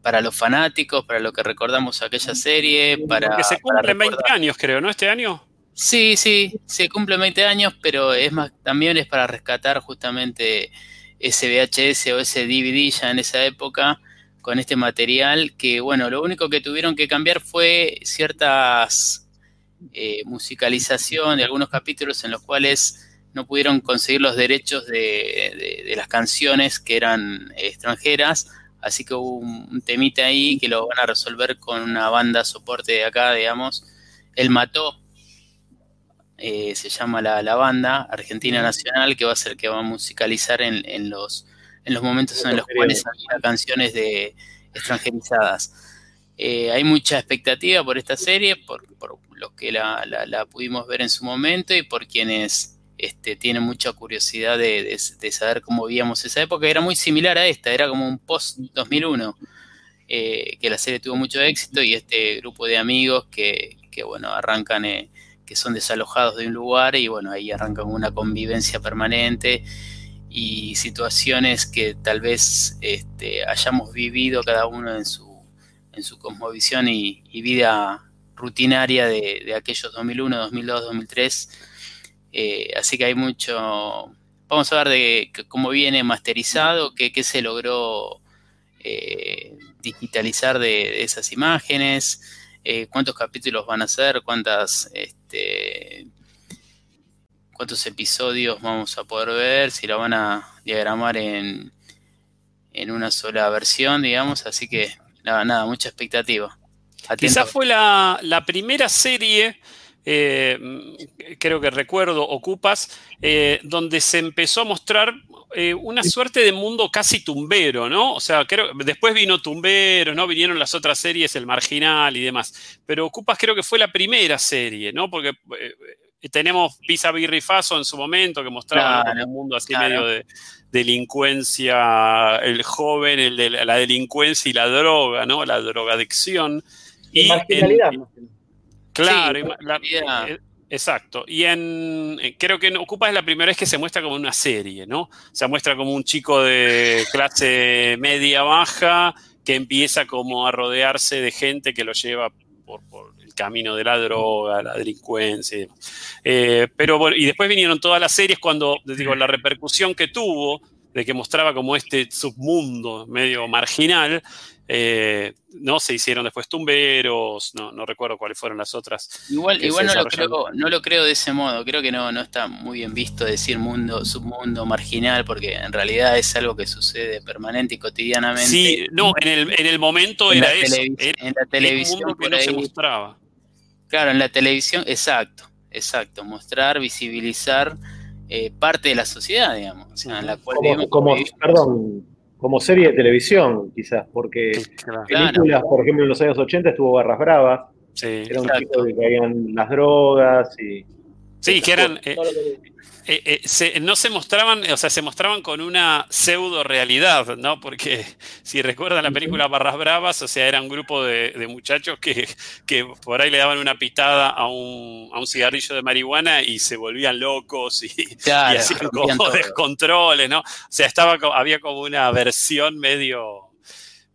para los fanáticos, para lo que recordamos aquella serie, para... Que se cumplen 20 años, creo, ¿no? Este año. Sí, sí, se cumplen 20 años, pero es más, también es para rescatar justamente ese VHS o ese DVD ya en esa época con este material que, bueno, lo único que tuvieron que cambiar fue ciertas eh, musicalización de algunos capítulos en los cuales no pudieron conseguir los derechos de, las canciones que eran extranjeras, así que hubo un, temite ahí que lo van a resolver con una banda soporte de acá, digamos. El mató eh, se llama la, banda Argentina Nacional, que va a ser que va a musicalizar en, los, en los momentos en los cuales había canciones de extranjerizadas. Eh, hay mucha expectativa por esta serie, por, por los que la, pudimos ver en su momento y por quienes este, tienen mucha curiosidad de, saber cómo vivíamos esa época. Era muy similar a esta, era como un post-2001, eh, que la serie tuvo mucho éxito y este grupo de amigos que, bueno, arrancan que son desalojados de un lugar y bueno, ahí arrancan una convivencia permanente y situaciones que tal vez este, hayamos vivido cada uno en su, en su cosmovisión y, vida rutinaria de, aquellos 2001, 2002, 2003. así que hay mucho... Vamos a ver de cómo viene masterizado, qué, se logró eh, digitalizar de, esas imágenes, eh, cuántos capítulos van a ser, cuántas, este, cuántos episodios vamos a poder ver, si lo van a diagramar en, en una sola versión, digamos, así que nada, nada mucha expectativa. Quizás fue la, primera serie eh, creo que recuerdo, Ocupas, eh, donde se empezó a mostrar eh, una suerte de mundo casi tumbero, ¿no? O sea, creo, después vino Tumbero, ¿no? Vinieron las otras series, El Marginal y demás. Pero Ocupas creo que fue la primera serie, ¿no? Porque eh, tenemos Pisa Birrifaso en su momento, que mostraba un mundo así medio de delincuencia, el joven, el de la delincuencia y la droga, ¿no? La drogadicción. Y, marginalidad. claro, y Exacto. Y en eh, creo que en Ocupa es la primera vez que se muestra como una serie, ¿no? Se muestra como un chico de clase media baja que empieza como a rodearse de gente que lo lleva por, el camino de la droga, la delincuencia. Eh, pero bueno, y después vinieron todas las series cuando, digo, la repercusión que tuvo de que mostraba como este submundo medio marginal, eh, no se hicieron después tumberos, no, no recuerdo cuáles fueron las otras. Igual, igual no, lo creo, no lo creo de ese modo, creo que no, no está muy bien visto decir mundo, submundo, marginal, porque en realidad es algo que sucede permanente y cotidianamente. Sí, no, en el, en el momento era eso. en la televisión que no se mostraba. Claro, en la televisión, exacto, exacto, mostrar, visibilizar eh, parte de la sociedad, digamos. O sea, en la cual como, perdón, como serie de televisión, quizás, porque películas, por ejemplo, en los años 80 estuvo Barras Bravas, era un chico que caían las drogas y... Sí, que eran. Eh, eh, eh, no se mostraban, o sea, se mostraban con una pseudo realidad, ¿no? Porque <laughs> si recuerdan la película Barras Bravas, o sea, era un grupo de, muchachos que, por ahí le daban una pitada a un, cigarrillo de marihuana y se volvían locos y, <laughs> hacían como <laughs> descontroles, ¿no? O sea, estaba, había como una versión medio,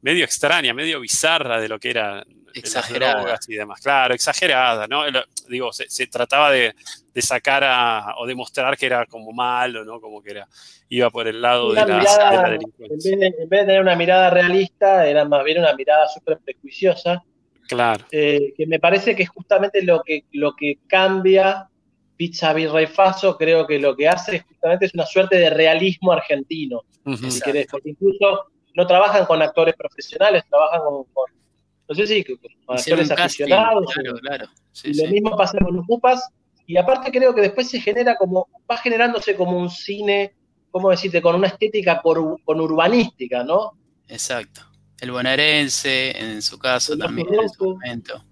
medio extraña, medio bizarra de lo que era exagerada. y demás. Claro, exagerada, ¿no? Digo, se, trataba de, sacar a, o demostrar que era como malo, ¿no? Como que era, iba por el lado de la, delincuencia. En vez de, tener una mirada realista, era más bien una mirada súper prejuiciosa. Claro. Eh, que me parece que es justamente lo que, lo que cambia Pizza Virrey Faso, creo que lo que hace es justamente es una suerte de realismo argentino, si querés, porque incluso no trabajan con actores profesionales, trabajan con no sé si con actores aficionados. Claro, claro. y lo mismo pasa con los Upas. Y aparte creo que después se genera como, va generándose como un cine, ¿cómo decirte? Con una estética con urbanística, ¿no? Exacto. El bonaerense, en su caso también, en su momento.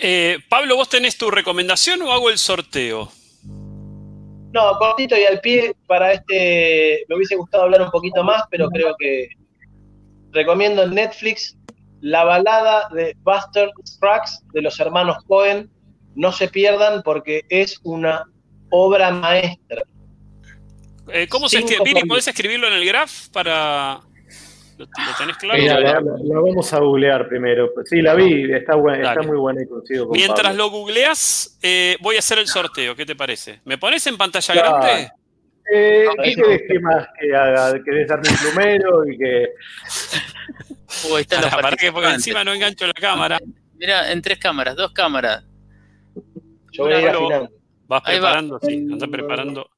Eh, Pablo, ¿vos tenés tu recomendación o hago el sorteo? No, cortito y al pie, para este me hubiese gustado hablar un poquito más, pero creo que recomiendo en Netflix la balada de Buster Scruggs de los hermanos Cohen. No se pierdan porque es una obra maestra. Eh, ¿Cómo se escribe? Billy, ¿podés escribirlo en el graph para. ¿Lo, tenés claro? la, vamos a googlear primero. Sí, la vi, está, está muy buena y conocido. Mientras lo googleas, eh, voy a hacer el sorteo. ¿Qué te parece? ¿Me pones en pantalla grande? Eh, ¿Qué más que haga? ¿Querés darme un plumero y que.? <laughs> Uy, está la que porque encima no engancho la cámara. Mira, en tres cámaras, dos cámaras. Yo voy a Vas preparando, sí, estás preparando.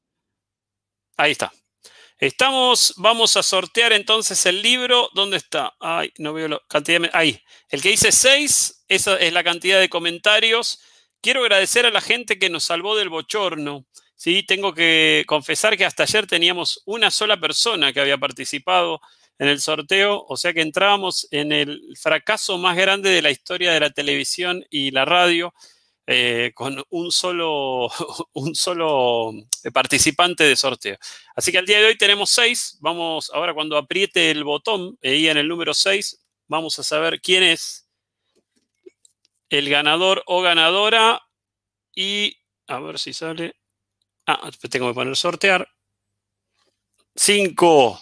Ahí está. Estamos, vamos a sortear entonces el libro. ¿Dónde está? Ay, no veo la cantidad. De... Ahí. El que dice 6, esa es la cantidad de comentarios. Quiero agradecer a la gente que nos salvó del bochorno. Sí, tengo que confesar que hasta ayer teníamos una sola persona que había participado en el sorteo, o sea que entrábamos en el fracaso más grande de la historia de la televisión y la radio, eh, con un solo, <laughs> un solo participante de sorteo. Así que al día de hoy tenemos seis. Vamos, ahora cuando apriete el botón, ahí en el número seis, vamos a saber quién es el ganador o ganadora. Y a ver si sale. Ah, tengo que poner sortear. Cinco.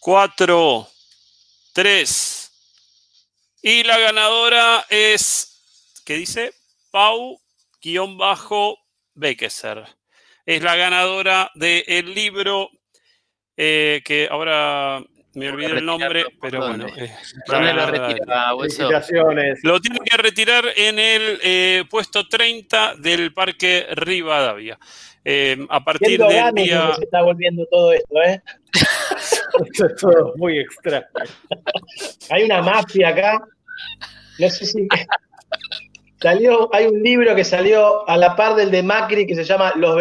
4, 3. Y la ganadora es, ¿qué dice? Pau-Bekeser. Es la ganadora del libro eh, que ahora me olvidé el nombre, pero bueno. Eh, <laughs> lo retira, Lo tiene que retirar en el eh, puesto 30 del Parque Rivadavia. Eh, a partir del día. Se está volviendo todo esto, ¿eh? <laughs> <laughs> esto es todo muy extraño. Hay una mafia acá. No sé si. Salió, hay un libro que salió a la par del de Macri que se llama Los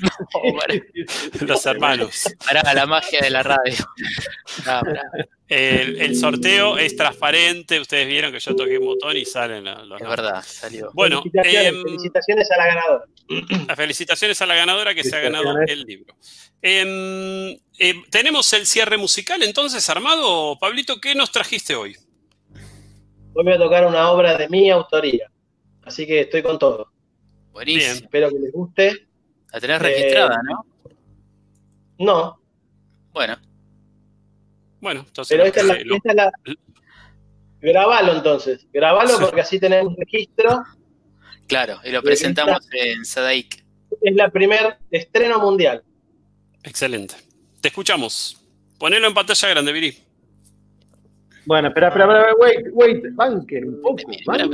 <laughs> Los hermanos. Para la magia de la radio. El, sorteo es transparente. Ustedes vieron que yo toqué un botón y salen los. Es verdad, salió. Bueno, felicitaciones, em, a la ganadora. Felicitaciones a la ganadora que se ha ganado el libro. Em, em, tenemos el cierre musical entonces armado. Pablito, ¿qué nos trajiste hoy? Hoy voy a tocar una obra de mi autoría. Así que estoy con todo. Buenísimo. Espero que les guste. La tenés registrada, ¿no? No. Bueno. Bueno, entonces. Pero esta es la. Esta es la... Grabalo entonces. Grabalo porque así tenemos registro. Claro, y lo presentamos en Sadaik. Es la primer estreno mundial. Excelente. Te escuchamos. Ponelo en pantalla grande, Viri. Bueno, espera, espera, espera, wait, wait, banquen un poco. Pará,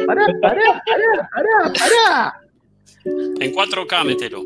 pará, pará, pará, pará. En 4K, mételo.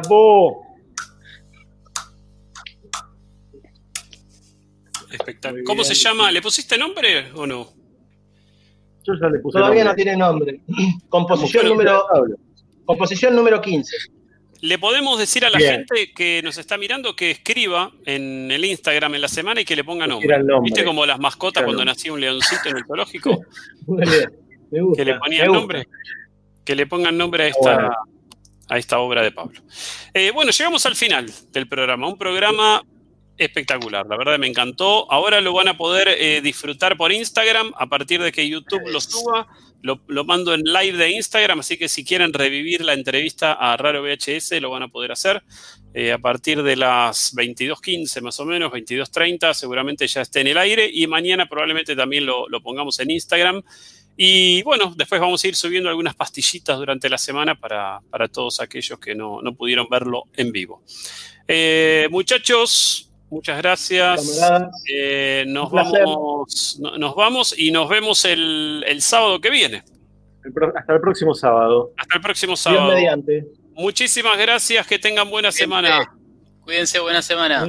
¡Bravo! Espectacular. ¿Cómo se llama? ¿Le pusiste nombre o no? Yo ya le puse Todavía no tiene nombre. <clears throat> Composición número, composición número 15. Le podemos decir a la gente que nos está mirando que escriba en el Instagram en la semana y que le ponga nombre. ¿Viste como las mascotas cuando nacía un leoncito en el zoológico? <laughs> Me gusta, que le ponían nombre. Que le pongan nombre a esta, a esta obra de Pablo. Eh, bueno, llegamos al final del programa. Un programa espectacular, la verdad me encantó. Ahora lo van a poder eh, disfrutar por Instagram a partir de que YouTube lo suba. Lo, mando en live de Instagram, así que si quieren revivir la entrevista a Raro VHS lo van a poder hacer. Eh, a partir de las 22.15 más o menos, 22.30 seguramente ya esté en el aire y mañana probablemente también lo, lo pongamos en Instagram. Y bueno, después vamos a ir subiendo algunas pastillitas durante la semana para, todos aquellos que no, pudieron verlo en vivo. Eh, muchachos, muchas gracias. Eh, nos, vamos, nos vamos y nos vemos el, sábado que viene. hasta el próximo sábado. Hasta el próximo sábado. mediante. Muchísimas gracias, que tengan buena semana. Cuídense, buena semana.